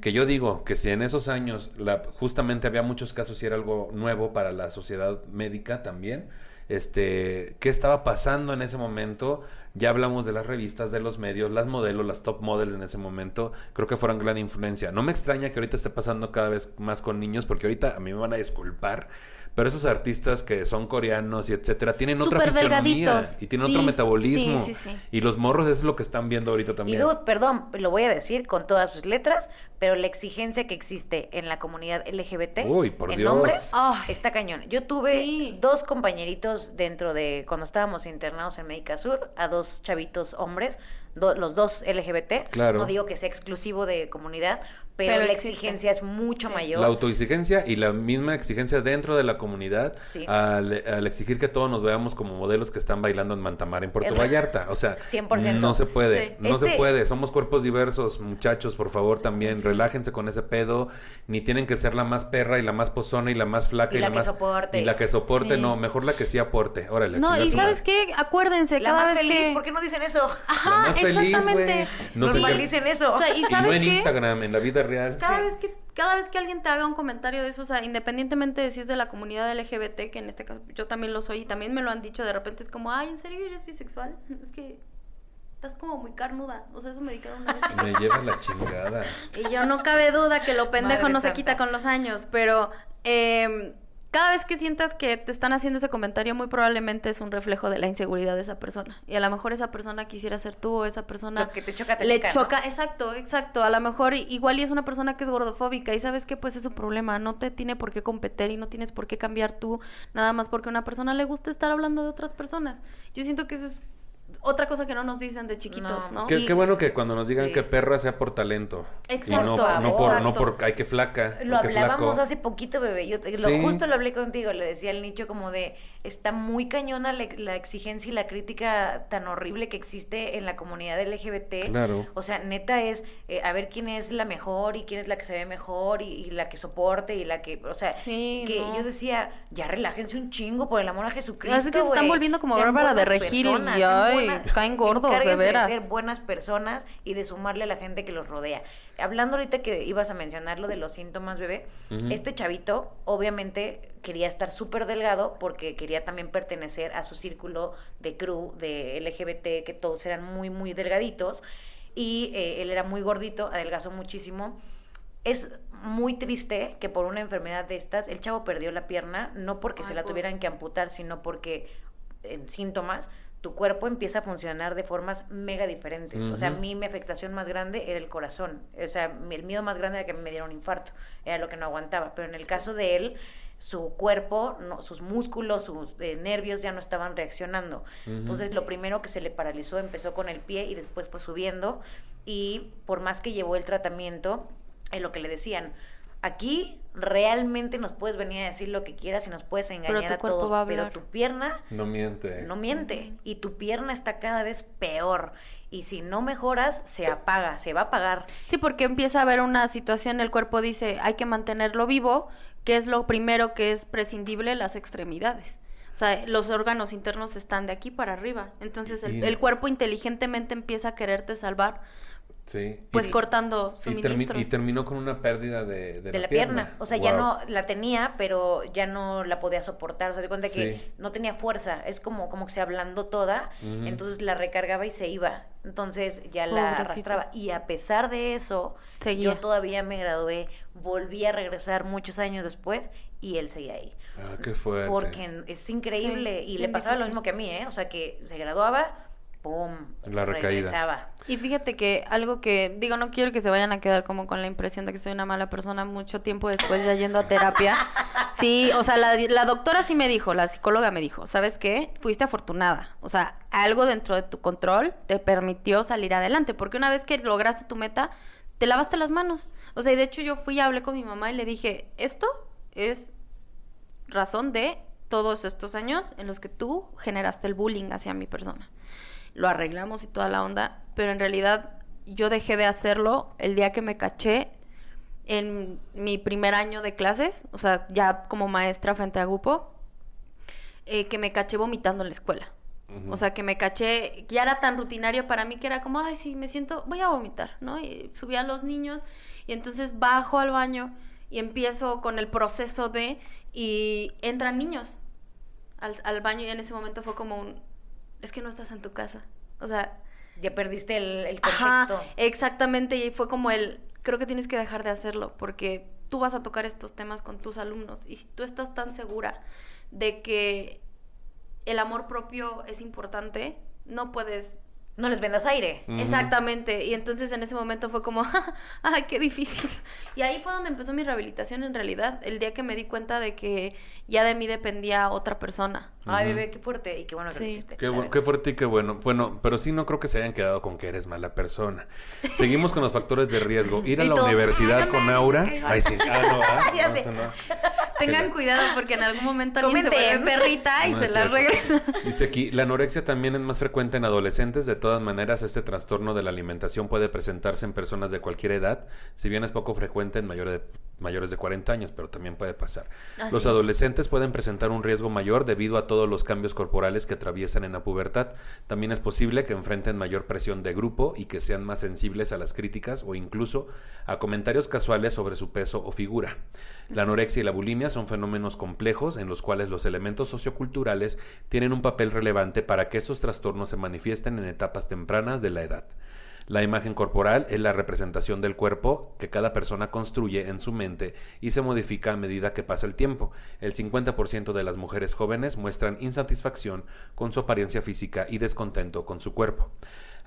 Speaker 3: Que yo digo que si en esos años la, justamente había muchos casos y era algo nuevo para la sociedad médica también, este, qué estaba pasando en ese momento. Ya hablamos de las revistas, de los medios, las modelos, las top models en ese momento, creo que fueron gran influencia. No me extraña que ahorita esté pasando cada vez más con niños, porque ahorita a mí me van a disculpar, pero esos artistas que son coreanos y etcétera tienen otra fisionomía y tienen otro metabolismo. y los morros es lo que están viendo ahorita también.
Speaker 1: Y perdón, lo voy a decir con todas sus letras, pero la exigencia que existe en la comunidad LGBT
Speaker 3: Uy, por
Speaker 1: en hombres está cañón. Yo tuve dos compañeritos dentro de cuando estábamos internados en Médica Sur, a dos chavitos hombres, los dos LGBT.
Speaker 3: Claro.
Speaker 1: No digo que sea exclusivo de comunidad, pero, la exigencia es mucho mayor.
Speaker 3: La autoexigencia y la misma exigencia dentro de la comunidad al, exigir que todos nos veamos como modelos que están bailando en Mantamar, en Puerto Vallarta. O sea, 100%. no se puede, no se este puede. Somos cuerpos diversos, muchachos, por favor, también relájense con ese pedo. Ni tienen que ser la más perra y la más pozona y la más flaca y, la, más...
Speaker 1: Soporte.
Speaker 3: Y la que soporte, no, mejor la que sí aporte. Órale,
Speaker 2: No, y ¿sabes qué? Acuérdense,
Speaker 1: la más feliz, ¿por qué no dicen eso?
Speaker 2: Ajá, la más feliz, güey.
Speaker 1: No eso.
Speaker 3: y, no en Instagram, en la vida
Speaker 2: cada vez que cada vez que alguien te haga un comentario de eso, o sea, independientemente de si es de la comunidad LGBT, que en este caso yo también lo soy y también me lo han dicho de repente, es como, ay, ¿en serio eres bisexual? Es que estás como muy carnuda. O sea, eso me dijeron una vez.
Speaker 3: Me lleva la chingada.
Speaker 2: Y yo no cabe duda que lo pendejo no se quita con los años, pero eh, cada vez que sientas que te están haciendo ese comentario, muy probablemente es un reflejo de la inseguridad de esa persona. Y a lo mejor esa persona quisiera ser tú o esa persona...
Speaker 1: Lo que te choca, te
Speaker 2: le choca. Exacto, exacto. A lo mejor igual y es una persona que es gordofóbica y sabes que pues es su problema. No te tiene por qué competir y no tienes por qué cambiar tú nada más porque a una persona le gusta estar hablando de otras personas. Yo siento que eso es otra cosa que no nos dicen de chiquitos, ¿no?
Speaker 3: Qué, bueno que cuando nos digan que perra sea por talento. Exacto. Y no, no por, no por, hay que flaca.
Speaker 1: Lo hablábamos hace poquito, bebé. Yo lo, justo lo hablé contigo, le decía al nicho como de, está muy cañona la, exigencia y la crítica tan horrible que existe en la comunidad LGBT.
Speaker 3: Claro.
Speaker 1: O sea, neta es eh, a ver quién es la mejor y quién es la que se ve mejor y, la que soporte y la que, o sea, que yo decía, ya relájense un chingo por el amor a Jesucristo.
Speaker 2: es que se están volviendo como Bárbara de Regil y ay, caen gordos, de veras.
Speaker 1: de ser buenas personas y de sumarle a la gente que los rodea. Hablando ahorita que ibas a mencionar lo de los síntomas, bebé, este chavito obviamente quería estar súper delgado porque quería también pertenecer a su círculo de crew, de LGBT, que todos eran muy, muy delgaditos. Y eh, él era muy gordito, adelgazó muchísimo. Es muy triste que por una enfermedad de estas el chavo perdió la pierna, no porque se la tuvieran que amputar, sino porque en síntomas tu cuerpo empieza a funcionar de formas mega diferentes. O sea, a mí mi afectación más grande era el corazón. O sea, el miedo más grande era que me diera un infarto. Era lo que no aguantaba. Pero en el caso de él, su cuerpo, no, sus músculos, sus eh, nervios ya no estaban reaccionando. Entonces, lo primero que se le paralizó empezó con el pie y después fue subiendo. Y por más que llevó el tratamiento, es lo que le decían, aquí realmente nos puedes venir a decir lo que quieras y nos puedes engañar a todos, pero tu pierna
Speaker 3: no miente.
Speaker 1: No miente y tu pierna está cada vez peor y si no mejoras se apaga, se va a apagar.
Speaker 2: Sí, porque empieza a haber una situación, el cuerpo dice, hay que mantenerlo vivo, que es lo primero que es prescindible, las extremidades. O sea, los órganos internos están de aquí para arriba. Entonces el cuerpo inteligentemente empieza a quererte salvar
Speaker 3: Sí.
Speaker 2: Pues cortando
Speaker 3: suministros. Y, terminó con una pérdida de,
Speaker 1: de, la, pierna. O sea, ya no la tenía, pero ya no la podía soportar. O sea, se cuenta que no tenía fuerza. Es como, como que se ablandó toda. Entonces la recargaba y se iba. Entonces ya la arrastraba. Y a pesar de eso, yo todavía me gradué. Volví a regresar muchos años después y él seguía ahí.
Speaker 3: Ah, qué fuerte.
Speaker 1: Porque es increíble. y le pasaba lo mismo que a mí, ¿eh? O sea, que se graduaba pum,
Speaker 3: La recaída.
Speaker 1: regresaba.
Speaker 2: Y fíjate que algo que, digo, no quiero que se vayan a quedar como con la impresión de que soy una mala persona mucho tiempo después ya yendo a terapia. Sí, o sea, la, la doctora sí me dijo, la psicóloga me dijo, ¿sabes qué? Fuiste afortunada. O sea, algo dentro de tu control te permitió salir adelante, porque una vez que lograste tu meta, te lavaste las manos. O sea, y de hecho yo fui y hablé con mi mamá y le dije, esto es razón de todos estos años en los que tú generaste el bullying hacia mi persona. Lo arreglamos y toda la onda, pero en realidad yo dejé de hacerlo el día que me caché en mi primer año de clases, o sea, ya como maestra frente al grupo, eh, que me caché vomitando en la escuela. O sea, que me caché, ya era tan rutinario para mí que era como, ay, sí, me siento, voy a vomitar, ¿no? Y subí a los niños y entonces bajo al baño y empiezo con el proceso de, y entran niños al, al baño y en ese momento fue como un, es que no estás en tu casa. O sea,
Speaker 1: Ya perdiste el, el
Speaker 2: Ajá,
Speaker 1: contexto.
Speaker 2: exactamente, y fue como el, creo que tienes que dejar de hacerlo, porque tú vas a tocar estos temas con tus alumnos, y si tú estás tan segura de que el amor propio es importante, no puedes...
Speaker 1: No les vendas aire.
Speaker 2: Exactamente, y entonces en ese momento fue como, ay, qué difícil. Y ahí fue donde empezó mi rehabilitación en realidad, el día que me di cuenta de que ya de mí dependía otra persona.
Speaker 1: Ay, bebé, qué fuerte y qué bueno que lo
Speaker 2: Sí.
Speaker 1: hiciste.
Speaker 3: Qué, fuerte y qué bueno. Bueno, pero sí no creo que se hayan quedado con que eres mala persona. Seguimos con los factores de riesgo. Ir a la
Speaker 2: todos,
Speaker 3: universidad con Aura. Ay, sí. Ah, no, ah,
Speaker 1: Ya
Speaker 3: no,
Speaker 1: sé.
Speaker 3: eso no.
Speaker 2: Tengan cuidado porque en algún momento alguien se
Speaker 1: Comenten.
Speaker 2: vuelve perrita y
Speaker 3: No
Speaker 2: se la regresa.
Speaker 3: Dice aquí, la anorexia también es más frecuente en adolescentes. De todas maneras, este trastorno de la alimentación puede presentarse en personas de cualquier edad, si bien es poco frecuente en mayores de, mayores de 40 años, pero también puede pasar.
Speaker 2: Así
Speaker 3: los
Speaker 2: es.
Speaker 3: adolescentes pueden presentar un riesgo mayor debido a todos los cambios corporales que atraviesan en la pubertad. También es posible que enfrenten mayor presión de grupo y que sean más sensibles a las críticas o incluso a comentarios casuales sobre su peso o figura. La anorexia y la bulimia son fenómenos complejos en los cuales los elementos socioculturales tienen un papel relevante para que estos trastornos se manifiesten en etapas tempranas de la edad. La imagen corporal es la representación del cuerpo que cada persona construye en su mente y se modifica a medida que pasa el tiempo. El 50% de las mujeres jóvenes muestran insatisfacción con su apariencia física y descontento con su cuerpo.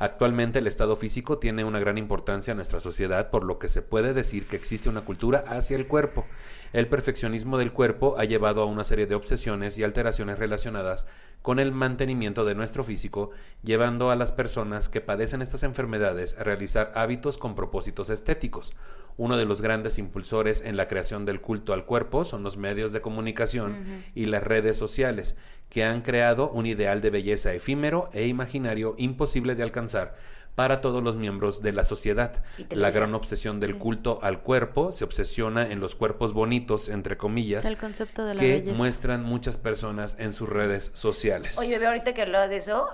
Speaker 3: Actualmente el estado físico tiene una gran importancia en nuestra sociedad, por lo que se puede decir que existe una cultura hacia el cuerpo. El perfeccionismo del cuerpo ha llevado a una serie de obsesiones y alteraciones relacionadas con el mantenimiento de nuestro físico, llevando a las personas que padecen estas enfermedades a realizar hábitos con propósitos estéticos. Uno de los grandes impulsores en la creación del culto al cuerpo son los medios de comunicación y las redes sociales, que han creado un ideal de belleza efímero e imaginario imposible de alcanzar para todos los miembros de la sociedad. La gran obsesión del culto al cuerpo se obsesiona en los cuerpos bonitos, entre comillas,
Speaker 2: El concepto de la
Speaker 3: que
Speaker 2: belleza.
Speaker 3: muestran muchas personas en sus redes sociales.
Speaker 1: Oye, bebé, ahorita que hablabas de eso,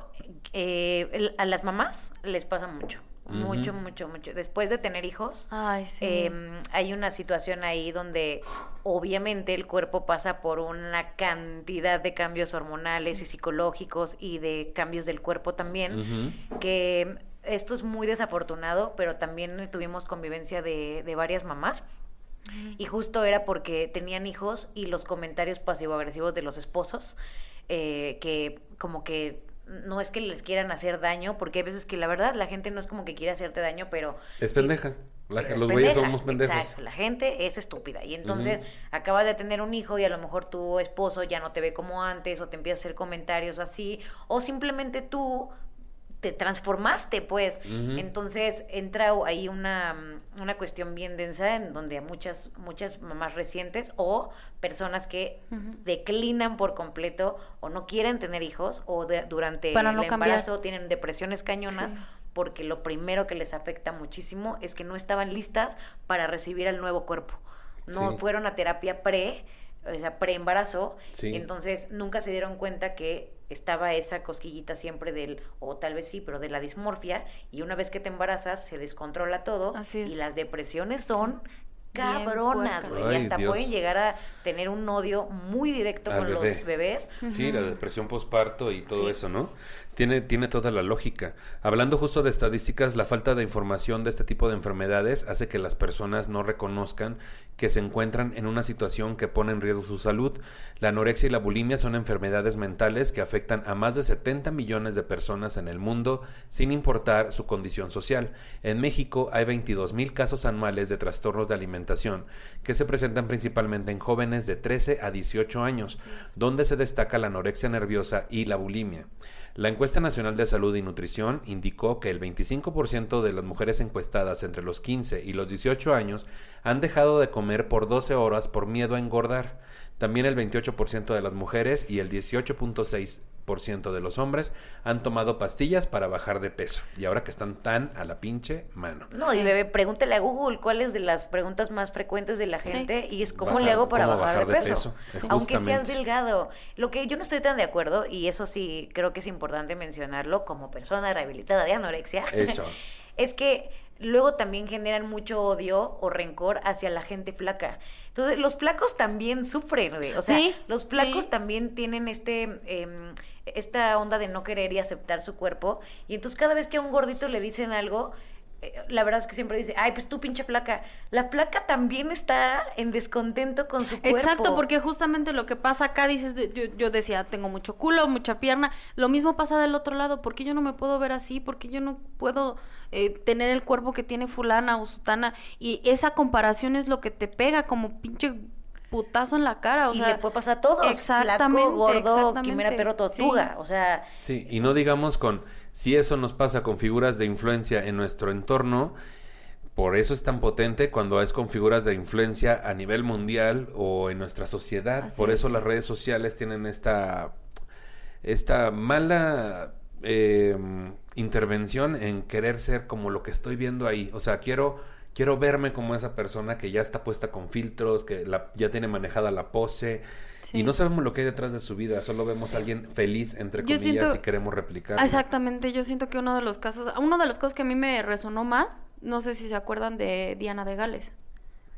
Speaker 1: eh, a las mamás les pasa mucho. Mucho, mucho, mucho. Después de tener hijos,
Speaker 2: Ay, sí.
Speaker 1: em, hay una situación ahí donde obviamente el cuerpo pasa por una cantidad de cambios hormonales y psicológicos y de cambios del cuerpo también, que esto es muy desafortunado, pero también tuvimos convivencia de, de varias mamás. Y justo era porque tenían hijos y los comentarios pasivo-agresivos de los esposos, eh, que como que no es que les quieran hacer daño, porque hay veces que la verdad la gente no es como que quiere hacerte daño, pero...
Speaker 3: Es pendeja. La- los güeyes somos pendejos.
Speaker 1: Exacto, la gente es estúpida. Y entonces acabas de tener un hijo y a lo mejor tu esposo ya no te ve como antes o te empieza a hacer comentarios así, o simplemente tú te transformaste, pues. Entonces entra ahí una, mm, una cuestión bien densa en donde a muchas, muchas mamás recientes o personas que declinan por completo o no quieren tener hijos o de- durante
Speaker 2: Para
Speaker 1: el
Speaker 2: no cambiar.
Speaker 1: embarazo tienen depresiones cañonas porque lo primero que les afecta muchísimo es que no estaban listas para recibir al nuevo cuerpo. No
Speaker 3: Sí.
Speaker 1: fueron a terapia pre, o sea, pre-embarazo,
Speaker 3: Sí.
Speaker 1: entonces nunca se dieron cuenta que estaba esa cosquillita siempre del, o tal vez sí, pero de la dismorfia, y una vez que te embarazas se descontrola todo
Speaker 2: Así es.
Speaker 1: y las depresiones son cabronas, güey. Y hasta pueden llegar a tener un odio muy directo con los bebés.
Speaker 3: Sí, la depresión postparto y todo eso, ¿no? Tiene, tiene toda la lógica. Hablando justo de estadísticas, la falta de información de este tipo de enfermedades hace que las personas no reconozcan que se encuentran en una situación que pone en riesgo su salud. La anorexia y la bulimia son enfermedades mentales que afectan a más de 70 millones de personas en el mundo sin importar su condición social. En México hay 22 mil casos anuales de trastornos de alimentación que se presentan principalmente en jóvenes de 13 a 18 años, donde se destaca la anorexia nerviosa y la bulimia. La encuesta nacional de salud y nutrición indicó que el 25% de las mujeres encuestadas entre los 15 y los 18 años han dejado de comer por 12 horas por miedo a engordar. También el 28% de las mujeres y el 18.6% ciento de los hombres han tomado pastillas para bajar de peso. Y ahora que están tan a la pinche mano.
Speaker 1: No, y bebé, pregúntele a Google cuáles de las preguntas más frecuentes de la gente y es cómo le hago para bajar, de peso. Aunque seas delgado. Lo que yo no estoy tan de acuerdo, y eso sí creo que es importante mencionarlo como persona rehabilitada de anorexia.
Speaker 3: Eso.
Speaker 1: es que luego también generan mucho odio o rencor hacia la gente flaca. Entonces, los flacos también sufren, O sea, los flacos también tienen este... Eh, esta onda de no querer y aceptar su cuerpo. Y entonces cada vez que a un gordito le dicen algo, eh, la verdad es que siempre dice, ay, pues tú pinche flaca. La flaca también está en descontento con su cuerpo.
Speaker 2: Exacto, porque justamente lo que pasa acá, dices, yo, yo decía, tengo mucho culo, mucha pierna. Lo mismo pasa del otro lado. porque yo no me puedo ver así? porque yo no puedo eh, tener el cuerpo que tiene fulana o sutana? Y esa comparación es lo que te pega como pinche putazo en la cara, o
Speaker 1: y
Speaker 2: sea,
Speaker 1: le puede pasar a todos, exactamente, flaco, gordo, quimera, perro, tortuga,
Speaker 3: o
Speaker 1: sea,
Speaker 3: sí, y no digamos con si eso nos pasa con figuras de influencia en nuestro entorno, por eso es tan potente cuando es con figuras de influencia a nivel mundial o en nuestra sociedad, por eso las redes sociales tienen esta esta mala eh, intervención en querer ser como lo que estoy viendo ahí, o sea, quiero quiero verme como esa persona que ya está puesta con filtros, que la, ya tiene manejada la pose. Y no sabemos lo que hay detrás de su vida, solo vemos a alguien feliz, entre comillas, y queremos replicar.
Speaker 2: Exactamente, yo siento que uno de los casos, uno de los casos que a mí me resonó más, no sé si se acuerdan de Diana de Gales.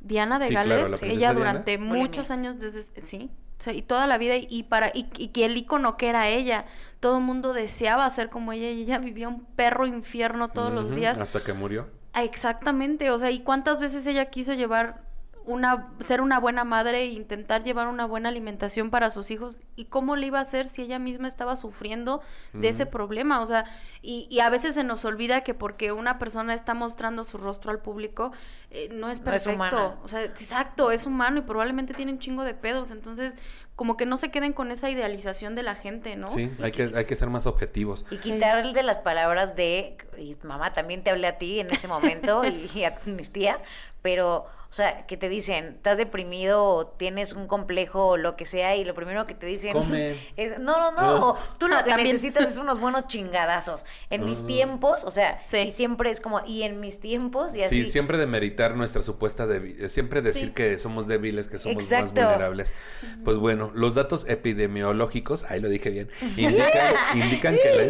Speaker 2: Diana de Gales, ella durante muchos años desde sí, y toda la vida y para y, que el icono que era ella, todo el mundo deseaba ser como ella y ella vivía un perro infierno todos los días
Speaker 3: hasta que murió.
Speaker 2: Exactamente, o sea, ¿y cuántas veces ella quiso llevar una, ser una buena madre e intentar llevar una buena alimentación para sus hijos? ¿Y cómo le iba a hacer si ella misma estaba sufriendo de ese problema? O sea, y, y, a veces se nos olvida que porque una persona está mostrando su rostro al público, eh, no es perfecto. o sea, exacto, es humano y probablemente tiene un chingo de pedos. Entonces, como que no se queden con esa idealización de la gente, ¿no?
Speaker 3: Sí, hay que, hay que ser más objetivos.
Speaker 1: Y quitarle de las palabras de, y mamá, también te hablé a ti en ese momento y a mis tías, pero o sea, que te dicen, estás deprimido o tienes un complejo o lo que sea, y lo primero que te dicen es, no, no, no, tú lo que necesitas es unos buenos chingadazos. En mis tiempos, o sea, y siempre es como, y en mis tiempos, y así.
Speaker 3: Sí, siempre demeritar nuestra supuesta debilidad, siempre decir que somos débiles, que somos más vulnerables. Pues bueno, los datos epidemiológicos, ahí lo dije bien, indican, indican, que la,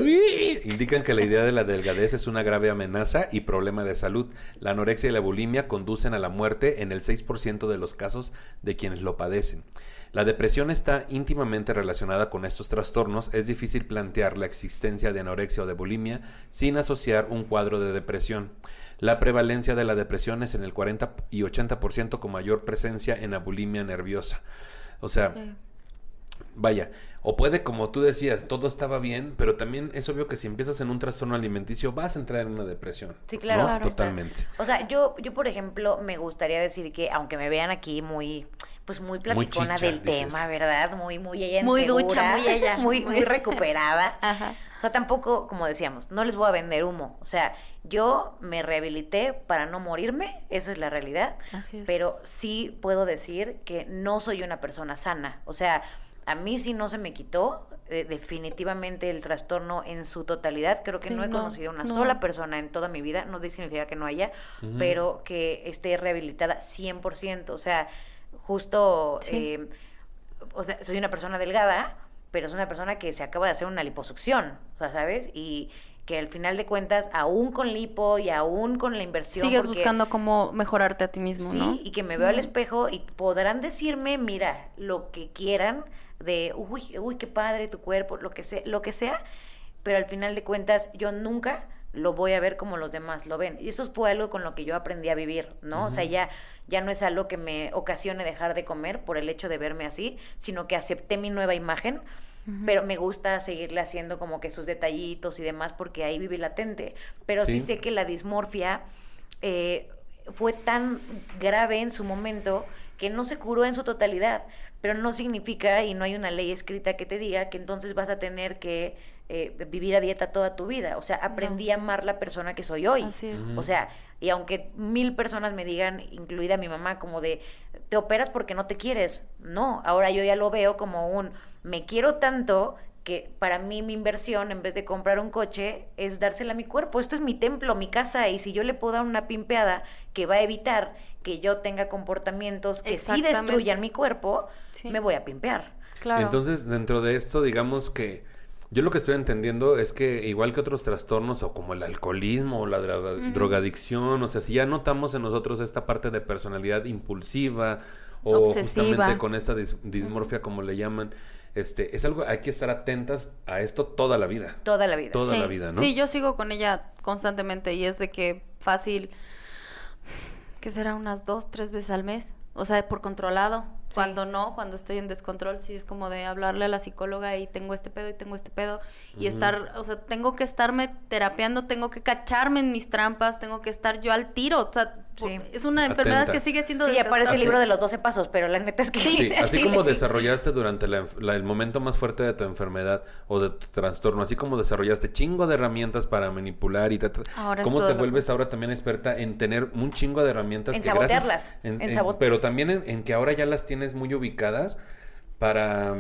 Speaker 3: indican que la idea de la delgadez es una grave amenaza y problema de salud. La anorexia y la bulimia conducen a la muerte en el 6% de los casos de quienes lo padecen. La depresión está íntimamente relacionada con estos trastornos. Es difícil plantear la existencia de anorexia o de bulimia sin asociar un cuadro de depresión. La prevalencia de la depresión es en el 40 y 80% con mayor presencia en la bulimia nerviosa. O sea, vaya, o puede, como tú decías, todo estaba bien, pero también es obvio que si empiezas en un trastorno alimenticio vas a entrar en una depresión.
Speaker 1: Sí, claro.
Speaker 3: Totalmente.
Speaker 1: O sea, yo, yo, por ejemplo, me gustaría decir que, aunque me vean aquí muy, pues muy platicona del tema, ¿verdad? Muy, muy ella
Speaker 2: Muy ducha, muy ella.
Speaker 1: muy, muy recuperada. Ajá. O sea, tampoco, como decíamos, no les voy a vender humo. O sea, yo me rehabilité para no morirme, esa es la realidad. Así es. Pero sí puedo decir que no soy una persona sana. O sea, a mí sí no se me quitó eh, definitivamente el trastorno en su totalidad. Creo que no he conocido una sola persona en toda mi vida, no significa que no haya, pero que esté rehabilitada 100%. O sea, justo, eh, o sea, soy una persona delgada, pero es una persona que se acaba de hacer una liposucción, o sea, ¿sabes? Y que al final de cuentas, aún con lipo y aún con la inversión.
Speaker 2: Sigues buscando cómo mejorarte a ti mismo, ¿no?
Speaker 1: Sí, y que me veo al espejo y podrán decirme, mira, lo que quieran, de, uy, uy, qué padre tu cuerpo, lo que sea, lo que sea, pero al final de cuentas, yo nunca lo voy a ver como los demás lo ven. Y eso fue algo con lo que yo aprendí a vivir, ¿no? O sea, ya, ya no es algo que me ocasione dejar de comer por el hecho de verme así, sino que acepté mi nueva imagen pero me gusta seguirle haciendo como que sus detallitos y demás porque ahí vive latente. Pero sí, sé que la dismorfia eh, fue tan grave en su momento que no se curó en su totalidad, pero no significa y no hay una ley escrita que te diga que entonces vas a tener que eh, vivir a dieta toda tu vida. O sea, aprendí a amar la persona que soy hoy. O sea, y aunque mil personas me digan, incluida mi mamá, como de, te operas porque no te quieres. No, ahora yo ya lo veo como un, me quiero tanto que para mí mi inversión, en vez de comprar un coche, es dársela a mi cuerpo. Esto es mi templo, mi casa, y si yo le puedo dar una pimpeada que va a evitar que yo tenga comportamientos que sí destruyan mi cuerpo, me voy a pimpear.
Speaker 3: Claro. Entonces, dentro de esto, digamos que yo lo que estoy entendiendo es que igual que otros trastornos o como el alcoholismo o la drogadicción, o sea, si ya notamos en nosotros esta parte de personalidad impulsiva o justamente con esta dismorfia como le llaman, este, es algo, hay que estar atentas a esto toda la vida.
Speaker 1: Toda la vida.
Speaker 3: Toda la vida, ¿no?
Speaker 2: Sí, yo sigo con ella constantemente y es de que fácil, que será unas dos, tres veces al mes, o sea, por controlado. Cuando no, cuando estoy en descontrol, sí es como de hablarle a la psicóloga y tengo este pedo y tengo este pedo. Y estar, o sea, tengo que estarme terapeando, tengo que cacharme en mis trampas, tengo que estar yo al tiro, o sea, es una enfermedad que sigue siendo...
Speaker 1: Sí, aparece el libro de los 12 pasos, pero la neta es que...
Speaker 3: Sí, así como desarrollaste durante el momento más fuerte de tu enfermedad o de tu trastorno, así como desarrollaste chingo de herramientas para manipular y... ¿Cómo te vuelves ahora también experta en tener un chingo de herramientas?
Speaker 1: En sabotearlas. en,
Speaker 3: pero también en, que ahora ya las tienes muy ubicadas para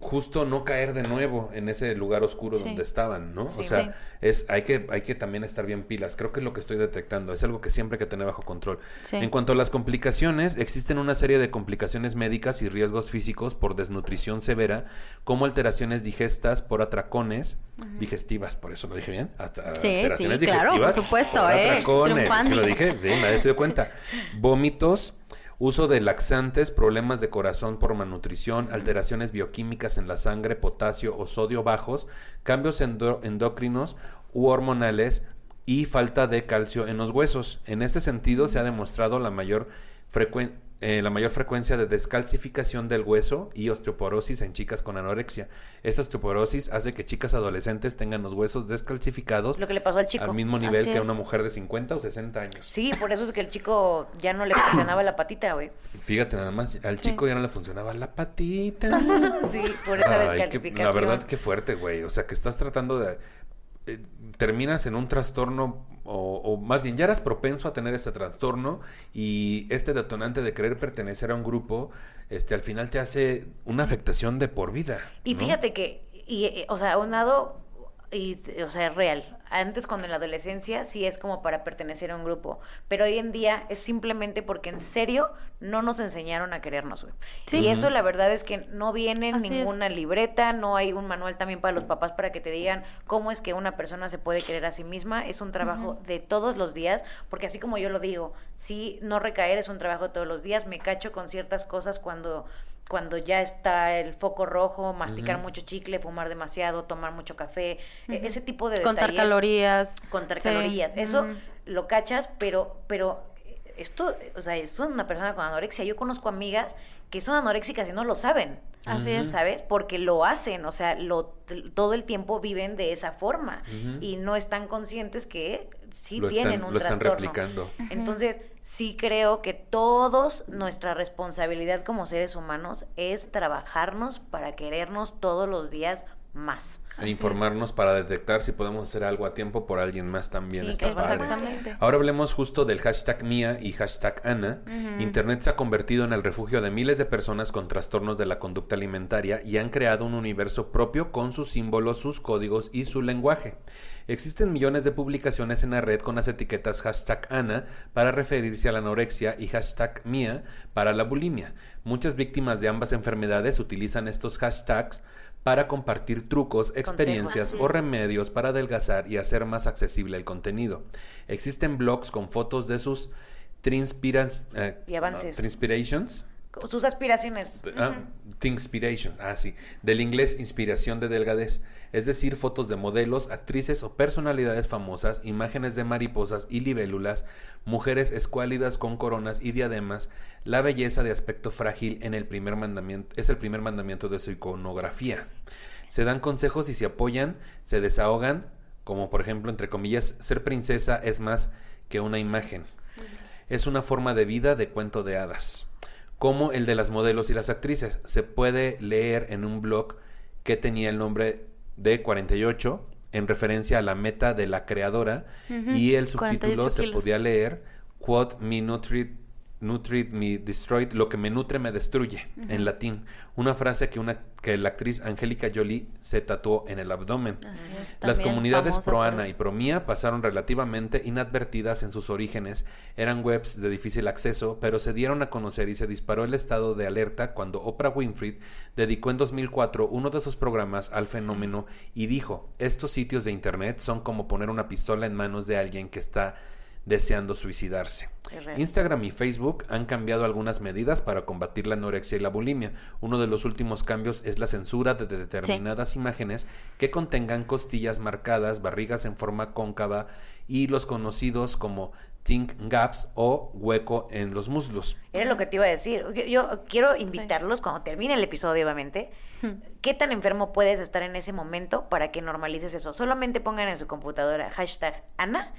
Speaker 3: justo no caer de nuevo en ese lugar oscuro donde estaban, ¿no? o sea, es hay que hay que también estar bien pilas. Creo que es lo que estoy detectando, es algo que siempre hay que tener bajo control. En cuanto a las complicaciones, existen una serie de complicaciones médicas y riesgos físicos por desnutrición severa, como alteraciones digestas por atracones, digestivas, por eso lo dije bien,
Speaker 2: alteraciones digestivas, claro, por supuesto,
Speaker 3: por eh, atracones, lo dije, bien, nadie se dio cuenta. Vómitos, uso de laxantes, problemas de corazón por malnutrición, alteraciones bioquímicas en la sangre, potasio o sodio bajos, cambios endocrinos u hormonales y falta de calcio en los huesos. En este sentido se ha demostrado la mayor frecuencia eh, la mayor frecuencia de descalcificación del hueso y osteoporosis en chicas con anorexia. Esta osteoporosis hace que chicas adolescentes tengan los huesos descalcificados.
Speaker 1: Lo que le pasó al chico.
Speaker 3: Al mismo nivel que a una mujer de 50 o 60 años.
Speaker 1: Sí, por eso es que el chico ya no le funcionaba la patita, güey.
Speaker 3: Fíjate, nada más, al chico ya no le funcionaba la patita.
Speaker 1: sí, por esa descalcificación.
Speaker 3: la verdad, qué fuerte, güey. O sea, que estás tratando de... Eh, terminas en un trastorno o, más bien ya eras propenso a tener este trastorno y este detonante de querer pertenecer a un grupo, este al final te hace una afectación de por vida.
Speaker 1: Y fíjate que, y, eh, o sea, lado y, o sea, es real. Antes, cuando en la adolescencia, sí es como para pertenecer a un grupo. Pero hoy en día es simplemente porque en serio no nos enseñaron a querernos, güey. Y eso la verdad es que no viene en ninguna libreta, no hay un manual también para los papás para que te digan cómo es que una persona se puede querer a sí misma. Es un trabajo de todos los días, porque así como yo lo digo, sí, no recaer es un trabajo de todos los días. Me cacho con ciertas cosas cuando cuando ya está el foco rojo, masticar mucho chicle, fumar demasiado, tomar mucho café, e-, ese tipo de
Speaker 2: Contar calorías.
Speaker 1: Contar calorías. Eso lo cachas, pero, pero esto, o sea, esto es una persona con anorexia. Yo conozco amigas que son anoréxicas y no lo saben.
Speaker 2: Así es.
Speaker 1: ¿Sabes? Porque lo hacen, o sea, lo, todo el tiempo viven de esa forma y no están conscientes que sí tienen un
Speaker 3: lo
Speaker 1: están
Speaker 3: replicando.
Speaker 1: Entonces, sí creo que todos nuestra responsabilidad como seres humanos es trabajarnos para querernos todos los días más.
Speaker 3: Informarnos para detectar si podemos hacer algo a tiempo por alguien más también está padre. Ahora hablemos justo del hashtag Mía y hashtag Ana. Internet se ha convertido en el refugio de miles de personas con trastornos de la conducta alimentaria y han creado un universo propio con sus símbolos, sus códigos y su lenguaje. Existen millones de publicaciones en la red con las etiquetas hashtag Ana para referirse a la anorexia y hashtag Mía para la bulimia. Muchas víctimas de ambas enfermedades utilizan estos hashtags para compartir trucos, experiencias o remedios para adelgazar y hacer más accesible el contenido. Existen blogs con fotos de sus eh,
Speaker 1: avances. Sus aspiraciones.
Speaker 3: Ah, Inspiration, ah, sí. Del inglés inspiración de delgadez. Es decir, fotos de modelos, actrices o personalidades famosas, imágenes de mariposas y libélulas, mujeres escuálidas con coronas y diademas. La belleza de aspecto frágil en el primer mandamiento, es el primer mandamiento de su iconografía. Se dan consejos y se apoyan, se desahogan, como por ejemplo, entre comillas, ser princesa es más que una imagen. Es una forma de vida de cuento de hadas como el de las modelos y las actrices. Se puede leer en un blog que tenía el nombre de 48 en referencia a la meta de la creadora y el subtítulo se podía leer Quod me nutrit me destroyed, lo que me nutre me destruye, en latín. Una frase que, una, que la actriz Angélica Jolie se tatuó en el abdomen. Las comunidades pro Ana y pro Mía pasaron relativamente inadvertidas en sus orígenes. Eran webs de difícil acceso, pero se dieron a conocer y se disparó el estado de alerta cuando Oprah Winfrey dedicó en 2004 uno de sus programas al fenómeno y dijo, estos sitios de Internet son como poner una pistola en manos de alguien que está deseando suicidarse. Instagram y Facebook han cambiado algunas medidas para combatir la anorexia y la bulimia. Uno de los últimos cambios es la censura de determinadas imágenes que contengan costillas marcadas, barrigas en forma cóncava y los conocidos como think gaps o hueco en los muslos.
Speaker 1: Era lo que te iba a decir. Yo, quiero invitarlos cuando termine el episodio, obviamente. Hmm. ¿Qué tan enfermo puedes estar en ese momento para que normalices eso? Solamente pongan en su computadora hashtag Ana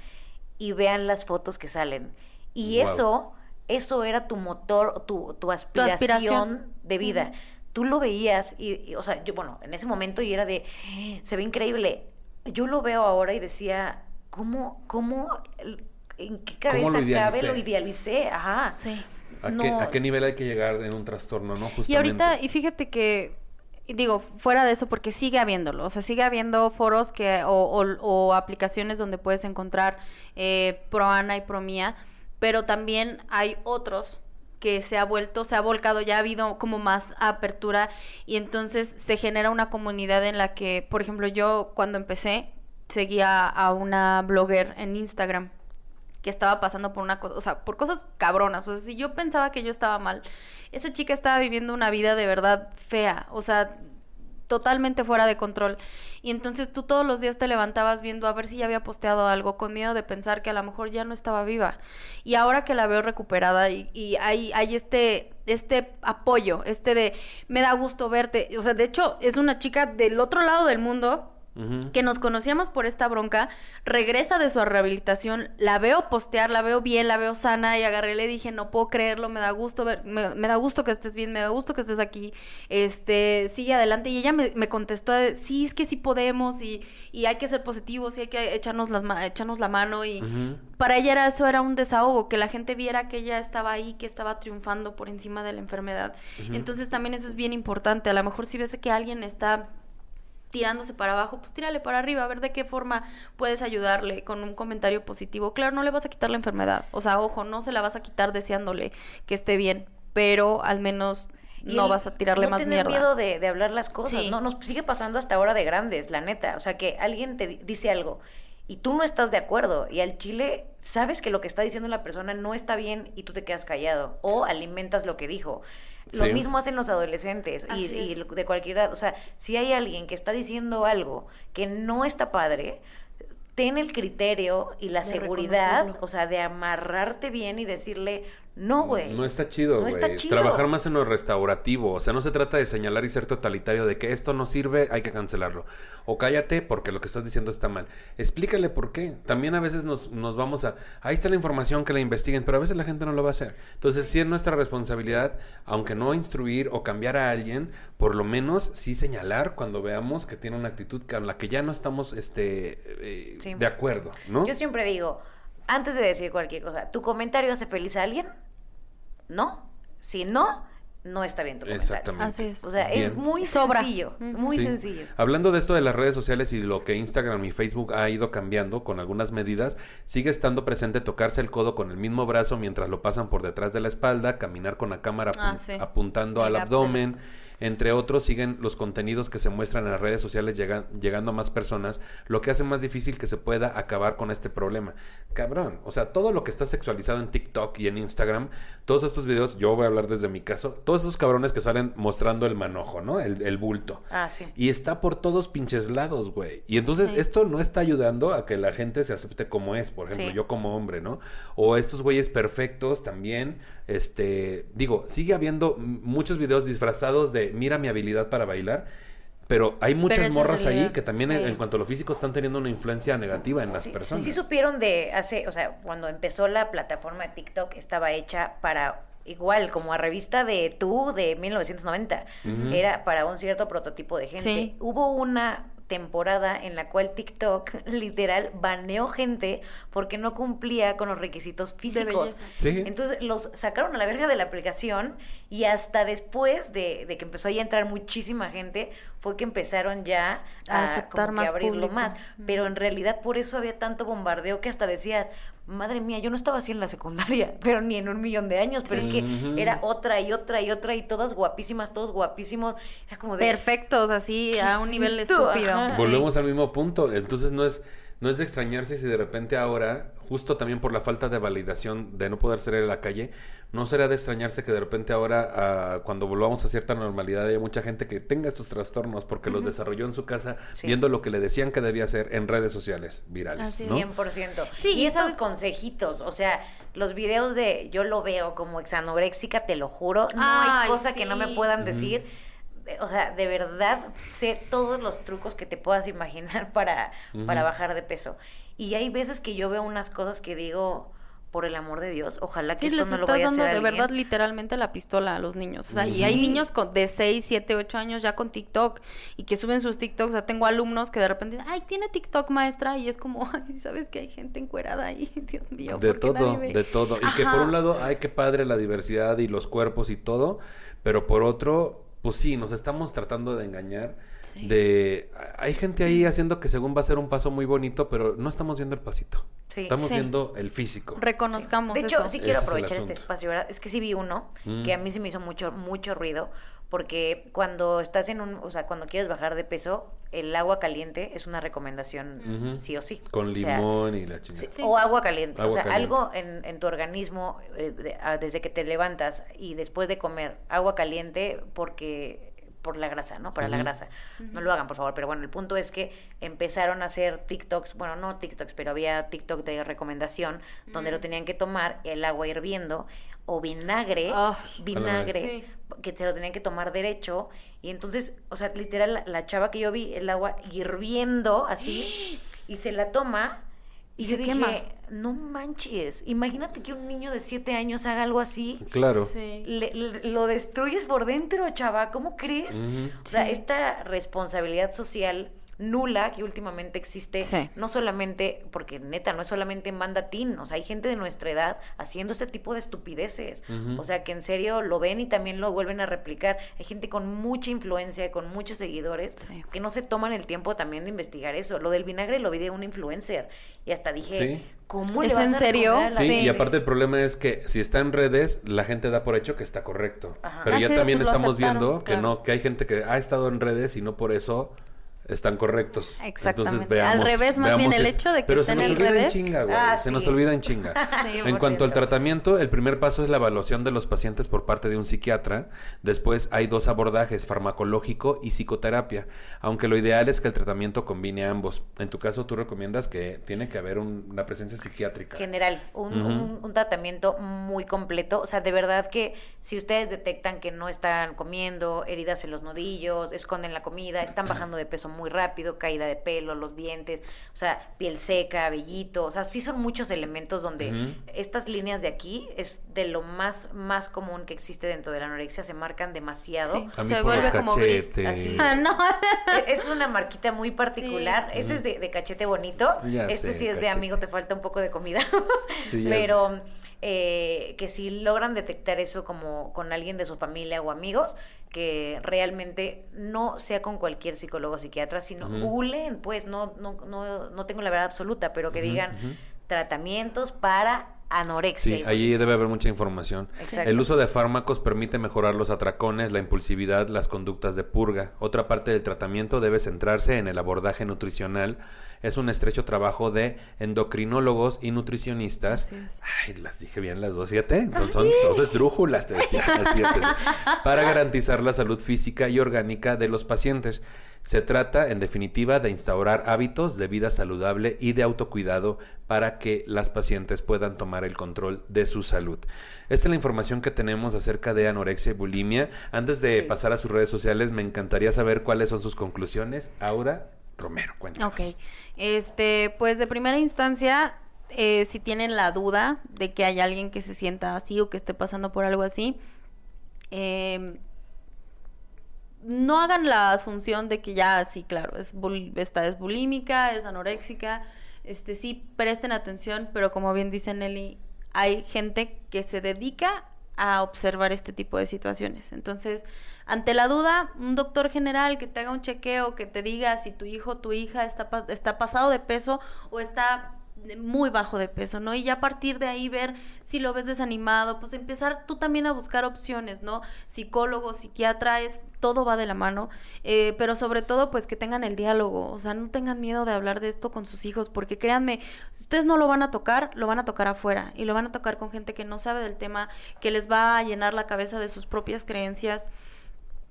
Speaker 1: y vean las fotos que salen. Y eso, eso era tu motor, tu, tu, aspiración, de vida. Tú lo veías y, o sea, yo, bueno, en ese momento y era de, se ve increíble. Yo lo veo ahora y decía, ¿cómo, cómo, en qué cabeza lo cabe lo idealicé? Ajá.
Speaker 2: Sí.
Speaker 3: ¿A, qué, ¿A, qué, nivel hay que llegar en un trastorno, no?
Speaker 2: Justamente. Y ahorita, y fíjate que digo, fuera de eso, porque sigue habiéndolo, o sea, sigue habiendo foros que, o, aplicaciones donde puedes encontrar eh, ProAna y ProMía, pero también hay otros que se ha vuelto, se ha volcado, ya ha habido como más apertura y entonces se genera una comunidad en la que, por ejemplo, yo cuando empecé seguía a una blogger en Instagram que estaba pasando por una cosa, o sea, por cosas cabronas. O sea, si yo pensaba que yo estaba mal, esa chica estaba viviendo una vida de verdad fea, o sea, totalmente fuera de control. Y entonces tú todos los días te levantabas viendo a ver si ya había posteado algo, con miedo de pensar que a lo mejor ya no estaba viva. Y ahora que la veo recuperada y, hay, hay este, este apoyo, este de me da gusto verte. O sea, de hecho, es una chica del otro lado del mundo que nos conocíamos por esta bronca, regresa de su rehabilitación, la veo postear, la veo bien, la veo sana y agarré y le dije, no puedo creerlo, me da gusto ver, me, da gusto que estés bien, me da gusto que estés aquí, este, sigue adelante y ella me, contestó, sí, es que sí podemos y, y, hay que ser positivos y hay que echarnos, las echarnos la mano y para ella era, eso era un desahogo, que la gente viera que ella estaba ahí, que estaba triunfando por encima de la enfermedad. Entonces también eso es bien importante, a lo mejor si ves que alguien está tirándose para abajo, pues tírale para arriba, a ver de qué forma puedes ayudarle con un comentario positivo. Claro, no le vas a quitar la enfermedad, o sea, ojo, no se la vas a quitar deseándole que esté bien, pero al menos no vas a tirarle más mierda.
Speaker 1: No miedo de, de, hablar las cosas, no, nos sigue pasando hasta ahora de grandes, la neta, o sea, que alguien te dice algo y tú no estás de acuerdo y al chile sabes que lo que está diciendo la persona no está bien y tú te quedas callado o alimentas lo que dijo. Lo mismo hacen los adolescentes y, de cualquier edad. O sea, si hay alguien que está diciendo algo que no está padre, ten el criterio y la seguridad, o sea, de amarrarte bien y decirle, no, güey.
Speaker 3: No está chido, güey. Trabajar más en lo restaurativo. O sea, no se trata de señalar y ser totalitario de que esto no sirve, hay que cancelarlo. O cállate porque lo que estás diciendo está mal. Explícale por qué. También a veces nos, nos vamos a... Ahí está la información que la investiguen, pero a veces la gente no lo va a hacer. Entonces, sí es nuestra responsabilidad, aunque no instruir o cambiar a alguien, por lo menos sí señalar cuando veamos que tiene una actitud con la que ya no estamos este, eh, de acuerdo, ¿no?
Speaker 1: Yo siempre digo antes de decir cualquier cosa, ¿tu comentario hace feliz a alguien? ¿No? Si no, no está bien tu comentario.
Speaker 3: Exactamente. Así
Speaker 1: es. O sea, es muy sencillo, muy sencillo.
Speaker 3: Hablando de esto de las redes sociales y lo que Instagram y Facebook ha ido cambiando con algunas medidas, sigue estando presente tocarse el codo con el mismo brazo mientras lo pasan por detrás de la espalda, caminar con la cámara ah, apuntando al abdomen entre otros, siguen los contenidos que se muestran en las redes sociales llegando a más personas, lo que hace más difícil que se pueda acabar con este problema. Cabrón, o sea, todo lo que está sexualizado en TikTok y en Instagram, todos estos videos, yo voy a hablar desde mi caso, todos estos cabrones que salen mostrando el manojo, ¿no? El, bulto.
Speaker 1: Ah, sí.
Speaker 3: Y está por todos pinches lados, güey. Y entonces esto no está ayudando a que la gente se acepte como es, por ejemplo, yo como hombre, ¿no? O estos güeyes perfectos también, este, digo, sigue habiendo muchos videos disfrazados de mira mi habilidad para bailar. Pero hay muchas morras ahí que también en, cuanto a lo físico están teniendo una influencia negativa en las personas.
Speaker 1: Sí supieron de hace, o sea, cuando empezó la plataforma de TikTok estaba hecha para igual como a revista de tú de 1990 era para un cierto prototipo de gente. Hubo una temporada en la cual TikTok literal baneó gente porque no cumplía con los requisitos físicos. Entonces los sacaron a la verga de la aplicación y hasta después de, que empezó a entrar muchísima gente fue que empezaron ya a, aceptar más abrirlo más. Pero en realidad por eso había tanto bombardeo que hasta decía, madre mía, yo no estaba así en la secundaria, pero ni en un millón de años, pero es que era otra y otra y otra y todas guapísimas, todos guapísimos. Era como de...
Speaker 2: Perfectos, así, a un nivel estúpido.
Speaker 3: Volvemos al mismo punto, entonces no es no es de extrañarse si de repente ahora, justo también por la falta de validación de no poder salir a la calle, no sería de extrañarse que de repente ahora, ah, cuando volvamos a cierta normalidad, haya mucha gente que tenga estos trastornos porque los desarrolló en su casa viendo lo que le decían que debía hacer en redes sociales virales. ¿no?
Speaker 1: 100%. Sí, y estos consejitos, o sea, los videos de yo lo veo como exanoréxica, te lo juro, no hay cosa que no me puedan decir o sea, de verdad sé todos los trucos que te puedas imaginar para, para bajar de peso. Y hay veces que yo veo unas cosas que digo, por el amor de Dios, ojalá que esto no lo vaya a hacer
Speaker 2: de verdad literalmente la pistola a los niños. O sea, y hay niños con, de 6, 7, 8 años ya con TikTok y que suben sus TikToks. O sea, tengo alumnos que de repente dicen, ay, tiene TikTok maestra y es como, ay, sabes que hay gente encuerada ahí, Dios mío.
Speaker 3: De todo, de todo. Y que por un lado, hay que padre la diversidad y los cuerpos y todo, pero por otro, pues sí, nos estamos tratando de engañar. De hay gente ahí haciendo que según va a ser un paso muy bonito, pero no estamos viendo el pasito. estamos viendo el físico.
Speaker 2: Reconozcamos.
Speaker 1: De hecho, sí quiero aprovechar este espacio, ¿verdad? Es que sí vi uno que a mí sí me hizo mucho, mucho ruido, porque cuando estás en un, o sea, cuando quieres bajar de peso, el agua caliente es una recomendación sí o sí.
Speaker 3: Con limón y la chingada.
Speaker 1: O agua caliente. o sea, algo en, en, tu organismo eh, desde que te levantas y después de comer agua caliente porque por la grasa, ¿no? Para la grasa. No lo hagan, por favor. Pero bueno, el punto es que empezaron a hacer TikToks, bueno, no TikToks, pero había TikTok de recomendación donde lo tenían que tomar el agua hirviendo o vinagre, vinagre, que se lo tenían que tomar derecho. Y entonces, o sea, literal, la, chava que yo vi, el agua hirviendo así, y se la toma. Y, yo dije, no manches, imagínate que un niño de siete años haga algo así.
Speaker 3: Claro.
Speaker 1: lo destruyes por dentro, chava, ¿cómo crees? O sea, esta responsabilidad social nula que últimamente existe, no solamente, porque neta, no es solamente en mandatín, o sea, hay gente de nuestra edad haciendo este tipo de estupideces, o sea, que en serio lo ven y también lo vuelven a replicar. Hay gente con mucha influencia, con muchos seguidores, que no se toman el tiempo también de investigar eso. Lo del vinagre lo vi de un influencer y hasta dije, ¿cómo le vas
Speaker 2: en serio?
Speaker 3: Sí, y aparte el problema es que si está en redes, la gente da por hecho que está correcto. Pero ya también estamos viendo que no, que hay gente que ha estado en redes y no por eso están correctos. Exactamente. Entonces veamos.
Speaker 2: Al revés, más bien el hecho de que
Speaker 3: Pero se nos olvida en chinga, güey. Ah, se nos olvida en chinga. en cuanto al tratamiento, el primer paso es la evaluación de los pacientes por parte de un psiquiatra. Después hay dos abordajes, farmacológico y psicoterapia. Aunque lo ideal es que el tratamiento combine ambos. En tu caso, tú recomiendas que tiene que haber una presencia psiquiátrica.
Speaker 1: General, un, un tratamiento muy completo. O sea, de verdad que si ustedes detectan que no están comiendo, heridas en los nudillos, esconden la comida, están bajando de peso muy rápido, caída de pelo, los dientes, o sea, piel seca, vellito, o sea, sí son muchos elementos donde estas líneas de aquí es de lo más más común que existe dentro de la anorexia, se marcan demasiado.
Speaker 3: se vuelve como gris.
Speaker 1: Ah, no. E, es una marquita muy particular, ese es de, cachete bonito, este sí es de amigo, te falta un poco de comida, pero... Eh, que si logran detectar eso como con alguien de su familia o amigos, que realmente no sea con cualquier psicólogo o psiquiatra, sino uh pues, no, no, no, no tengo la verdad absoluta, pero que digan tratamientos para anorexia.
Speaker 3: Sí, ahí debe haber mucha información. El uso de fármacos permite mejorar los atracones, la impulsividad, las conductas de purga. Otra parte del tratamiento debe centrarse en el abordaje nutricional. Es un estrecho trabajo de endocrinólogos y nutricionistas. Ay, las dije bien las dos, siete. Son, dos esdrújulas, te decía, las siete. Para garantizar la salud física y orgánica de los pacientes. Se trata, en definitiva, de instaurar hábitos de vida saludable y de autocuidado para que las pacientes puedan tomar el control de su salud. Esta es la información que tenemos acerca de anorexia y bulimia. Antes de pasar a sus redes sociales, me encantaría saber cuáles son sus conclusiones. Aura Romero, cuéntanos.
Speaker 2: Ok, este, pues de primera instancia, eh, si tienen la duda de que hay alguien que se sienta así o que esté pasando por algo así, eh, no hagan la asunción de que ya, sí, claro, es esta es bulímica, es anoréxica, este sí, presten atención, pero como bien dice Nelly, hay gente que se dedica a observar este tipo de situaciones. Entonces, ante la duda, un doctor general que te haga un chequeo, que te diga si tu hijo o tu hija está, está pasado de peso o está muy bajo de peso, ¿no? Y ya a partir de ahí ver si lo ves desanimado, pues empezar tú también a buscar opciones, ¿no? Psicólogo, psiquiatra, es, todo va de la mano, eh, pero sobre todo pues que tengan el diálogo, o sea, no tengan miedo de hablar de esto con sus hijos, porque créanme, si ustedes no lo van a tocar, lo van a tocar afuera y lo van a tocar con gente que no sabe del tema, que les va a llenar la cabeza de sus propias creencias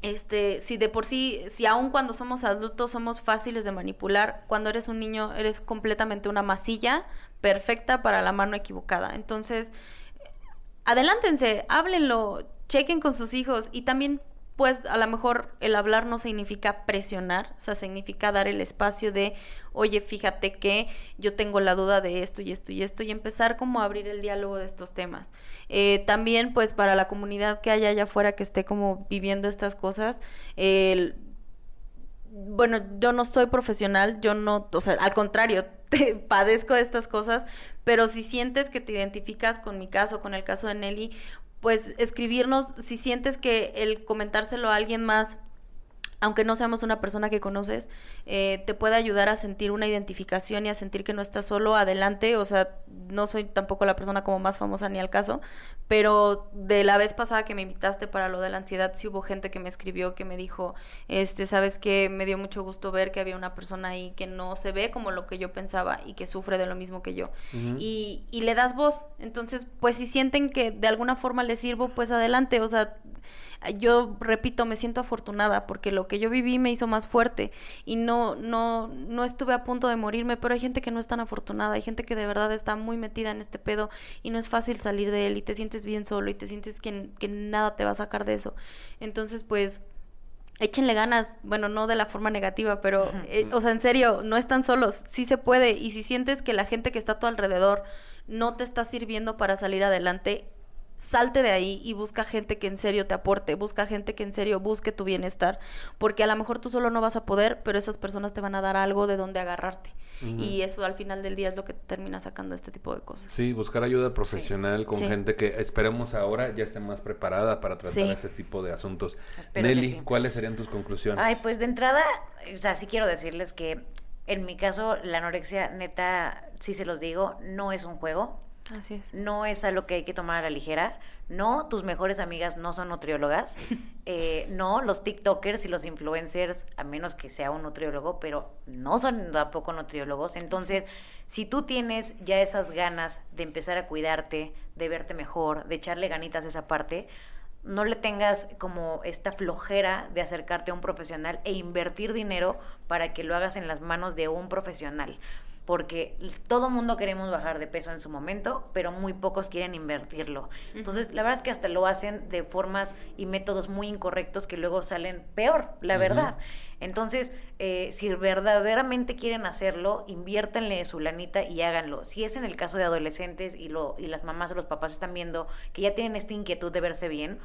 Speaker 2: este, si de por sí, si aun cuando somos adultos somos fáciles de manipular, cuando eres un niño eres completamente una masilla perfecta para la mano equivocada. Entonces, adelántense, háblenlo, chequen con sus hijos y también pues a lo mejor el hablar no significa presionar, o sea, significa dar el espacio de, oye, fíjate que yo tengo la duda de esto y esto y esto, y empezar como a abrir el diálogo de estos temas. Eh, también, pues, para la comunidad que haya allá afuera que esté como viviendo estas cosas, bueno, yo no soy profesional, yo no, o sea, al contrario, te padezco de estas cosas, pero si sientes que te identificas con mi caso, con el caso de Nelly, pues escribirnos si sientes que el comentárselo a alguien más aunque no seamos una persona que conoces, eh, te puede ayudar a sentir una identificación y a sentir que no estás solo adelante. O sea, no soy tampoco la persona como más famosa ni al caso, pero de la vez pasada que me invitaste para lo de la ansiedad, sí hubo gente que me escribió, que me dijo, este, sabes que me dio mucho gusto ver que había una persona ahí que no se ve como lo que yo pensaba y que sufre de lo mismo que yo. y, y le das voz. Entonces, pues si sienten que de alguna forma les sirvo, pues adelante. O sea, yo repito, me siento afortunada porque lo que yo viví me hizo más fuerte y no, no, no estuve a punto de morirme, pero hay gente que no es tan afortunada, hay gente que de verdad está muy metida en este pedo y no es fácil salir de él y te sientes bien solo y te sientes que, que nada te va a sacar de eso. Entonces, pues échenle ganas, bueno, no de la forma negativa, pero, eh, o sea, en serio, no están solos, sí se puede, y si sientes que la gente que está a tu alrededor no te está sirviendo para salir adelante, salte de ahí y busca gente que en serio te aporte, busca gente que en serio busque tu bienestar, porque a lo mejor tú solo no vas a poder, pero esas personas te van a dar algo de donde agarrarte. Y eso al final del día es lo que termina sacando este tipo de cosas.
Speaker 3: Sí, buscar ayuda profesional con gente que esperemos ahora ya esté más preparada para tratar este tipo de asuntos. Nelly, ¿cuáles serían tus conclusiones?
Speaker 1: Ay, pues de entrada, o sea, sí quiero decirles que en mi caso la anorexia neta, sí se los digo, no es un juego no es algo que hay que tomar a la ligera. No, tus mejores amigas no son nutriólogas. Eh, no, los TikTokers y los influencers, a menos que sea un nutriólogo, pero no son tampoco nutriólogos. Entonces, si tú tienes ya esas ganas de empezar a cuidarte, de verte mejor, de echarle ganitas a esa parte, no le tengas como esta flojera de acercarte a un profesional e invertir dinero para que lo hagas en las manos de un profesional porque todo mundo queremos bajar de peso en su momento, pero muy pocos quieren invertirlo. Entonces, la verdad es que hasta lo hacen de formas y métodos muy incorrectos que luego salen peor, la verdad. Entonces, eh, si verdaderamente quieren hacerlo, inviértanle su lanita y háganlo. Si es en el caso de adolescentes y, lo, y las mamás o los papás están viendo que ya tienen esta inquietud de verse bien,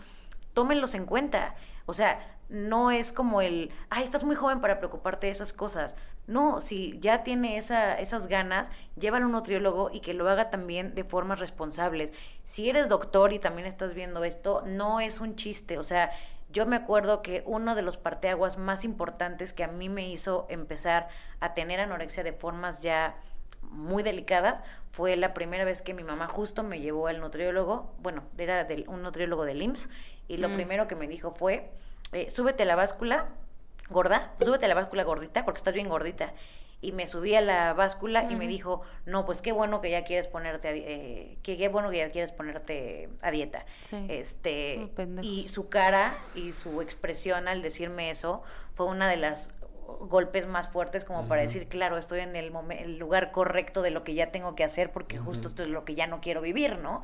Speaker 1: tómenlos en cuenta. O sea, no es como el, ay, estás muy joven para preocuparte de esas cosas. No, si ya tiene esa, esas ganas, llévalo a un nutriólogo y que lo haga también de formas responsables. Si eres doctor y también estás viendo esto, no es un chiste. O sea, yo me acuerdo que uno de los parteaguas más importantes que a mí me hizo empezar a tener anorexia de formas ya muy delicadas, fue la primera vez que mi mamá justo me llevó al nutriólogo, bueno, era del, un nutriólogo del IMSS, y lo
Speaker 2: Mm.
Speaker 1: primero que me dijo fue, eh, súbete la báscula gorda, súbete a la báscula gordita, porque estás bien gordita. Y me subí a la báscula y me dijo, no, pues qué bueno que ya quieres ponerte, a, eh, que qué bueno que ya quieres ponerte a dieta.
Speaker 2: Sí.
Speaker 1: Este,
Speaker 2: Oh,
Speaker 1: y su cara y su expresión al decirme eso fue una de las golpes más fuertes como para decir, claro, estoy en el, lugar correcto de lo que ya tengo que hacer porque justo esto es lo que ya no quiero vivir, ¿no?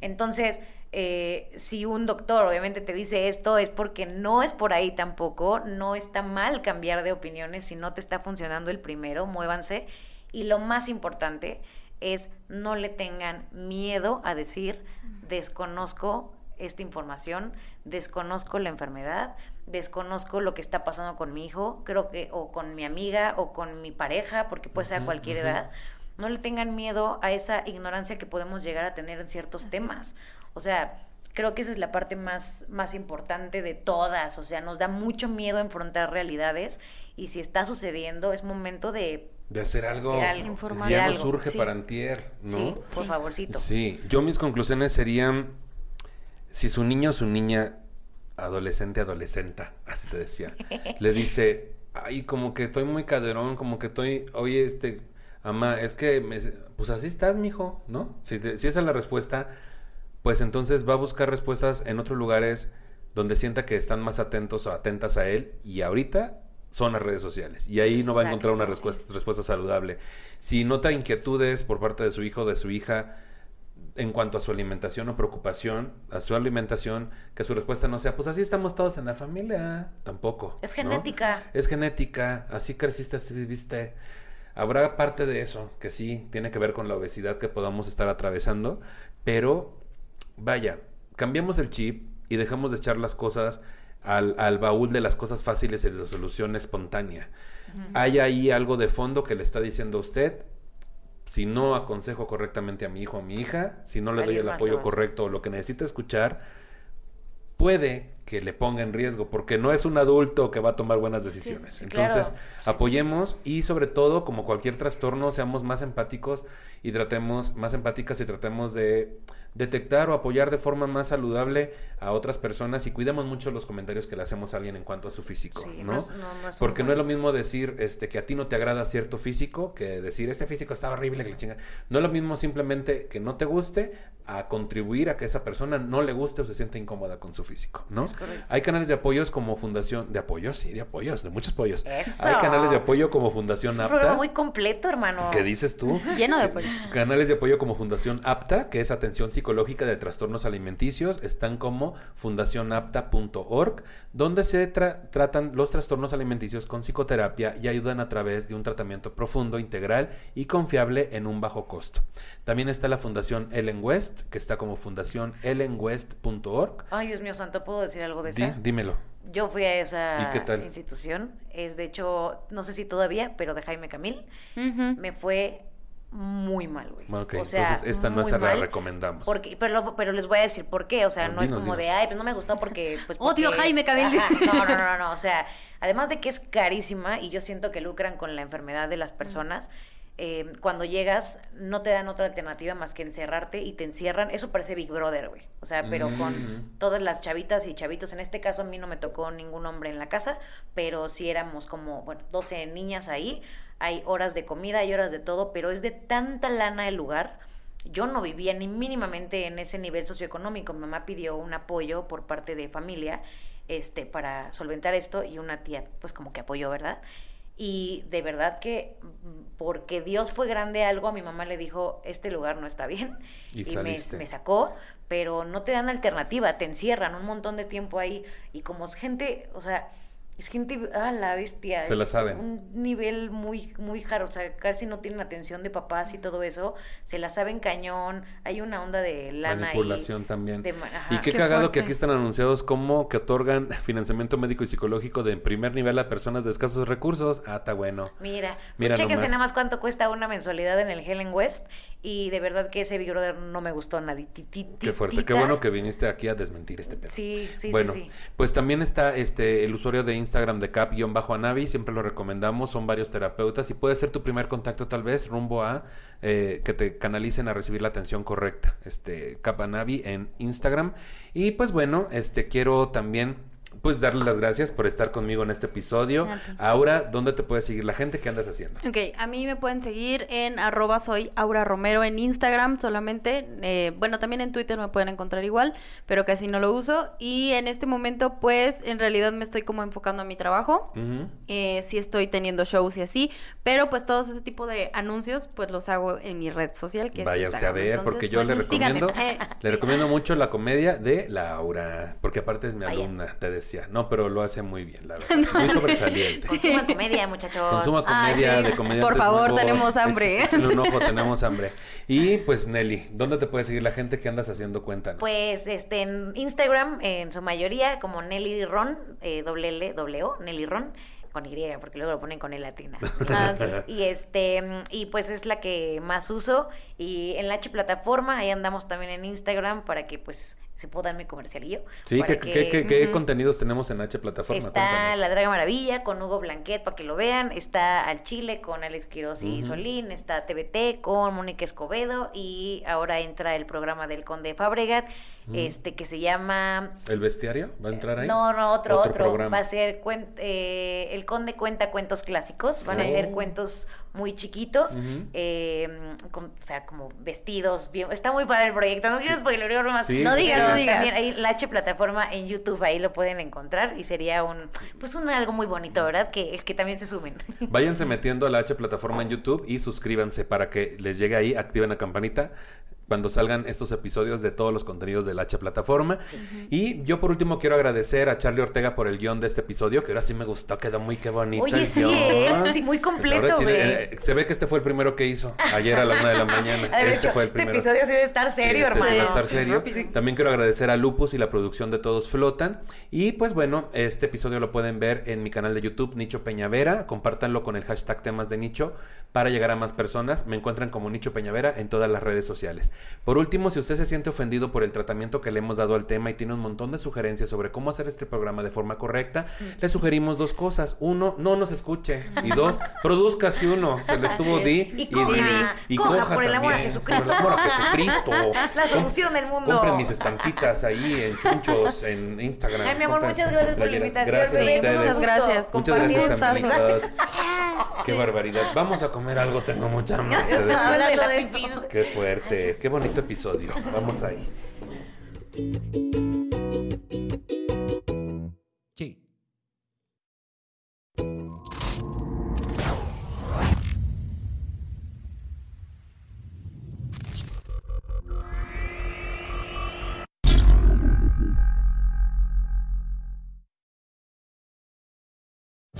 Speaker 1: Entonces, eh, si un doctor obviamente te dice esto, es porque no es por ahí tampoco, no está mal cambiar de opiniones si no te está funcionando el primero, muévanse. Y lo más importante es no le tengan miedo a decir, desconozco esta información, desconozco la enfermedad, desconozco lo que está pasando con mi hijo, creo que, o con mi amiga, o con mi pareja, porque puede ser a cualquier edad no le tengan miedo a esa ignorancia que podemos llegar a tener en ciertos temas. O sea, creo que esa es la parte más, más importante de todas. O sea, nos da mucho miedo enfrentar realidades y si está sucediendo es momento de...
Speaker 3: De hacer algo.
Speaker 1: Hacer algo,
Speaker 2: Informar.
Speaker 3: Ya no
Speaker 1: algo,
Speaker 3: surge
Speaker 2: sí.
Speaker 3: para antier, ¿no?
Speaker 1: Sí, por
Speaker 2: Sí.
Speaker 1: favorcito.
Speaker 3: Sí, yo mis conclusiones serían, si su niño o su niña, adolescente, adolescenta, así te decía, le dice, ay, como que estoy muy caderón, como que estoy, oye, este, mamá, es que, me- pues así estás, mijo, ¿no? Si, te- si esa es la respuesta, pues entonces va a buscar respuestas en otros lugares donde sienta que están más atentos o atentas a él y ahorita son las redes sociales y ahí no va a encontrar una respuesta, respuesta saludable. Si nota inquietudes por parte de su hijo o de su hija en cuanto a su alimentación o preocupación, a su alimentación, que su respuesta no sea, pues así estamos todos en la familia, tampoco.
Speaker 1: Es
Speaker 3: ¿no?
Speaker 1: genética.
Speaker 3: Es genética, así creciste, así viviste. Habrá parte de eso que sí tiene que ver con la obesidad que podamos estar atravesando, pero vaya, cambiemos el chip y dejamos de echar las cosas al, al baúl de las cosas fáciles y de la solución espontánea. Hay ahí algo de fondo que le está diciendo a usted, si no aconsejo correctamente a mi hijo o a mi hija, si no le doy el apoyo correcto o lo que necesita escuchar, puede que le ponga en riesgo, porque no es un adulto que va a tomar buenas decisiones.
Speaker 1: sí,
Speaker 3: Entonces,
Speaker 1: claro.
Speaker 3: apoyemos y sobre todo, como cualquier trastorno, seamos más empáticos y tratemos, más empáticas y tratemos de detectar o apoyar de forma más saludable a otras personas y cuidemos mucho los comentarios que le hacemos a alguien en cuanto a su físico,
Speaker 1: Sí,
Speaker 3: ¿no?
Speaker 1: no es- no- no es
Speaker 3: Porque no es lo mismo decir este que a ti no te agrada cierto físico que decir este físico está horrible que le chinga. No es lo mismo simplemente que no te guste a contribuir a que esa persona no le guste o se sienta incómoda con su físico, ¿no?
Speaker 1: correcto.
Speaker 3: Hay canales de apoyos como Fundación de apoyos, sí, de apoyos, de muchos apoyos.
Speaker 1: Eso.
Speaker 3: Hay canales de apoyo como Fundación
Speaker 1: Es un programa
Speaker 3: APTA.
Speaker 1: muy completo, hermano.
Speaker 3: ¿Qué dices tú?
Speaker 2: Lleno de apoyos.
Speaker 3: Canales de apoyo como Fundación APTA, que es atención psicológica de trastornos alimenticios, están como fundacionapta.org, donde se tra- tratan los trastornos alimenticios con psicoterapia y ayudan a través de un tratamiento profundo, integral y confiable en un bajo costo. También está la Fundación Ellen West, que está como fundacionellenwest.org.
Speaker 1: Ay, Dios mío santo, ¿puedo decir algo de
Speaker 3: Di-
Speaker 1: esa?
Speaker 3: dímelo.
Speaker 1: Yo fui a esa institución. Es de hecho, no sé si todavía, pero de Jaime Camil. Me fue muy mal, güey.
Speaker 3: Ok,
Speaker 1: o sea,
Speaker 3: entonces esta no esa la recomendamos.
Speaker 1: Porque, pero, lo- pero les voy a decir por qué. O sea,
Speaker 3: No,
Speaker 1: no
Speaker 3: dinos,
Speaker 1: es como de, ay, pues no me gustó porque. Pues,
Speaker 2: Odio
Speaker 1: porque-
Speaker 2: Jaime Camil.
Speaker 1: Ajá, No, no, no, no. O sea, además de que es carísima y yo siento que lucran con la enfermedad de las personas. eh, cuando llegas, no te dan otra alternativa más que encerrarte y te encierran. Eso parece Big Brother, güey. O sea, pero
Speaker 3: Mm.
Speaker 1: con todas las chavitas y chavitos. En este caso, a mí no me tocó ningún hombre en la casa, pero sí éramos como, bueno, 12 niñas ahí. Hay horas de comida, hay horas de todo, pero es de tanta lana el lugar. Yo no vivía ni mínimamente en ese nivel socioeconómico. Mi mamá pidió un apoyo por parte de familia este, para solventar esto y una tía, pues como que apoyó, ¿verdad? Y de verdad que mm, porque Dios fue grande algo, a mi mamá le dijo, este lugar no está bien.
Speaker 3: Y
Speaker 1: me,
Speaker 3: saliste.
Speaker 1: me sacó, pero no te dan alternativa, te encierran un montón de tiempo ahí. Y como es gente, o sea, es gente, ah, la bestia.
Speaker 3: Se la saben.
Speaker 1: Un nivel muy, muy jaro, o sea, casi no tienen atención de papás y todo eso. Se la saben cañón, hay una onda de lana ahí,
Speaker 3: Manipulación también.
Speaker 1: de ajá.
Speaker 3: y qué,
Speaker 2: Qué
Speaker 3: cagado que aquí están anunciados como que otorgan financiamiento médico y psicológico de primer nivel a personas de escasos recursos. Ah, está bueno.
Speaker 1: Mira,
Speaker 3: Mira
Speaker 1: pues chéquense
Speaker 3: nomás.
Speaker 1: nada más cuánto cuesta una mensualidad en el Helen West y de verdad que ese Big Brother no me gustó nadie.
Speaker 3: Qué fuerte. Qué bueno que viniste aquí a desmentir este pedo.
Speaker 1: Sí, sí,
Speaker 3: bueno,
Speaker 1: sí, sí.
Speaker 3: pues también está este el usuario de Instagram de cap-anavi, siempre lo recomendamos, son varios terapeutas y puede ser tu primer contacto tal vez rumbo a eh, que te canalicen a recibir la atención correcta. Este cap anavi en Instagram. Y pues bueno, este quiero también pues darle las gracias por estar conmigo en este episodio. Aura, ¿dónde te puede seguir la gente? ¿Qué andas haciendo?
Speaker 2: Ok, a mí me pueden seguir en arroba soy Aura Romero en Instagram solamente. Eh, bueno, también en Twitter me pueden encontrar igual, pero casi no lo uso. Y en este momento, pues, en realidad me estoy como enfocando a mi trabajo. Eh, sí estoy teniendo shows y así, pero pues todos ese tipo de anuncios, pues los hago en mi red social, que
Speaker 3: Vaya
Speaker 2: usted
Speaker 3: a ver, porque yo
Speaker 2: pues,
Speaker 3: le recomiendo, le recomiendo mucho la comedia de Laura, porque aparte es mi alumna, te decía. No, pero lo hace muy bien, la verdad. Muy sobresaliente.
Speaker 1: Consuma comedia, muchachos.
Speaker 3: Consuma comedia de comedia.
Speaker 2: Por favor, tenemos hambre.
Speaker 3: Échale un ojo, tenemos hambre. Y pues Nelly, ¿dónde te puede seguir la gente que andas haciendo? Cuéntanos.
Speaker 1: Pues este, en Instagram, en su mayoría, como Nelly Ron, eh, doble L, doble O, Nelly Ron con Y, porque luego lo ponen con el latina. Ah, y este, y pues es la que más uso. Y en la H plataforma, ahí andamos también en Instagram para que pues se puedo dar mi comercialillo.
Speaker 3: Sí, ¿qué, qué, contenidos tenemos en H Plataforma?
Speaker 1: Está La Draga Maravilla con Hugo Blanquet para que lo vean. Está Al Chile con Alex Quiroz y Solín. Está TVT con Mónica Escobedo. Y ahora entra el programa del Conde Fabregat, este que se llama...
Speaker 3: ¿El Bestiario? ¿Va a entrar ahí?
Speaker 1: No, no, otro, otro. Va a ser eh, El Conde cuenta cuentos clásicos. Van a ser cuentos muy chiquitos, eh, o sea, como vestidos, bien, está muy padre el proyecto, no quiero spoiler más, no digas, no digas. También hay la H plataforma en YouTube, ahí lo pueden encontrar y sería un, pues un algo muy bonito, ¿verdad? Que, que también se sumen.
Speaker 3: Váyanse metiendo a la H plataforma en YouTube y suscríbanse para que les llegue ahí, activen la campanita cuando salgan estos episodios de todos los contenidos del H plataforma. Y yo por último quiero agradecer a Charlie Ortega por el guion de este episodio, que ahora sí me gustó, quedó muy qué bonito.
Speaker 1: Oye, sí, ¿eh? sí, muy pues completo.
Speaker 3: Eh, se ve que este fue el primero que hizo ayer a la una de la mañana. este fue el
Speaker 1: este primero. Este episodio sí debe estar serio,
Speaker 3: este
Speaker 1: hermano.
Speaker 3: estar serio. También quiero agradecer a Lupus y la producción de Todos Flotan. Y pues bueno, este episodio lo pueden ver en mi canal de YouTube, Nicho Peñavera. Compártanlo con el hashtag temas de nicho para llegar a más personas. Me encuentran como Nicho Peñavera en todas las redes sociales. Por último, si usted se siente ofendido por el tratamiento que le hemos dado al tema y tiene un montón de sugerencias sobre cómo hacer este programa de forma correcta, le sugerimos dos cosas. Uno, no nos escuche. Y dos, produzca si uno. Se le estuvo di
Speaker 1: y, y, coja, por el amor a Jesucristo. Por el amor a Jesucristo. La solución del mundo.
Speaker 3: Compren mis estampitas ahí en chunchos, en Instagram.
Speaker 1: Ay, mi amor, muchas gracias por la invitación.
Speaker 3: Gracias a ustedes.
Speaker 2: Muchas gracias.
Speaker 3: Muchas gracias, amiguitos. Qué barbaridad. Vamos a comer algo, tengo mucha hambre. Qué fuerte. Qué bonito episodio. Vamos ahí. Sí.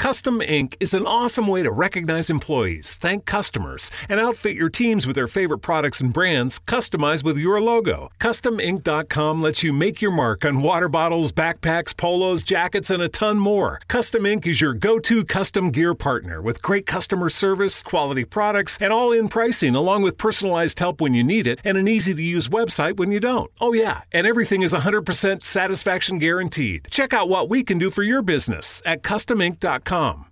Speaker 4: Custom Ink is an awesome way to recognize employees, thank customers, and outfit your teams with their favorite products and brands customized with your logo. CustomInk.com lets you make your mark on water bottles, backpacks, polos, jackets, and a ton more. Custom Ink is your go to custom gear partner with great customer service, quality products, and all in pricing, along with personalized help when you need it and an easy to use website when you don't. Oh, yeah, and everything is 100% satisfaction guaranteed. Check out what we can do for your business at com.